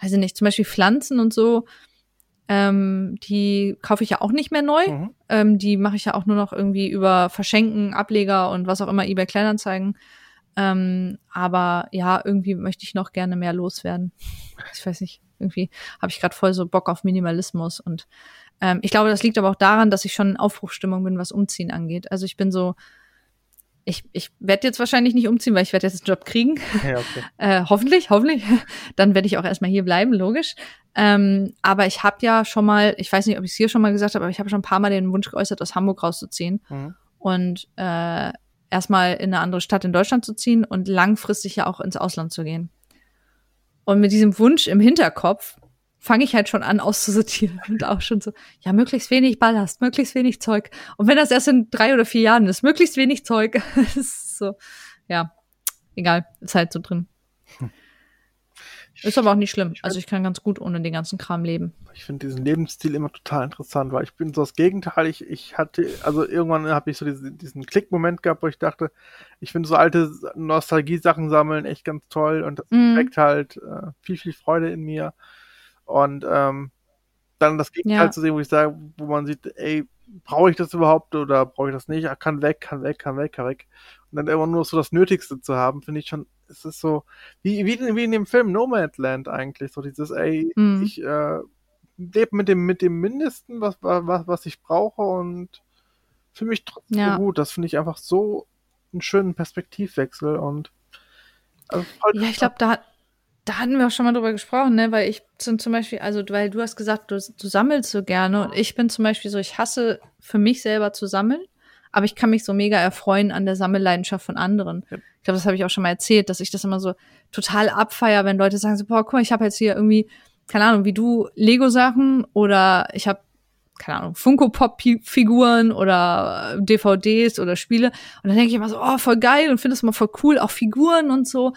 weiß ich nicht, zum Beispiel Pflanzen und so. Ähm, die kaufe ich ja auch nicht mehr neu. Mhm. Ähm, die mache ich ja auch nur noch irgendwie über Verschenken, Ableger und was auch immer, eBay Kleinanzeigen. Ähm, aber ja, irgendwie möchte ich noch gerne mehr loswerden. Ich weiß nicht, irgendwie habe ich gerade voll so Bock auf Minimalismus und ähm, ich glaube, das liegt aber auch daran, dass ich schon in Aufbruchstimmung bin, was Umziehen angeht. Also ich bin so, ich, ich werde jetzt wahrscheinlich nicht umziehen, weil ich werde jetzt einen Job kriegen. Ja, okay. äh, hoffentlich, hoffentlich. Dann werde ich auch erstmal hier bleiben, logisch. Ähm, aber ich habe ja schon mal, ich weiß nicht, ob ich es hier schon mal gesagt habe, aber ich habe schon ein paar Mal den Wunsch geäußert, aus Hamburg rauszuziehen. Mhm. Und äh, erstmal in eine andere Stadt in Deutschland zu ziehen und langfristig ja auch ins Ausland zu gehen. Und mit diesem Wunsch im Hinterkopf fange ich halt schon an auszusortieren und auch schon so, ja, möglichst wenig Ballast, möglichst wenig Zeug. Und wenn das erst in drei oder vier Jahren ist, möglichst wenig Zeug. ist so, ja, egal, ist halt so drin. Hm. Ist aber auch nicht schlimm. Also ich kann ganz gut ohne den ganzen Kram leben. Ich finde diesen Lebensstil immer total interessant, weil ich bin so das Gegenteil. Ich, ich hatte, also irgendwann habe ich so diesen, diesen Klick-Moment gehabt, wo ich dachte, ich finde so alte Nostalgie-Sachen sammeln echt ganz toll und das mm. weckt halt äh, viel, viel Freude in mir. Und ähm, dann das Gegenteil ja. zu sehen, wo ich sage, wo man sieht, ey, brauche ich das überhaupt oder brauche ich das nicht? Ah, kann weg, kann weg, kann weg, kann weg. Und dann immer nur so das Nötigste zu haben, finde ich schon es ist so, wie, wie, wie in dem Film Nomadland eigentlich, so dieses, ey, mhm. ich äh, lebe mit dem, mit dem Mindesten, was, was, was ich brauche und für mich trotzdem ja. gut. Das finde ich einfach so einen schönen Perspektivwechsel und also ja, ich glaube, da, da hatten wir auch schon mal drüber gesprochen, ne? Weil ich zum Beispiel, also weil du hast gesagt, du, du sammelst so gerne und ich bin zum Beispiel so, ich hasse für mich selber zu sammeln aber ich kann mich so mega erfreuen an der Sammelleidenschaft von anderen. Ja. Ich glaube, das habe ich auch schon mal erzählt, dass ich das immer so total abfeier, wenn Leute sagen so, boah, guck mal, ich habe jetzt hier irgendwie, keine Ahnung, wie du Lego-Sachen oder ich habe keine Ahnung, Funko-Pop-Figuren oder DVDs oder Spiele. Und dann denke ich immer so, oh, voll geil und finde es immer voll cool, auch Figuren und so.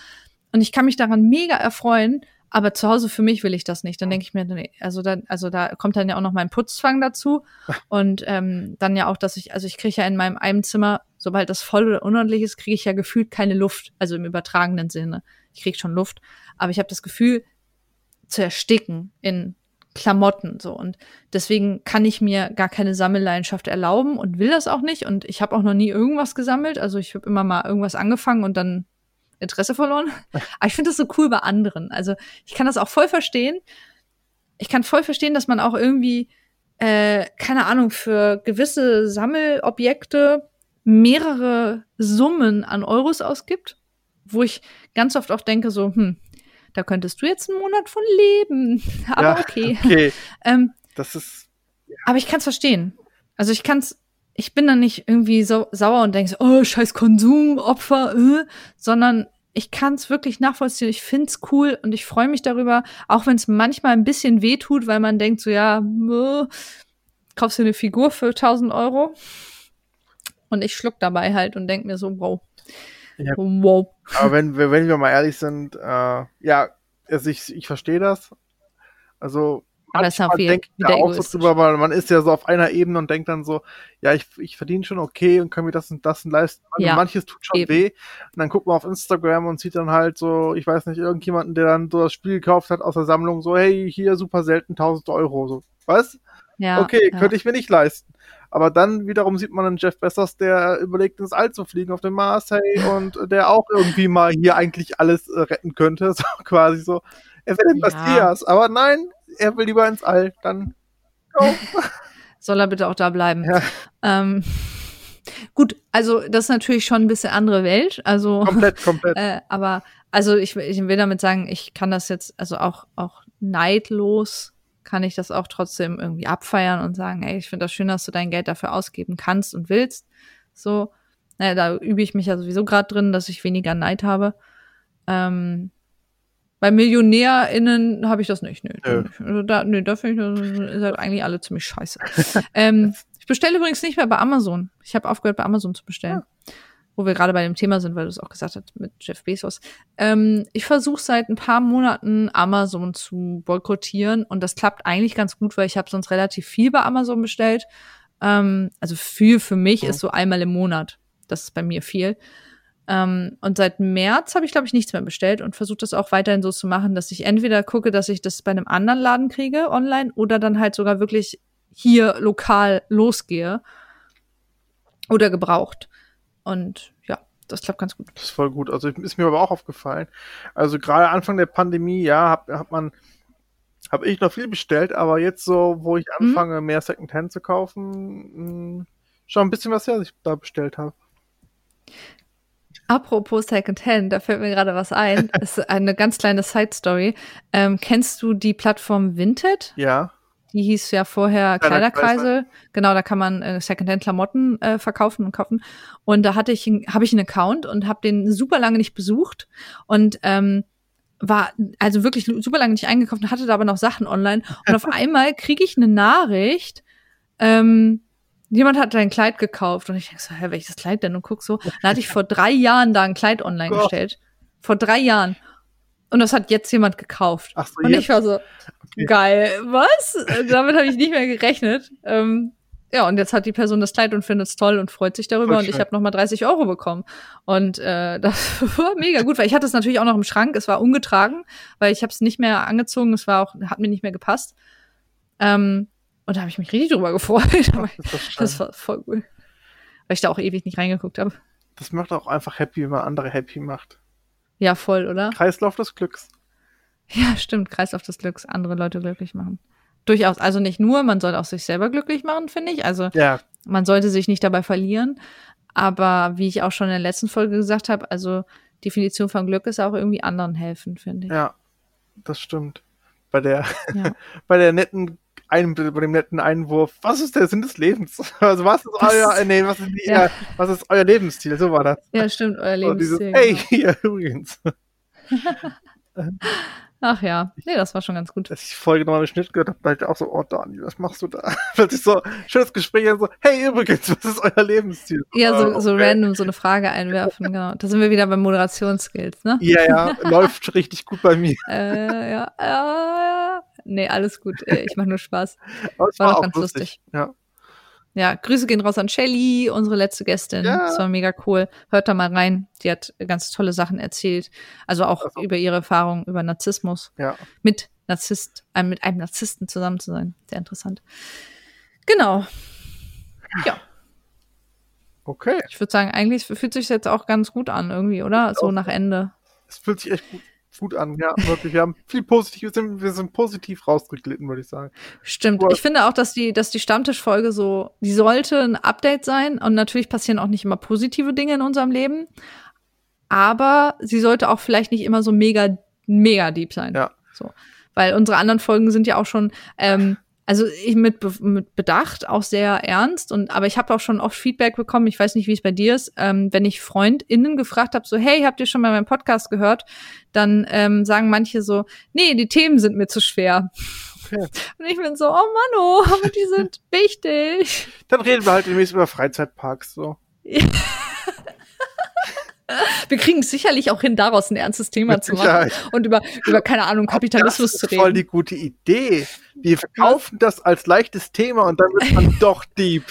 Und ich kann mich daran mega erfreuen. Aber zu Hause für mich will ich das nicht. Dann denke ich mir, nee, also dann, also da kommt dann ja auch noch mein Putzfang dazu. Und ähm, dann ja auch, dass ich, also ich kriege ja in meinem einem Zimmer, sobald das voll oder unordentlich ist, kriege ich ja gefühlt keine Luft. Also im übertragenen Sinne. Ich kriege schon Luft. Aber ich habe das Gefühl, zu ersticken in Klamotten so und deswegen kann ich mir gar keine Sammelleidenschaft erlauben und will das auch nicht und ich habe auch noch nie irgendwas gesammelt also ich habe immer mal irgendwas angefangen und dann Interesse verloren. Aber ich finde das so cool bei anderen. Also ich kann das auch voll verstehen. Ich kann voll verstehen, dass man auch irgendwie, äh, keine Ahnung, für gewisse Sammelobjekte mehrere Summen an Euros ausgibt, wo ich ganz oft auch denke, so, hm, da könntest du jetzt einen Monat von leben. Aber ja, okay. okay. ähm, das ist. Ja. Aber ich kann es verstehen. Also ich kann es ich bin dann nicht irgendwie so sauer und denke so, oh, scheiß Konsumopfer, äh, sondern ich kann es wirklich nachvollziehen. Ich find's cool und ich freue mich darüber, auch wenn es manchmal ein bisschen weh tut, weil man denkt so, ja, äh, kaufst du eine Figur für 1000 Euro? Und ich schluck dabei halt und denk mir so, wow. Ja. Wow. Aber wenn, wenn wir mal ehrlich sind, äh, ja, also ich, ich verstehe das. Also aber es ist denkt da auch so drüber, weil man ist ja so auf einer Ebene und denkt dann so, ja, ich, ich verdiene schon okay und kann mir das und das leisten. Also ja, manches tut schon eben. weh. Und dann guckt man auf Instagram und sieht dann halt so, ich weiß nicht, irgendjemanden, der dann so das Spiel gekauft hat aus der Sammlung, so, hey, hier super selten 1000 Euro. So, was? Ja, okay, ja. könnte ich mir nicht leisten. Aber dann wiederum sieht man einen Jeff Bessers, der überlegt, ins All zu fliegen auf dem Mars, hey, und der auch irgendwie mal hier eigentlich alles äh, retten könnte, so quasi so. Er den ja. Bastias, aber nein, er will lieber ins All, dann go. Soll er bitte auch da bleiben. Ja. Ähm, gut, also das ist natürlich schon ein bisschen andere Welt. Also komplett, komplett. Äh, aber also ich, ich will damit sagen, ich kann das jetzt also auch auch neidlos kann ich das auch trotzdem irgendwie abfeiern und sagen, ey, ich finde das schön, dass du dein Geld dafür ausgeben kannst und willst. So, naja, da übe ich mich ja sowieso gerade drin, dass ich weniger Neid habe. Ähm, bei MillionärInnen habe ich das nicht. Nee, ja. also da, nee, da finde ich, das ist halt eigentlich alle ziemlich scheiße. ähm, ich bestelle übrigens nicht mehr bei Amazon. Ich habe aufgehört, bei Amazon zu bestellen. Ja. Wo wir gerade bei dem Thema sind, weil du es auch gesagt hast mit Jeff Bezos. Ähm, ich versuche seit ein paar Monaten Amazon zu boykottieren und das klappt eigentlich ganz gut, weil ich habe sonst relativ viel bei Amazon bestellt. Ähm, also viel für mich Mhm. ist so einmal im Monat. Das ist bei mir viel. Ähm, und seit März habe ich, glaube ich, nichts mehr bestellt und versuche das auch weiterhin so zu machen, dass ich entweder gucke, dass ich das bei einem anderen Laden kriege online oder dann halt sogar wirklich hier lokal losgehe oder gebraucht. Und ja, das klappt ganz gut. Das ist voll gut. Also ist mir aber auch aufgefallen. Also gerade Anfang der Pandemie, ja, hat, hat man, habe ich noch viel bestellt, aber jetzt so, wo ich Mhm. anfange, mehr Secondhand zu kaufen, mh, schon ein bisschen was her, was ich da bestellt habe. Apropos Secondhand, da fällt mir gerade was ein. Das ist eine ganz kleine Side-Story. Ähm, kennst du die Plattform Vinted? Ja. Die hieß ja vorher Kleiderkreise. Kleiderkreise. Genau, da kann man äh, Secondhand-Klamotten äh, verkaufen und kaufen. Und da hatte ich, habe ich einen Account und habe den super lange nicht besucht und ähm, war also wirklich super lange nicht eingekauft und hatte da aber noch Sachen online. Und auf einmal kriege ich eine Nachricht. Ähm, Jemand hat ein Kleid gekauft und ich denke so, hä, welches Kleid denn? Und guck so, da hatte ich vor drei Jahren da ein Kleid online Gott. gestellt. Vor drei Jahren. Und das hat jetzt jemand gekauft. Ach so, Und jetzt. ich war so, Okay. geil, was? Damit habe ich nicht mehr gerechnet. Ähm, ja, und jetzt hat die Person das Kleid und findet es toll und freut sich darüber. Voll Und ich schön. habe nochmal 30 Euro bekommen. Und äh, das war mega gut, weil ich hatte es natürlich auch noch im Schrank. Es war ungetragen, weil ich habe es nicht mehr angezogen. Es war auch, hat mir nicht mehr gepasst. Ähm, und da habe ich mich richtig drüber gefreut. Aber Das, das war voll cool. Weil ich da auch ewig nicht reingeguckt habe. das macht auch einfach happy, wenn man andere happy macht. Ja, voll, oder? Kreislauf des Glücks. Ja, stimmt. Kreislauf des Glücks. Andere Leute glücklich machen. Durchaus. Also nicht nur, man soll auch sich selber glücklich machen, finde ich. Also Ja, man sollte sich nicht dabei verlieren. Aber wie ich auch schon in der letzten Folge gesagt habe, also Definition von Glück ist auch irgendwie anderen helfen, finde ich. ja, das stimmt. Bei der, Ja. bei der netten ein, bei dem netten Einwurf, was ist der Sinn des Lebens? Also was ist Was- euer, nee, was ist, die, Ja. was ist euer Lebensziel? So war das. Ja, stimmt, euer So dieses, Lebensstil. hey, genau. hier übrigens. Ach ja, nee, das war schon ganz gut. Als ich die Folge nochmal im Schnitt gehört habe, dachte ich auch so, oh Dani, was machst du da? Plötzlich so, schönes Gespräch, so, hey, übrigens, was ist euer Lebensziel? Ja, so, Ah, so okay. random so eine Frage einwerfen, genau. Da sind wir wieder bei Moderationsskills, ne? Ja, ja, läuft richtig gut bei mir. Äh, ja, ja, ja. Nee, alles gut. Äh, Ich mache nur Spaß. War war, doch auch ganz lustig. Ja. Ja, Grüße gehen raus an Shelly, unsere letzte Gästin. Ja. Das war mega cool. Hört da mal rein. Die hat ganz tolle Sachen erzählt. Also auch Also- über ihre Erfahrung über Narzissmus. ja. Mit Narzisst, äh, mit einem Narzissten zusammen zu sein. Sehr interessant. Genau. Ja, Okay. ich würde sagen, eigentlich fühlt sich jetzt auch ganz gut an irgendwie, oder? So auch. nach Ende. Es fühlt sich echt gut, gut an. Ja, wirklich. Wir haben viel positiv, wir sind, wir sind positiv rausgeglitten, würde ich sagen. Stimmt. Cool. Ich finde auch, dass die, dass die Stammtischfolge so, die sollte ein Update sein. Und natürlich passieren auch nicht immer positive Dinge in unserem Leben. Aber sie sollte auch vielleicht nicht immer so mega, mega deep sein. Ja. So. Weil unsere anderen Folgen sind ja auch schon, ähm, also ich mit, Be mit Bedacht auch sehr ernst und aber ich habe auch schon oft Feedback bekommen, ich weiß nicht, wie es bei dir ist, ähm, wenn ich FreundInnen gefragt habe, so, hey, habt ihr schon mal meinen Podcast gehört? Dann ähm, sagen manche so, nee, die Themen sind mir zu schwer. Okay. Und ich bin so, oh Mann, oh, aber die sind wichtig. Dann reden wir halt demnächst über Freizeitparks. So. Wir kriegen es sicherlich auch hin, daraus ein ernstes Thema Mit zu machen Sicherheit. und über, über keine Ahnung, Kapitalismus das zu ist voll reden. die gute Idee. Wir verkaufen das als leichtes Thema und dann wird man doch deep.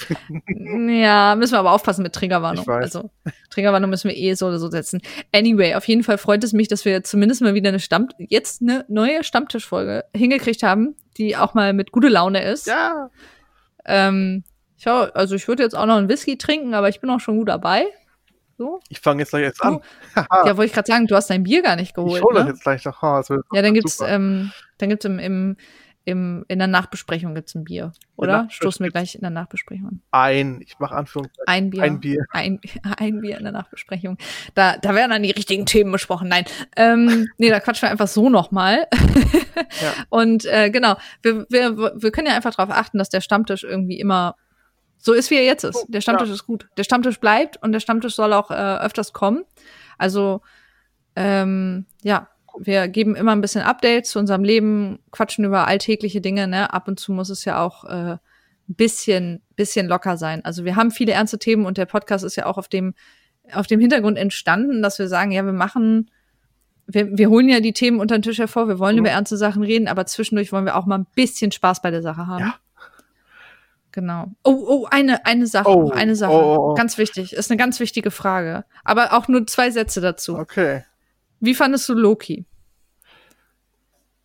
Ja, müssen wir aber aufpassen mit Triggerwarnung. Also Triggerwarnung müssen wir eh so oder so setzen. Anyway, auf jeden Fall freut es mich, dass wir zumindest mal wieder eine Stamm jetzt eine neue Stammtischfolge hingekriegt haben, die auch mal mit gute Laune ist. Ja. Ähm, ich, also ich würde jetzt auch noch einen Whisky trinken, aber ich bin auch schon gut dabei. So. Ich fange jetzt gleich jetzt an. Ja, wollte ich gerade sagen, du hast dein Bier gar nicht ich geholt. hole das ne? jetzt gleich noch. Wird Ja, dann gibt's, ähm, dann gibt's im, im, im, in der Nachbesprechung gibt's ein Bier, oder? Stoßen wir gleich in der Nachbesprechung an. ein. Ich mache Anführungszeichen. Ein Bier. Ein Bier. Ein, ein Bier in der Nachbesprechung. Da, da werden dann die richtigen Themen besprochen. Nein. Ähm, nee, da quatschen wir einfach so nochmal. Ja. Und äh, genau, wir, wir, wir können ja einfach darauf achten, dass der Stammtisch irgendwie immer so ist, wie er jetzt ist. Der Stammtisch ja. ist gut. Der Stammtisch bleibt und der Stammtisch soll auch äh, öfters kommen. Also, ähm, ja, wir geben immer ein bisschen Updates zu unserem Leben, quatschen über alltägliche Dinge. Ne? Ab und zu muss es ja auch äh, ein bisschen, bisschen locker sein. Also wir haben viele ernste Themen und der Podcast ist ja auch auf dem, auf dem Hintergrund entstanden, dass wir sagen, ja, wir machen, wir, wir holen ja die Themen unter den Tisch hervor, wir wollen Mhm. über ernste Sachen reden, aber zwischendurch wollen wir auch mal ein bisschen Spaß bei der Sache haben. Ja. Genau. Oh, oh, eine, eine Sache, Oh, eine Sache. oh, oh. Ganz wichtig. Ist eine ganz wichtige Frage. Aber auch nur zwei Sätze dazu. Okay. Wie fandest du Loki?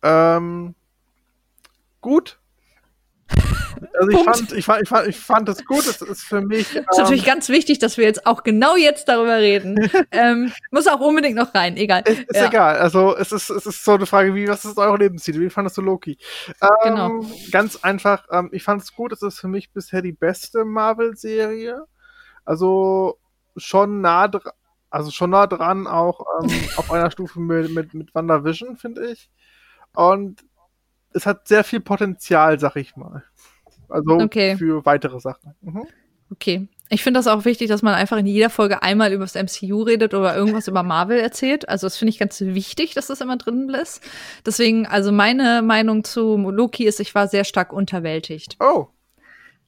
Ähm, gut. Also ich Punkt. fand, ich fand, ich fand, ich fand es gut. Es ist für mich. Ist natürlich ganz wichtig, dass wir jetzt auch genau jetzt darüber reden. ähm, muss auch unbedingt noch rein, egal. Ist, ist Ja. egal. Also es ist, es ist so eine Frage, wie, was ist eure Lebensziel? Wie fandest du Loki? Ähm, Genau. Ganz einfach, ähm, ich fand es gut, es ist für mich bisher die beste Marvel-Serie. Also schon nah dran, also schon nah dran auch ähm, auf einer Stufe mit, mit, mit WandaVision, finde ich. Und es hat sehr viel Potenzial, sag ich mal. Also Okay. für weitere Sachen. Mhm. Okay. Ich finde das auch wichtig, dass man einfach in jeder Folge einmal über das MCU redet oder irgendwas über Marvel erzählt. Also das finde ich ganz wichtig, dass das immer drin ist. Deswegen, also meine Meinung zu Loki ist, ich war sehr stark unterwältigt. Oh,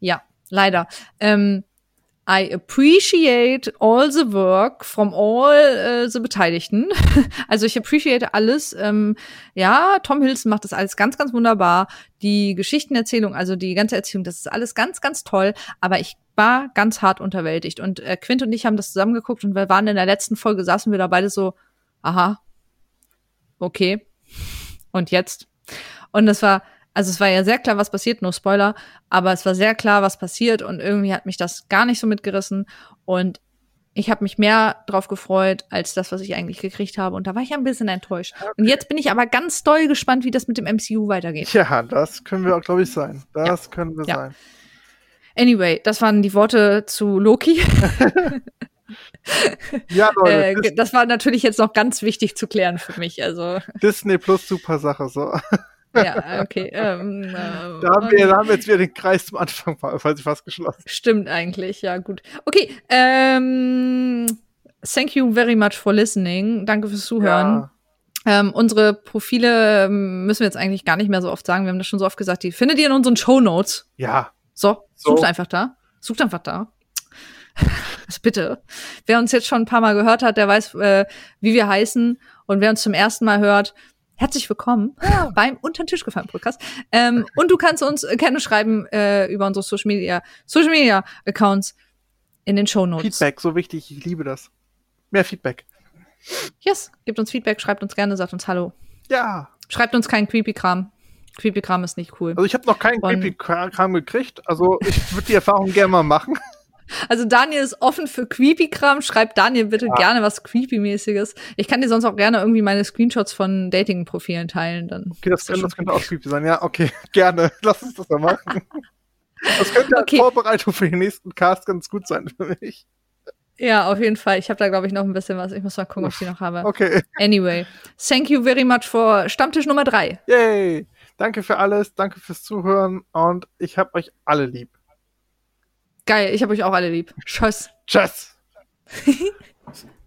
Ja, leider. Ähm, I appreciate all the work from all äh, the Beteiligten. also ich appreciate alles. Ähm, ja, Tom Hiddleston macht das alles ganz, ganz wunderbar. Die Geschichtenerzählung, also die ganze Erzählung, das ist alles ganz, ganz toll. Aber ich war ganz hart unterwältigt. Und äh, Quint und ich haben das zusammengeguckt und wir waren in der letzten Folge, saßen wir da beide so, aha, okay. Und jetzt? Und das war, also es war ja sehr klar, was passiert, no Spoiler, aber es war sehr klar, was passiert und irgendwie hat mich das gar nicht so mitgerissen und ich habe mich mehr drauf gefreut als das, was ich eigentlich gekriegt habe und da war ich ein bisschen enttäuscht. Und jetzt bin ich aber ganz doll gespannt, wie das mit dem MCU weitergeht. ja, das können wir auch, glaube ich, sein. Das können wir Ja. sein. Anyway, das waren die Worte zu Loki. Ja, Leute, Äh, das war natürlich jetzt noch ganz wichtig zu klären für mich. Also, Disney Plus super Sache. So. Ja, okay. Ähm, äh, Da haben, wir, da haben wir jetzt wieder den Kreis zum Anfang falls ich fast geschlossen. Stimmt eigentlich, ja, gut. Okay, ähm, thank you very much for listening. Danke fürs Zuhören. Ja. Ähm, unsere Profile ähm, müssen wir jetzt eigentlich gar nicht mehr so oft sagen. Wir haben das schon so oft gesagt. Die findet ihr in unseren Show Notes. ja, So, So. sucht einfach da. Sucht einfach da. Also bitte. Wer uns jetzt schon ein paar Mal gehört hat, der weiß, äh, wie wir heißen. Und wer uns zum ersten Mal hört, herzlich willkommen beim Unter den Tisch gefallen Podcast. Ähm, und du kannst uns äh, gerne schreiben äh, über unsere Social Media, Social Media Accounts in den Show Notes. Feedback, so wichtig. Ich liebe das. Mehr Feedback. Yes, gebt uns Feedback, schreibt uns gerne, sagt uns Hallo. Ja. Schreibt uns keinen Creepy-Kram. Creepy-Kram ist nicht cool. Also ich habe noch keinen Creepy-Kram gekriegt. Also ich würde die Erfahrung gerne mal machen. Also Daniel ist offen für Creepy-Kram. Schreibt Daniel bitte gerne was Creepy-mäßiges. Ich kann dir sonst auch gerne irgendwie meine Screenshots von Dating-Profilen teilen. Dann Okay, das, kann, das könnte auch creepy sein. Ja, okay, gerne. Lass uns das mal machen. Das könnte Okay. als Vorbereitung für den nächsten Cast ganz gut sein für mich. Ja, auf jeden Fall. Ich habe da, glaube ich, noch ein bisschen was. Ich muss mal gucken, ob ich die noch habe. Okay. Anyway, thank you very much for Stammtisch Nummer drei. Yay. Danke für alles. Danke fürs Zuhören. Und ich hab euch alle lieb. Geil, ich habe euch auch alle lieb. Tschüss. Tschüss.